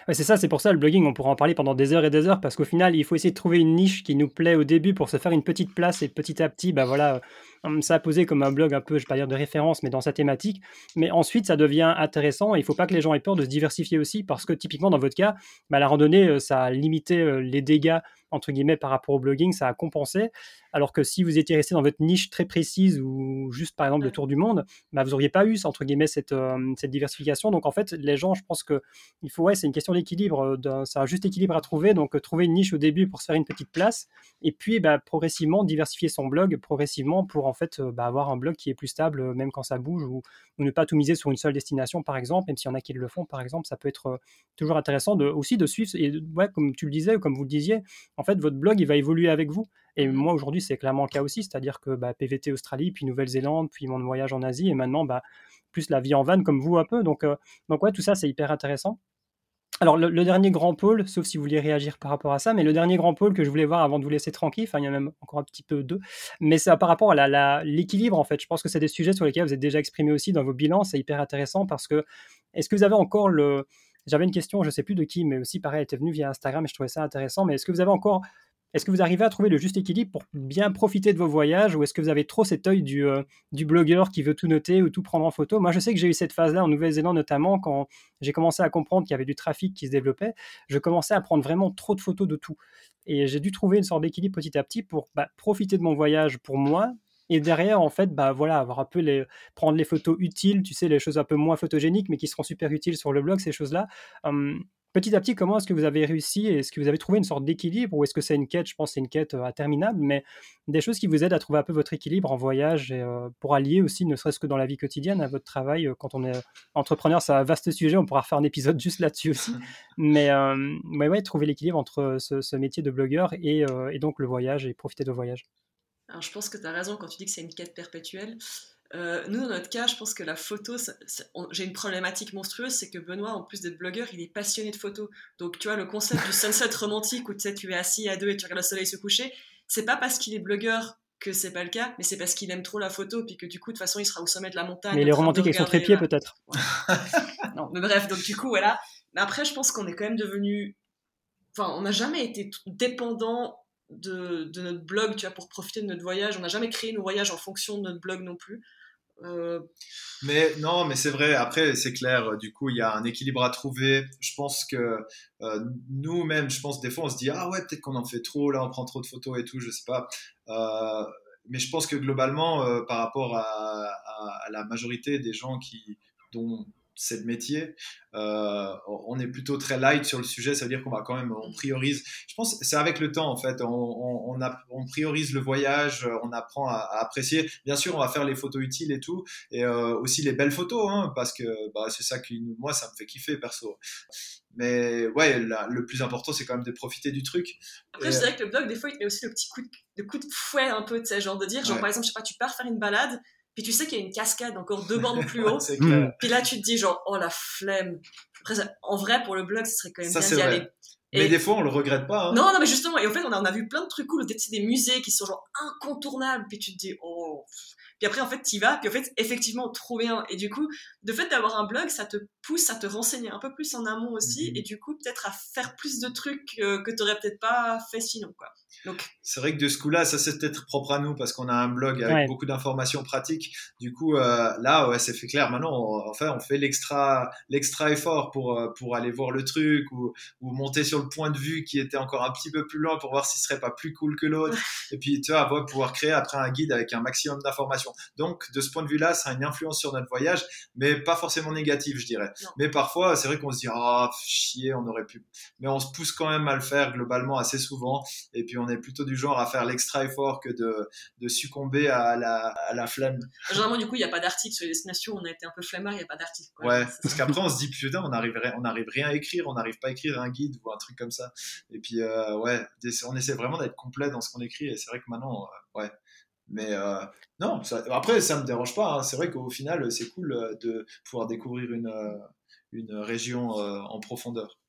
c'est ça, c'est pour ça le blogging, on pourra en parler pendant des heures et des heures parce qu'au final, il faut essayer de trouver une niche qui nous plaît au début pour se faire une petite place et petit à petit, bah voilà, hum, ça a posé comme un blog un peu, je vais pas dire de référence, mais dans sa thématique. Mais ensuite, ça devient intéressant et il faut pas que les gens aient peur de se diversifier aussi parce que typiquement dans votre cas, bah, la randonnée, euh, ça a limité euh, les dégâts entre guillemets par rapport au blogging, ça a compensé. Alors que si vous étiez resté dans votre niche très précise ou juste par exemple le tour du monde, bah, vous n'auriez pas eu entre guillemets cette, euh, cette diversification. Donc en fait, les gens, je pense que il faut, ouais, c'est une question d'équilibre, euh, c'est un juste équilibre à trouver. Donc euh, trouver une niche au début pour se faire une petite place et puis bah, progressivement diversifier son blog progressivement pour en fait bah, avoir un blog qui est plus stable même quand ça bouge ou, ne pas tout miser sur une seule destination par exemple. Même s'il y en a qui le font par exemple, ça peut être toujours intéressant de, aussi de suivre et ouais, comme tu le disais ou comme vous le disiez, en fait votre blog il va évoluer avec vous. Et moi, aujourd'hui, c'est clairement le cas aussi, c'est-à-dire que bah, PVT Australie, puis Nouvelle-Zélande, puis mon voyage en Asie, et maintenant, bah, plus la vie en van comme vous un peu. Donc, euh, donc ouais, tout ça, c'est hyper intéressant. Alors, le, dernier grand pôle, sauf si vous voulez réagir par rapport à ça, mais le dernier grand pôle que je voulais voir avant de vous laisser tranquille, enfin, il y a même encore un petit peu deux, mais c'est par rapport à l'équilibre, en fait. Je pense que c'est des sujets sur lesquels vous êtes déjà exprimé aussi dans vos bilans, c'est hyper intéressant parce que, est-ce que vous avez encore le. J'avais une question, je ne sais plus de qui, mais aussi pareil, elle était venue via Instagram et je trouvais ça intéressant, mais est-ce que vous avez encore est-ce que vous arrivez à trouver le juste équilibre pour bien profiter de vos voyages ou est-ce que vous avez trop cet œil du, euh, du blogueur qui veut tout noter ou tout prendre en photo? Moi, je sais que j'ai eu cette phase-là en Nouvelle-Zélande notamment quand j'ai commencé à comprendre qu'il y avait du trafic qui se développait. Je commençais à prendre vraiment trop de photos de tout. Et j'ai dû trouver une sorte d'équilibre petit à petit pour bah, profiter de mon voyage pour moi et derrière, en fait, bah voilà, avoir un peu les, prendre les photos utiles, tu sais, les choses un peu moins photogéniques, mais qui seront super utiles sur le blog, ces choses-là. Hum, Petit à petit, comment est-ce que vous avez réussi Est-ce que vous avez trouvé une sorte d'équilibre ou est-ce que c'est une quête? Je pense que c'est une quête euh, interminable, mais des choses qui vous aident à trouver un peu votre équilibre en voyage et euh, pour allier aussi, ne serait-ce que dans la vie quotidienne, à votre travail. Euh, quand on est entrepreneur, c'est un vaste sujet, on pourra faire un épisode juste là-dessus aussi. Mais, ouais, trouver l'équilibre entre ce, métier de blogueur et, et, donc le voyage et profiter de voyage. Alors, je pense que tu as raison quand tu dis que c'est une quête perpétuelle. Euh, nous, dans notre cas, je pense que la photo, j'ai une problématique monstrueuse, c'est que Benoît, en plus d'être blogueur, il est passionné de photos. Donc, tu vois, le concept du sunset romantique où tu sais, tu es assis à deux et tu regardes le soleil se coucher, c'est pas parce qu'il est blogueur que c'est pas le cas, mais c'est parce qu'il aime trop la photo, puis que du coup, de toute façon, il sera au sommet de la montagne. Mais il est romantique avec son trépied, peut-être. non, mais bref, donc du coup, voilà. Mais après, je pense qu'on est quand même devenu. Enfin, on n'a jamais été dépendant de, de, notre blog, tu vois, pour profiter de notre voyage. On n'a jamais créé nos voyages en fonction de notre blog non plus. Euh, mais non, mais c'est vrai. Après, c'est clair. Du coup, il y a un équilibre à trouver. Je pense que euh, nous-mêmes, je pense des fois, on se dit ah ouais, peut-être qu'on en fait trop. Là, on prend trop de photos et tout. Je sais pas. Euh, mais je pense que globalement, par rapport à, à, la majorité des gens qui dont c'est le métier. Euh, on est plutôt très light sur le sujet, ça veut dire qu'on va quand même, on priorise. Je pense c'est avec le temps en fait, on, on, priorise le voyage, on apprend à, apprécier. Bien sûr, on va faire les photos utiles et tout, et euh, aussi les belles photos, hein, parce que bah, c'est ça qui, moi, ça me fait kiffer perso. Mais ouais, le plus important, c'est quand même de profiter du truc. Après, je dirais que le blog, des fois, il met aussi le petit coup de, coup de fouet un peu, tu sais, genre de dire, genre par exemple, je sais pas, tu pars faire une balade, puis tu sais qu'il y a une cascade encore deux bandes plus haut. Puis là, tu te dis genre, oh la flemme. en vrai, pour le blog, ce serait quand même bien d'y aller. Mais des fois, on le regrette pas. Hein. Non, non, mais justement, et en fait, on a, on a vu plein de trucs cool, peut-être des musées qui sont genre incontournables, puis tu te dis, oh. Puis après, en fait, tu y vas, puis en fait, effectivement, trop bien. Et du coup, le fait d'avoir un blog, ça te pousse à te renseigner un peu plus en amont aussi, mhm. et du coup, peut-être à faire plus de trucs euh, que tu n'aurais peut-être pas fait sinon, quoi. C'est vrai que de ce coup-là, ça c'est peut-être propre à nous parce qu'on a un blog avec beaucoup d'informations pratiques. Du coup, euh, là, ouais, c'est fait clair. Maintenant, on, enfin, on fait l'extra, l'extra effort pour euh, pour aller voir le truc ou, ou monter sur le point de vue qui était encore un petit peu plus loin pour voir s'il serait pas plus cool que l'autre. Et puis, tu vois, pouvoir créer après un guide avec un maximum d'informations. Donc, de ce point de vue-là, ça a une influence sur notre voyage, mais pas forcément négative, je dirais. Mais parfois, c'est vrai qu'on se dit, ah, chier, on aurait pu. Mais on se pousse quand même à le faire globalement assez souvent. Et puis, on est plutôt du genre à faire l'extra effort que de, de succomber à la, à la, flemme. Généralement, du coup, il n'y a pas d'article sur les destinations, on a été un peu flemmard, il n'y a pas d'article. Ouais, parce qu'après, on se dit, putain, on n'arrive on arrive rien à écrire, on n'arrive pas à écrire un guide ou un truc comme ça. Et puis, euh, ouais, on essaie vraiment d'être complet dans ce qu'on écrit, et c'est vrai que maintenant, euh, ouais. Mais euh, non, après, ça me dérange pas. Hein. C'est vrai qu'au final, c'est cool de pouvoir découvrir une, une région en profondeur.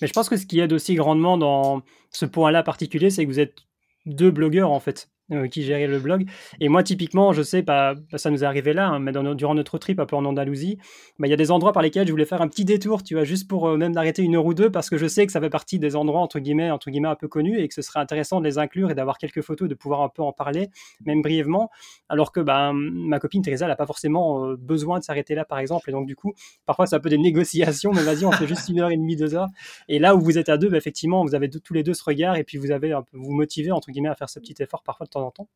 Mais je pense que ce qui aide aussi grandement dans ce point-là particulier, c'est que vous êtes deux blogueurs en fait. Euh, qui gérait le blog. Et moi, typiquement, je sais, pas, ça nous est arrivé là, hein, mais durant notre trip un peu en Andalousie, bah, il y a des endroits par lesquels je voulais faire un petit détour, tu vois, juste pour euh, même d'arrêter une heure ou deux, parce que je sais que ça fait partie des endroits, entre guillemets, entre guillemets un peu connus, et que ce serait intéressant de les inclure et d'avoir quelques photos, de pouvoir un peu en parler, même brièvement, alors que bah, ma copine Teresa, n'a pas forcément euh, besoin de s'arrêter là, par exemple, et donc du coup, parfois c'est un peu des négociations, mais vas-y, on fait juste une heure et demie, deux heures. Et là où vous êtes à deux, bah, effectivement, vous avez tous les deux ce regard, et puis vous avez un peu, vous motivez, entre guillemets, à faire ce petit effort parfois de temps en temps.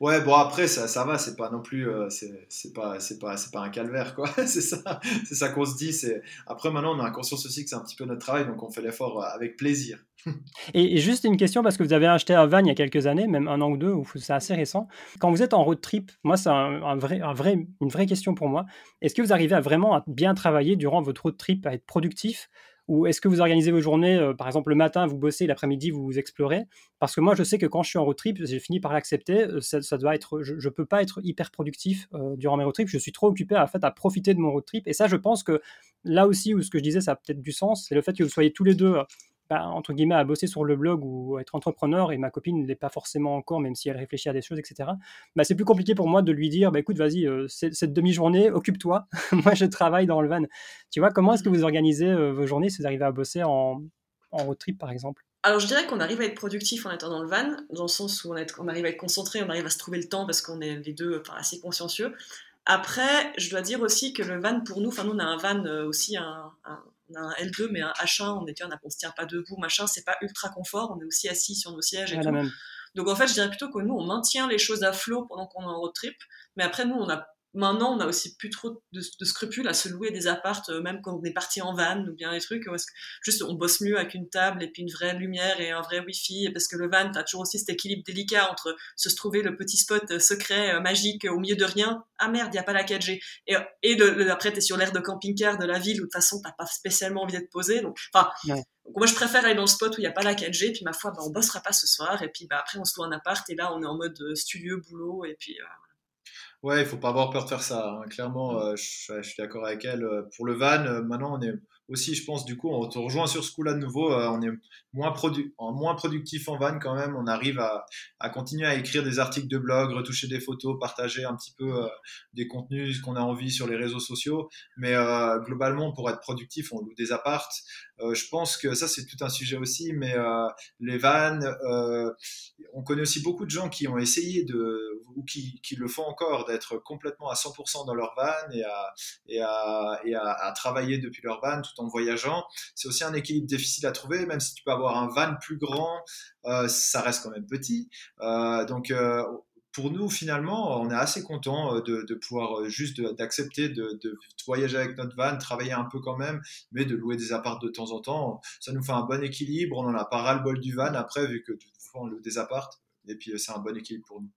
Ouais, bon après ça, ça va, c'est pas non plus, euh, c'est pas, c'est pas, c'est pas un calvaire quoi. c'est ça, c'est ça qu'on se dit. C'est après maintenant on a conscience aussi que c'est un petit peu notre travail, donc on fait l'effort euh, avec plaisir. et, juste une question parce que vous avez acheté un van il y a quelques années, même un an ou deux, ou c'est assez récent. Quand vous êtes en road trip, moi c'est un, vrai, un vrai, une vraie question pour moi. Est-ce que vous arrivez à vraiment bien travailler durant votre road trip, à être productif? Ou est-ce que vous organisez vos journées, euh, par exemple le matin vous bossez, l'après-midi vous, explorez? Parce que moi je sais que quand je suis en road trip, j'ai fini par l'accepter, euh, je ne peux pas être hyper productif euh, durant mes road trips, je suis trop occupé à, à profiter de mon road trip. Et ça je pense que là aussi où ce que je disais ça a peut-être du sens, c'est le fait que vous soyez tous les deux entre guillemets, à bosser sur le blog ou être entrepreneur, et ma copine ne l'est pas forcément encore, même si elle réfléchit à des choses, etc., bah, c'est plus compliqué pour moi de lui dire, bah, écoute, vas-y, euh, cette demi-journée, occupe-toi, moi je travaille dans le van. Tu vois, comment est-ce que vous organisez euh, vos journées si vous arrivez à bosser en, en road trip, par exemple? Alors je dirais qu'on arrive à être productif en étant dans le van, dans le sens où on arrive à être concentré, on arrive à se trouver le temps parce qu'on est les deux assez consciencieux. Après, je dois dire aussi que le van pour nous, enfin nous on a un van euh, aussi, un, on a un L2 mais un H1, on, est, on, se tient pas debout, machin, c'est pas ultra confort, on est aussi assis sur nos sièges et tout. Donc en fait, je dirais plutôt que nous, on maintient les choses à flot pendant qu'on est en road trip, mais après nous, on a Maintenant, on a aussi plus trop de, scrupules à se louer des appartes, euh, même quand on est parti en van ou bien des trucs. Où juste, on bosse mieux avec une table et puis une vraie lumière et un vrai wifi. Parce que le van, t'as toujours aussi cet équilibre délicat entre se trouver le petit spot euh, secret, euh, magique, au milieu de rien. Ah merde, il y a pas la 4G. Et, et le, après, t'es sur l'air de camping-car de la ville où de toute façon, t'as pas spécialement envie d'être posé. Donc, enfin, moi, je préfère aller dans le spot où il n'y a pas la 4G. Puis ma foi, bah, on bossera pas ce soir. Et puis bah, après, on se loue un appart et là, on est en mode studieux, boulot. Et puis Ouais, il faut pas avoir peur de faire ça. Hein. Clairement, mm. je, je, suis d'accord avec elle. Pour le van, maintenant, on est aussi, je pense, du coup, on te rejoint sur ce coup-là de nouveau. Euh, on est moins, produ moins productif en van quand même. On arrive à, continuer à écrire des articles de blog, retoucher des photos, partager un petit peu euh, des contenus qu'on a envie sur les réseaux sociaux. Mais euh, globalement, pour être productif, on loue des appartes. je pense que ça, c'est tout un sujet aussi. Mais les vannes, on connaît aussi beaucoup de gens qui ont essayé de, ou qui, qui le font encore, d'être complètement à 100% dans leur van et à, et à, et à travailler depuis leur van en voyageant. C'est aussi un équilibre difficile à trouver, même si tu peux avoir un van plus grand, euh, ça reste quand même petit. Euh, donc euh, pour nous, finalement, on est assez content de, pouvoir juste d'accepter de, voyager avec notre van, travailler un peu quand même, mais de louer des apparts de temps en temps. Ça nous fait un bon équilibre. On en a pas ras le bol du van après, vu que tout on loue des apparts. Et puis, c'est un bon équilibre pour nous.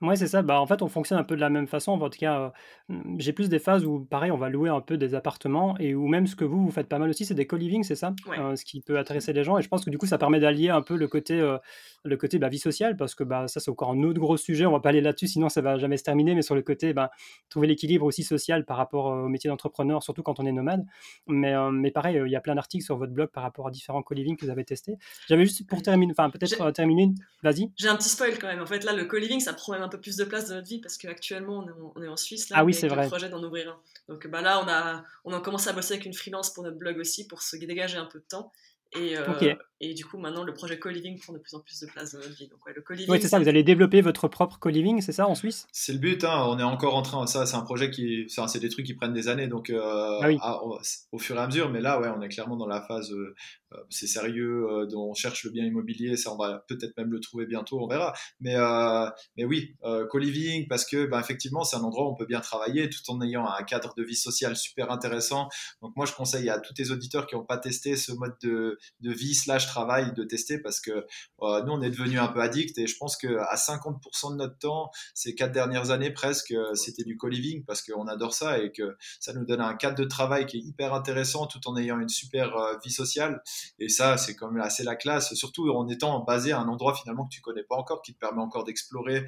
Ouais, c'est ça. Bah, en fait, on fonctionne un peu de la même façon. En tout cas, euh, j'ai plus des phases où, pareil, on va louer un peu des appartements et où même ce que vous, vous faites pas mal aussi, c'est des co-living, c'est ça euh, Ce qui peut intéresser les gens. Et je pense que du coup, ça permet d'allier un peu le côté, euh, le côté bah, vie sociale, parce que bah, ça, c'est encore un autre gros sujet. On va pas aller là-dessus, sinon ça va jamais se terminer. Mais sur le côté, bah, trouver l'équilibre aussi social par rapport au métier d'entrepreneur, surtout quand on est nomade. Mais, mais pareil, il y a plein d'articles sur votre blog par rapport à différents co-living que vous avez testés. J'avais juste pour terminer, enfin peut-être terminer, vas-y. J'ai un petit spoil quand même. En fait, là, le co-living, ça prend même un peu plus de place dans parce qu'actuellement on, est en Suisse là, ah oui, c'est vrai. projet d'en ouvrir un. Donc bah, là on a, on a commencé à bosser avec une freelance pour notre blog aussi pour se dégager un peu de temps. Et, euh, et du coup, maintenant, le projet co-living prend de plus en plus de place dans notre vie. Donc, ouais, le co-living. Oui, c'est ça, vous allez développer votre propre co-living, c'est ça, en Suisse? C'est le but, hein, on est encore en train. Ça, c'est un projet qui. C'est des trucs qui prennent des années, donc euh, ah au fur et à mesure. Mais là, ouais, on est clairement dans la phase euh, euh, c'est sérieux, euh, on cherche le bien immobilier, ça on va peut-être même le trouver bientôt, on verra. Mais, euh, mais oui, co-living, parce que ben, effectivement c'est un endroit où on peut bien travailler tout en ayant un cadre de vie sociale super intéressant. Donc moi je conseille à tous tes auditeurs qui n'ont pas testé ce mode de, de vie slash travail de tester parce que nous on est devenu un peu addict et je pense que à 50% de notre temps, ces quatre dernières années presque, c'était du co-living parce qu'on adore ça et que ça nous donne un cadre de travail qui est hyper intéressant tout en ayant une super vie sociale. Et ça, c'est quand même assez la classe, surtout en étant basé à un endroit finalement que tu connais pas encore, qui te permet encore d'explorer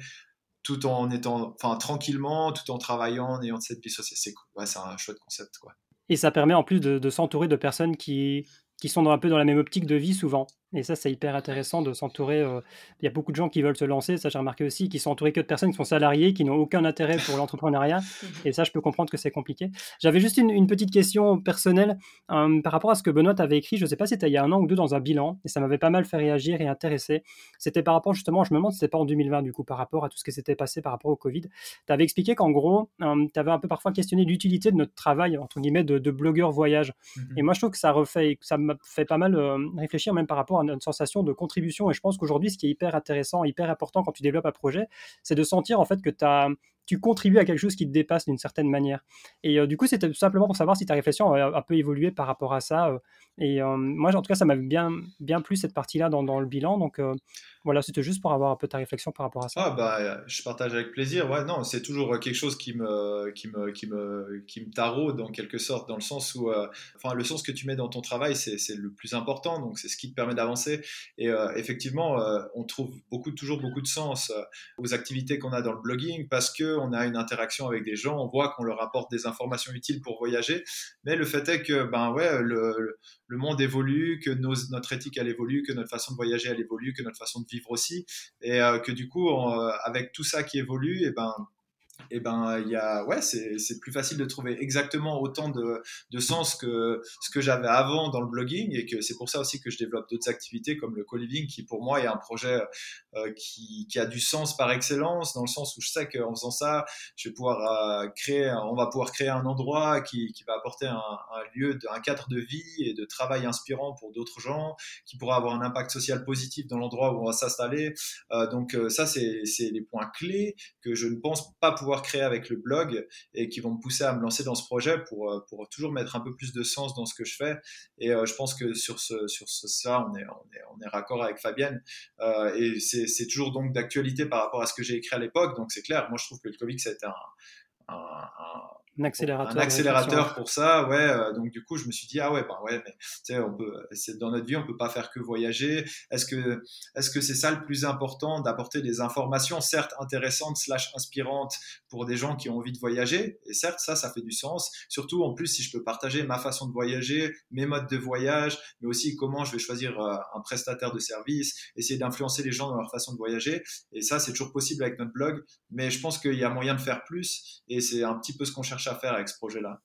tout en étant, enfin, tranquillement, tout en travaillant, en ayant cette vie sociale. C'est ouais, c'est un chouette concept, quoi. Et ça permet en plus de s'entourer de personnes qui, qui sont un peu dans la même optique de vie souvent. Et ça, c'est hyper intéressant de s'entourer. Euh, il y a beaucoup de gens qui veulent se lancer, ça j'ai remarqué aussi, qui sont entourés que de personnes qui sont salariées, qui n'ont aucun intérêt pour l'entrepreneuriat. et ça, je peux comprendre que c'est compliqué. J'avais juste une, petite question personnelle euh, par rapport à ce que Benoît avait écrit. Je ne sais pas si c'était il y a un an ou deux dans un bilan, et ça m'avait pas mal fait réagir et intéresser. C'était par rapport justement, je me demande si c'était pas en 2020 du coup, par rapport à tout ce qui s'était passé par rapport au Covid. Tu avais expliqué qu'en gros, euh, tu avais un peu parfois questionné l'utilité de notre travail, entre guillemets, de, de blogueur voyage. Mhm. Et moi, je trouve que ça, refait, ça m'a fait pas mal réfléchir même par rapport à notre sensation de contribution. Et je pense qu'aujourd'hui, ce qui est hyper intéressant, hyper important quand tu développes un projet, c'est de sentir en fait que tu as tu contribues à quelque chose qui te dépasse d'une certaine manière. Et euh, du coup, c'était simplement pour savoir si ta réflexion a un peu évolué par rapport à ça. Euh. et euh, moi, en tout cas, ça m'a bien, bien plu cette partie-là dans, dans, le bilan. Donc voilà, c'était juste pour avoir un peu ta réflexion par rapport à ça. Ah, bah, je partage avec plaisir. Ouais, non, c'est toujours quelque chose qui me, qui me, qui me, qui me taraude en quelque sorte, dans le sens où, enfin, le sens que tu mets dans ton travail, c'est le plus important. Donc, c'est ce qui te permet d'avancer. Et effectivement, on trouve beaucoup, toujours beaucoup de sens aux activités qu'on a dans le blogging parce que on a une interaction avec des gens, on voit qu'on leur apporte des informations utiles pour voyager. Mais le fait est que ben ouais, le, le monde évolue, que notre éthique elle évolue, que notre façon de voyager elle évolue, que notre façon de vivre aussi, et euh, que du coup, euh, avec tout ça qui évolue, et ben et eh ben il y a ouais c'est plus facile de trouver exactement autant de, de sens que ce que j'avais avant dans le blogging et que c'est pour ça aussi que je développe d'autres activités comme le co-living qui pour moi est un projet euh, qui, qui, a du sens par excellence dans le sens où je sais qu'en faisant ça je vais pouvoir euh, créer on va pouvoir créer un endroit qui, qui va apporter un, un, lieu un cadre de vie et de travail inspirant pour d'autres gens qui pourra avoir un impact social positif dans l'endroit où on va s'installer. Euh, donc euh, ça c'est les points clés que je ne pense pas pouvoir créer avec le blog et qui vont me pousser à me lancer dans ce projet pour, euh, pour toujours mettre un peu plus de sens dans ce que je fais. Et euh, je pense que sur, ce, sur ça, on est, on, est, on est raccord avec Fabienne. Euh, et c'est toujours donc d'actualité par rapport à ce que j'ai écrit à l'époque. Donc c'est clair, moi je trouve que le Covid, ça un accélérateur. Un accélérateur pour ça, ouais. Euh, donc du coup, je me suis dit ah ouais, ben ouais, mais tu sais, on peut, c'est dans notre vie, on peut pas faire que voyager. Est-ce que, est-ce que c'est ça le plus important, d'apporter des informations, certes intéressantes slash inspirantes pour des gens qui ont envie de voyager? Et certes, ça, ça fait du sens. Surtout en plus, si je peux partager ma façon de voyager, mes modes de voyage, mais aussi comment je vais choisir euh, un prestataire de service, essayer d'influencer les gens dans leur façon de voyager. Et ça, c'est toujours possible avec notre blog. Mais je pense qu'il y a moyen de faire plus. Et c'est un petit peu ce qu'on cherche à faire avec ce projet-là.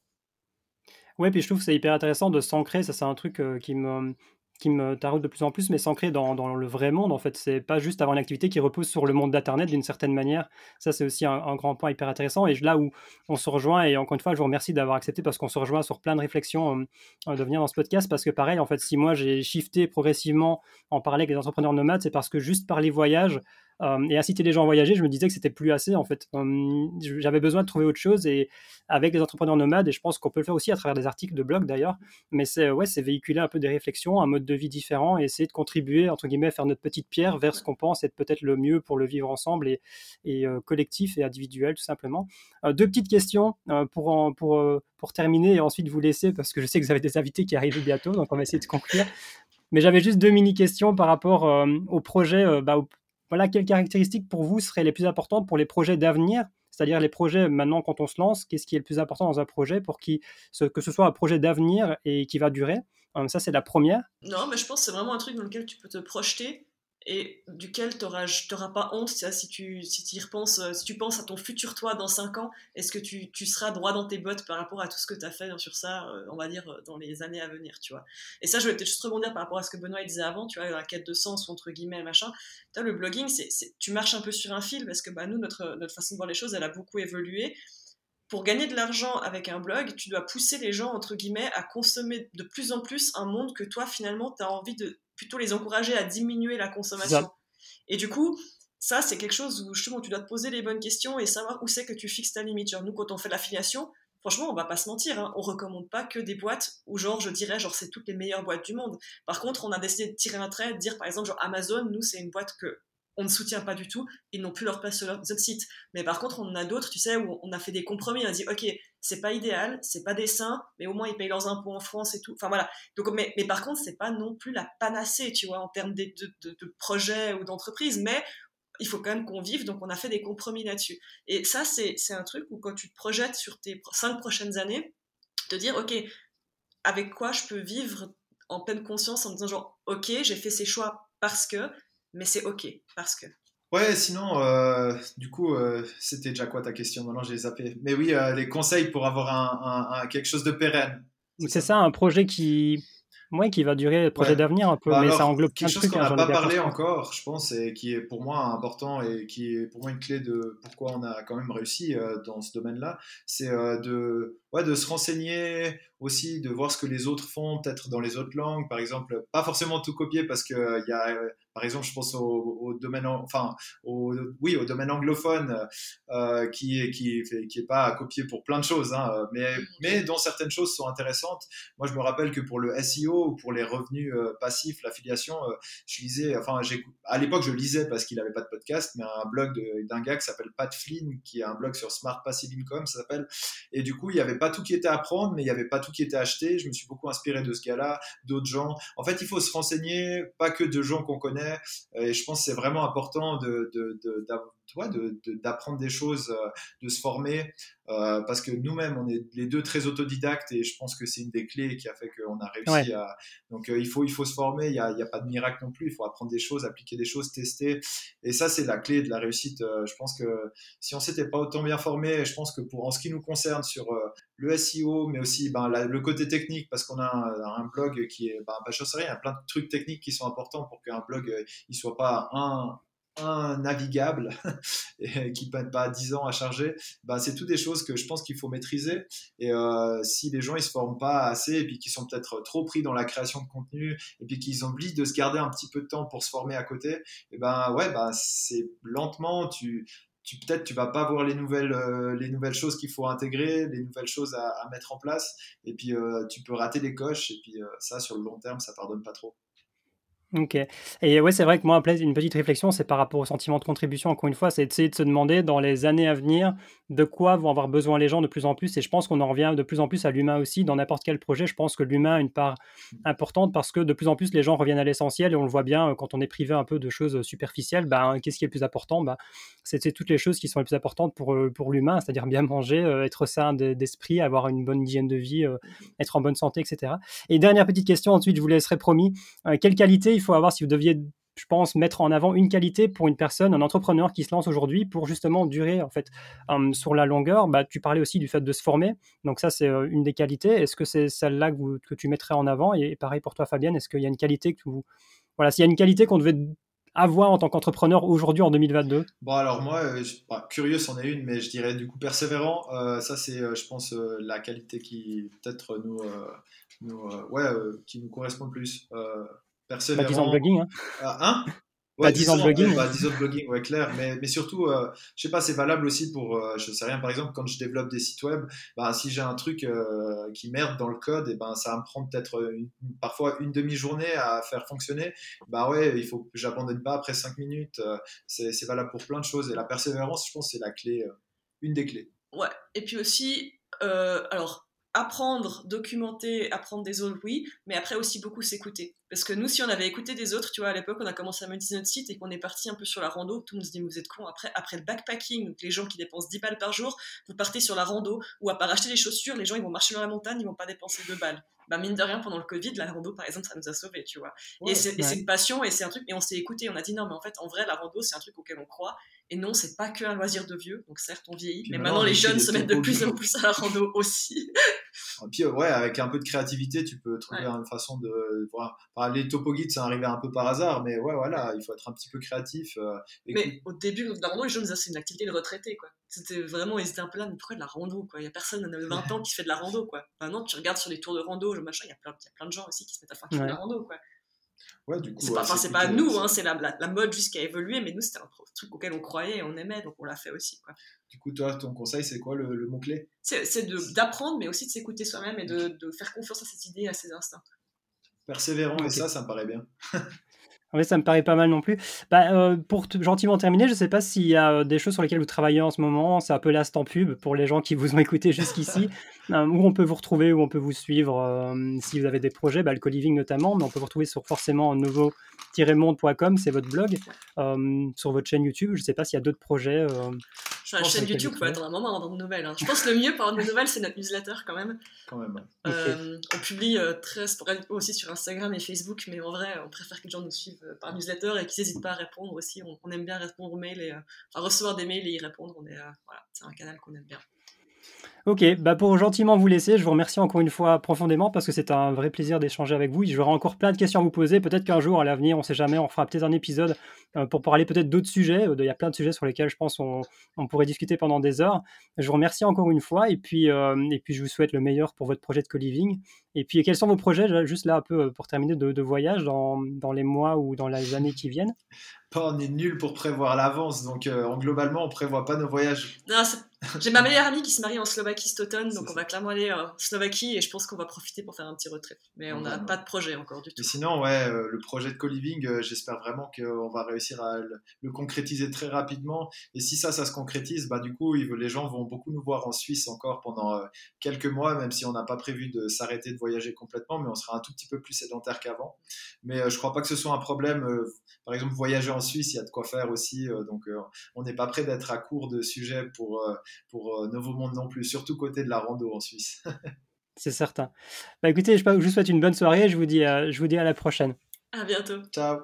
Ouais, puis je trouve que c'est hyper intéressant de s'ancrer. Ça, c'est un truc euh, qui me, qui me taraude de plus en plus, mais s'ancrer dans, le vrai monde. En fait, c'est pas juste avoir une activité qui repose sur le monde d'Internet d'une certaine manière. Ça, c'est aussi un, grand point hyper intéressant. Et là où on se rejoint, et encore une fois, je vous remercie d'avoir accepté parce qu'on se rejoint sur plein de réflexions euh, de venir dans ce podcast. Parce que pareil, en fait, si moi j'ai shifté progressivement en parler avec les entrepreneurs nomades, c'est parce que juste par les voyages, euh, et inciter les gens à voyager, je me disais que c'était plus assez en fait. Euh, j'avais besoin de trouver autre chose et avec les entrepreneurs nomades, et je pense qu'on peut le faire aussi à travers des articles de blog d'ailleurs, mais c'est ouais, véhiculer un peu des réflexions, un mode de vie différent et essayer de contribuer entre guillemets à faire notre petite pierre vers ce qu'on pense être peut-être le mieux pour le vivre ensemble et, et euh, collectif et individuel tout simplement. deux petites questions pour, pour, pour terminer et ensuite vous laisser parce que je sais que vous avez des invités qui arrivent bientôt, donc on va essayer de conclure. Mais j'avais juste deux mini questions par rapport au projet, bah, voilà, quelles caractéristiques pour vous seraient les plus importantes pour les projets d'avenir c'est-à-dire les projets, maintenant, quand on se lance, qu'est-ce qui est le plus important dans un projet pour que ce soit un projet d'avenir et qui va durer? Euh, Ça, c'est la première. Non, mais je pense que c'est vraiment un truc dans lequel tu peux te projeter et duquel tu n'auras pas honte si tu si y repenses, euh, si tu penses à ton futur toi dans 5 ans, est-ce que tu, tu, seras droit dans tes bottes par rapport à tout ce que tu as fait sur ça, euh, on va dire, euh, dans les années à venir, tu vois. Et ça, je voulais peut-être juste rebondir par rapport à ce que Benoît disait avant, tu vois, la quête de sens, entre guillemets, machin. As, le blogging, c'est tu marches un peu sur un fil parce que bah, nous, notre, notre façon de voir les choses, elle a beaucoup évolué pour gagner de l'argent avec un blog, tu dois pousser les gens, entre guillemets, à consommer de plus en plus un monde que toi, finalement, tu as envie de plutôt les encourager à diminuer la consommation. Et du coup, ça, c'est quelque chose où justement tu dois te poser les bonnes questions et savoir où c'est que tu fixes ta limite. Genre, nous, quand on fait l'affiliation, franchement, on va pas se mentir, hein, on recommande pas que des boîtes où, genre, je dirais, genre, c'est toutes les meilleures boîtes du monde. Par contre, on a décidé de tirer un trait, de dire, par exemple, genre, Amazon, nous, c'est une boîte que on ne soutient pas du tout, ils n'ont plus leur place sur notre site. Mais par contre, on en a d'autres, tu sais, où on a fait des compromis, on a dit, ok, c'est pas idéal, c'est pas des saints, mais au moins ils payent leurs impôts en France et tout. Enfin voilà. Donc, mais, par contre, c'est pas non plus la panacée, tu vois, en termes de, projets ou d'entreprise, mais il faut quand même qu'on vive, donc on a fait des compromis là-dessus. Et ça, c'est un truc où quand tu te projettes sur tes cinq prochaines années, te dire, ok, avec quoi je peux vivre en pleine conscience en me disant genre, ok, j'ai fait ces choix parce que, mais c'est ok parce que. Ouais, sinon, euh, du coup, euh, c'était déjà quoi ta question? Maintenant, j'ai zappé. Mais oui, euh, les conseils pour avoir un, quelque chose de pérenne. C'est ça, un projet qui, ouais, qui va durer, projet d'avenir un peu, bah mais ça englobe quelque chose qu'on n'a pas parlé encore, je pense, et qui est pour moi important et qui est pour moi une clé de pourquoi on a quand même réussi dans ce domaine-là, c'est de, ouais, de se renseigner aussi, de voir ce que les autres font, peut-être dans les autres langues, par exemple, pas forcément tout copier parce qu'il y a par exemple, je pense au, domaine, enfin, au, oui, au domaine anglophone, euh, qui est qui qui est pas à copier pour plein de choses, hein, mais mm. mais dont certaines choses sont intéressantes. Moi, je me rappelle que pour le SEO ou pour les revenus euh, passifs, l'affiliation, euh, je lisais, enfin, à l'époque, je lisais parce qu'il avait pas de podcast, mais un blog d'un gars qui s'appelle Pat Flynn, qui a un blog sur Smart Passive Income, ça s'appelle. Et du coup, il y avait pas tout qui était à apprendre, mais il y avait pas tout qui était acheté. Je me suis beaucoup inspiré de ce gars-là, d'autres gens. En fait, il faut se renseigner, pas que de gens qu'on connaît et je pense que c'est vraiment important de, d'apprendre des choses, euh, de se former, euh, parce que nous-mêmes, on est les deux très autodidactes et je pense que c'est une des clés qui a fait qu'on a réussi à. Donc, euh, il, faut, il faut se former, il n'y a, a, pas de miracle non plus, il faut apprendre des choses, appliquer des choses, tester. Et ça, c'est la clé de la réussite. je pense que si on s'était pas autant bien formé, je pense que pour en ce qui nous concerne sur le SEO, mais aussi ben, le côté technique, parce qu'on a un, blog qui est, ben, ben, je sais rien, il y a plein de trucs techniques qui sont importants pour qu'un blog il soit pas un, un navigable et qui ne pas 10 ans à charger, bah, c'est toutes des choses que je pense qu'il faut maîtriser. Et euh, si les gens ils se forment pas assez et puis qu'ils sont peut-être trop pris dans la création de contenu et puis qu'ils oublient de se garder un petit peu de temps pour se former à côté, et ben ouais, bah, c'est lentement, tu, tu peut-être tu vas pas voir les nouvelles, euh, les nouvelles choses qu'il faut intégrer, les nouvelles choses à, mettre en place, et puis euh, tu peux rater les coches, et puis ça sur le long terme ça pardonne pas trop. Ok. Et ouais, c'est vrai que moi, une petite réflexion, c'est par rapport au sentiment de contribution, encore une fois, c'est d'essayer de se demander dans les années à venir de quoi vont avoir besoin les gens de plus en plus. Et je pense qu'on en revient de plus en plus à l'humain aussi. Dans n'importe quel projet, je pense que l'humain a une part importante parce que de plus en plus les gens reviennent à l'essentiel et on le voit bien euh, quand on est privé un peu de choses superficielles. Ben, Qu'est-ce qui est le plus important? Ben, C'est toutes les choses qui sont les plus importantes pour, euh, pour l'humain, c'est-à-dire bien manger, euh, être sain d'esprit, avoir une bonne hygiène de vie, être en bonne santé, etc. Et dernière petite question, ensuite je vous laisserai promis. quelle qualité il faut avoir si vous deviez je pense, mettre en avant une qualité pour une personne, un entrepreneur qui se lance aujourd'hui pour justement durer en fait hum, sur la longueur. Bah, tu parlais aussi du fait de se former, donc ça c'est euh, une des qualités. Est-ce que c'est celle-là que, tu mettrais en avant? Et, pareil pour toi, Fabienne, est-ce qu'il y a une qualité que voilà, s'il y a une qualité qu'on devait avoir en tant qu'entrepreneur aujourd'hui en 2022 Bon alors moi, euh, curieux c'en est une, mais je dirais du coup persévérant. Euh, ça c'est, je pense, la qualité qui peut-être nous ouais, qui nous correspond le plus persévérant. Pas 10 ans de blogging, hein, ah, hein? Ouais, 10 ans de blogging. Bah, 10 ans de blogging, ouais, clair. Mais, mais surtout, euh, je sais pas, c'est valable aussi pour, euh, je sais rien, par exemple, quand je développe des sites web, bah, si j'ai un truc euh, qui merde dans le code, et ben, ça va me prendre peut-être parfois une demi-journée à faire fonctionner. Bah ouais, il faut que j'abandonne pas après 5 minutes. c'est valable pour plein de choses. Et la persévérance, je pense, c'est la clé, une des clés. Ouais, et puis aussi, alors, apprendre, documenter, apprendre des autres, oui, mais après aussi beaucoup s'écouter. Parce que nous, si on avait écouté des autres, tu vois, à l'époque, on a commencé à monétiser notre site et qu'on est parti un peu sur la rando, tout le monde se dit, vous êtes con. Après, après le backpacking, donc les gens qui dépensent 10 balles par jour, vous partez sur la rando, ou à part acheter des chaussures, les gens, ils vont marcher dans la montagne, ils vont pas dépenser 2 balles bah mine de rien pendant le Covid la rando par exemple ça nous a sauvés tu vois et c'est une passion et c'est un truc et on s'est écouté on a dit non mais en fait en vrai la rando c'est un truc auquel on croit et non c'est pas que un loisir de vieux. Donc certes on vieillit mais maintenant, les jeunes se mettent de plus en plus à la rando aussi. Et puis ouais avec un peu de créativité tu peux trouver une façon de les topo guides ça arrivé un peu par hasard mais ouais voilà il faut être un petit peu créatif euh, mais au début rando les jeunes disaient c'est une activité de retraité quoi. C'était vraiment ils étaient un peu là mais pourquoi de la rando quoi? Il y a personne de 20 ans qui fait de la rando quoi. Maintenant tu regardes sur les tours de rando machin il y a plein plein de gens aussi qui se mettent à faire de la rando, quoi. Ouais, du coup, c'est pas, c'est pas nous, hein, c'est la, la, mode jusqu'à évoluer, mais nous, c'était un truc auquel on croyait et on aimait, donc on l'a fait aussi. Quoi. Du coup, toi, ton conseil, c'est quoi le, mot-clé? C'est d'apprendre, mais aussi de s'écouter soi-même et de, de, faire confiance à cette idée, à ses instincts. Persévérant, et ça, ça me paraît bien. Oui, ça me paraît pas mal non plus. Bah, euh, pour gentiment terminer, je ne sais pas s'il y a euh, des choses sur lesquelles vous travaillez en ce moment. C'est un peu l'instant pub pour les gens qui vous ont écouté jusqu'ici. euh, où on peut vous retrouver, où on peut vous suivre euh, si vous avez des projets, bah, le co-living notamment, mais on peut vous retrouver sur forcément nouveau-monde.com, c'est votre blog, sur votre chaîne YouTube. Je ne sais pas s'il y a d'autres projets. sur la chaîne YouTube, il faut attendre un moment avant de nouvelles. Hein. Je pense que le mieux pour avoir de nouvelles, c'est notre newsletter quand même. Quand même. On publie très sporadiquement aussi sur Instagram et Facebook, mais en vrai, on préfère que les gens nous suivent euh, par newsletter et qui n'hésitent pas à répondre aussi. On, aime bien répondre aux mails et euh, enfin, recevoir des mails et y répondre. On est, euh, voilà, c'est un canal qu'on aime bien. Ok, bah pour gentiment vous laisser, je vous remercie encore une fois profondément parce que c'est un vrai plaisir d'échanger avec vous. J'aurai encore plein de questions à vous poser. Peut-être qu'un jour, à l'avenir, on ne sait jamais, on fera peut-être un épisode euh, pour parler peut-être d'autres sujets. Il y a plein de sujets sur lesquels je pense on, on pourrait discuter pendant des heures. Je vous remercie encore une fois et puis, euh, et puis je vous souhaite le meilleur pour votre projet de co-living. Et puis, quels sont vos projets, juste là un peu pour terminer, de, de voyage dans, dans les mois ou dans les années qui viennent? On est nul pour prévoir l'avance, donc euh, globalement, on prévoit pas nos voyages. J'ai ma meilleure amie qui se marie en Slovaquie cet automne, donc on va clairement aller en Slovaquie et je pense qu'on va profiter pour faire un petit retrait. Mais on n'a pas de projet encore du tout. Sinon, ouais, euh, le projet de co-living, euh, j'espère vraiment qu'on va réussir à le, concrétiser très rapidement. Et si ça, ça se concrétise, bah du coup, les gens vont beaucoup nous voir en Suisse encore pendant quelques mois, même si on n'a pas prévu de s'arrêter de voyager complètement, mais on sera un tout petit peu plus sédentaire qu'avant. Mais je crois pas que ce soit un problème. par exemple, voyager en Suisse, il y a de quoi faire aussi. Euh, donc, euh, on n'est pas prêt d'être à court de sujets pour, euh, pour Nouveau Monde non plus, surtout côté de la rando en Suisse. C'est certain. Bah écoutez, je vous souhaite une bonne soirée. Je vous dis, je vous dis à la prochaine. À bientôt. Ciao.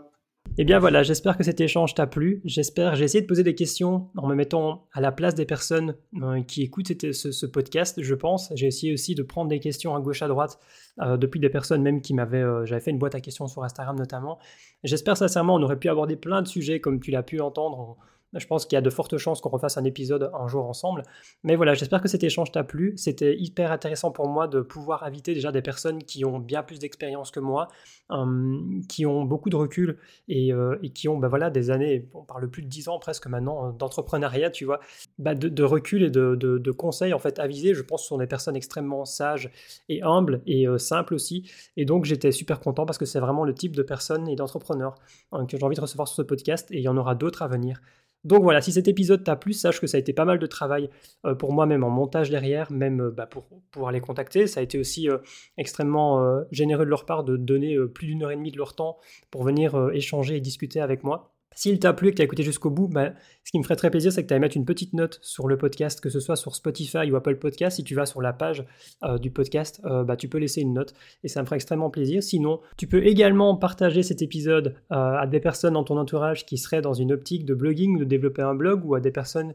Eh bien voilà, j'espère que cet échange t'a plu. J'espère, j'ai essayé de poser des questions en me mettant à la place des personnes euh, qui écoutent ce, podcast, je pense. J'ai essayé aussi de prendre des questions à gauche, à droite, euh, depuis des personnes même qui m'avaient... Euh, j'avais fait une boîte à questions sur Instagram notamment. J'espère sincèrement, on aurait pu aborder plein de sujets comme tu l'as pu entendre Je pense qu'il y a de fortes chances qu'on refasse un épisode un jour ensemble. Mais voilà, j'espère que cet échange t'a plu. C'était hyper intéressant pour moi de pouvoir inviter déjà des personnes qui ont bien plus d'expérience que moi, hum, qui ont beaucoup de recul et, euh, qui ont ben voilà, des années, on parle plus de 10 ans presque maintenant, euh, d'entrepreneuriat, tu vois, bah, de, recul et de, conseils en fait avisés. Je pense que ce sont des personnes extrêmement sages et humbles et euh, simples aussi. Et donc j'étais super content parce que c'est vraiment le type de personnes et d'entrepreneurs hein, que j'ai envie de recevoir sur ce podcast et il y en aura d'autres à venir. Donc voilà, si cet épisode t'a plu, sache que ça a été pas mal de travail euh, pour moi-même en montage derrière, même euh, bah, pour pouvoir les contacter. Ça a été aussi euh, extrêmement généreux de leur part de donner plus d'une heure et demie de leur temps pour venir échanger et discuter avec moi. S'il t'a plu et que tu as écouté jusqu'au bout, bah, ce qui me ferait très plaisir, c'est que tu ailles mettre une petite note sur le podcast, que ce soit sur Spotify ou Apple Podcast. Si tu vas sur la page euh, du podcast, euh, bah, tu peux laisser une note et ça me ferait extrêmement plaisir. Sinon, tu peux également partager cet épisode euh, à des personnes dans ton entourage qui seraient dans une optique de blogging, de développer un blog ou à des personnes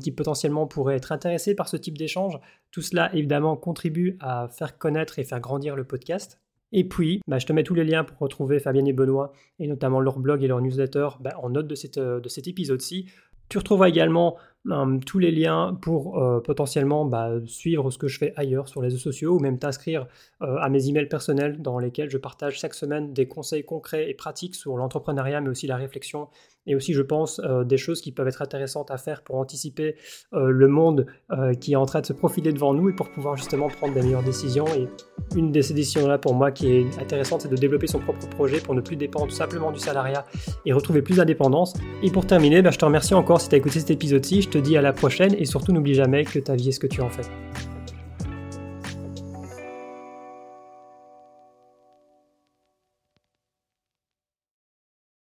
qui potentiellement pourraient être intéressées par ce type d'échange. Tout cela, évidemment, contribue à faire connaître et faire grandir le podcast. Et puis, bah, je te mets tous les liens pour retrouver Fabienne et Benoît, et notamment leur blog et leur newsletter bah, en note de, euh, de cet épisode-ci. Tu retrouveras également euh, tous les liens pour euh, potentiellement bah, suivre ce que je fais ailleurs sur les réseaux sociaux ou même t'inscrire euh, à mes emails personnels dans lesquels je partage chaque semaine des conseils concrets et pratiques sur l'entrepreneuriat mais aussi la réflexion et aussi je pense des choses qui peuvent être intéressantes à faire pour anticiper le monde qui est en train de se profiler devant nous et pour pouvoir justement prendre des meilleures décisions. Et une de ces décisions là pour moi qui est intéressante c'est de développer son propre projet pour ne plus dépendre simplement du salariat et retrouver plus d'indépendance. Et pour terminer bah, je te remercie encore si tu as écouté cet épisode-ci. Te dis à la prochaine et surtout n'oublie jamais que ta vie est ce que tu en fais.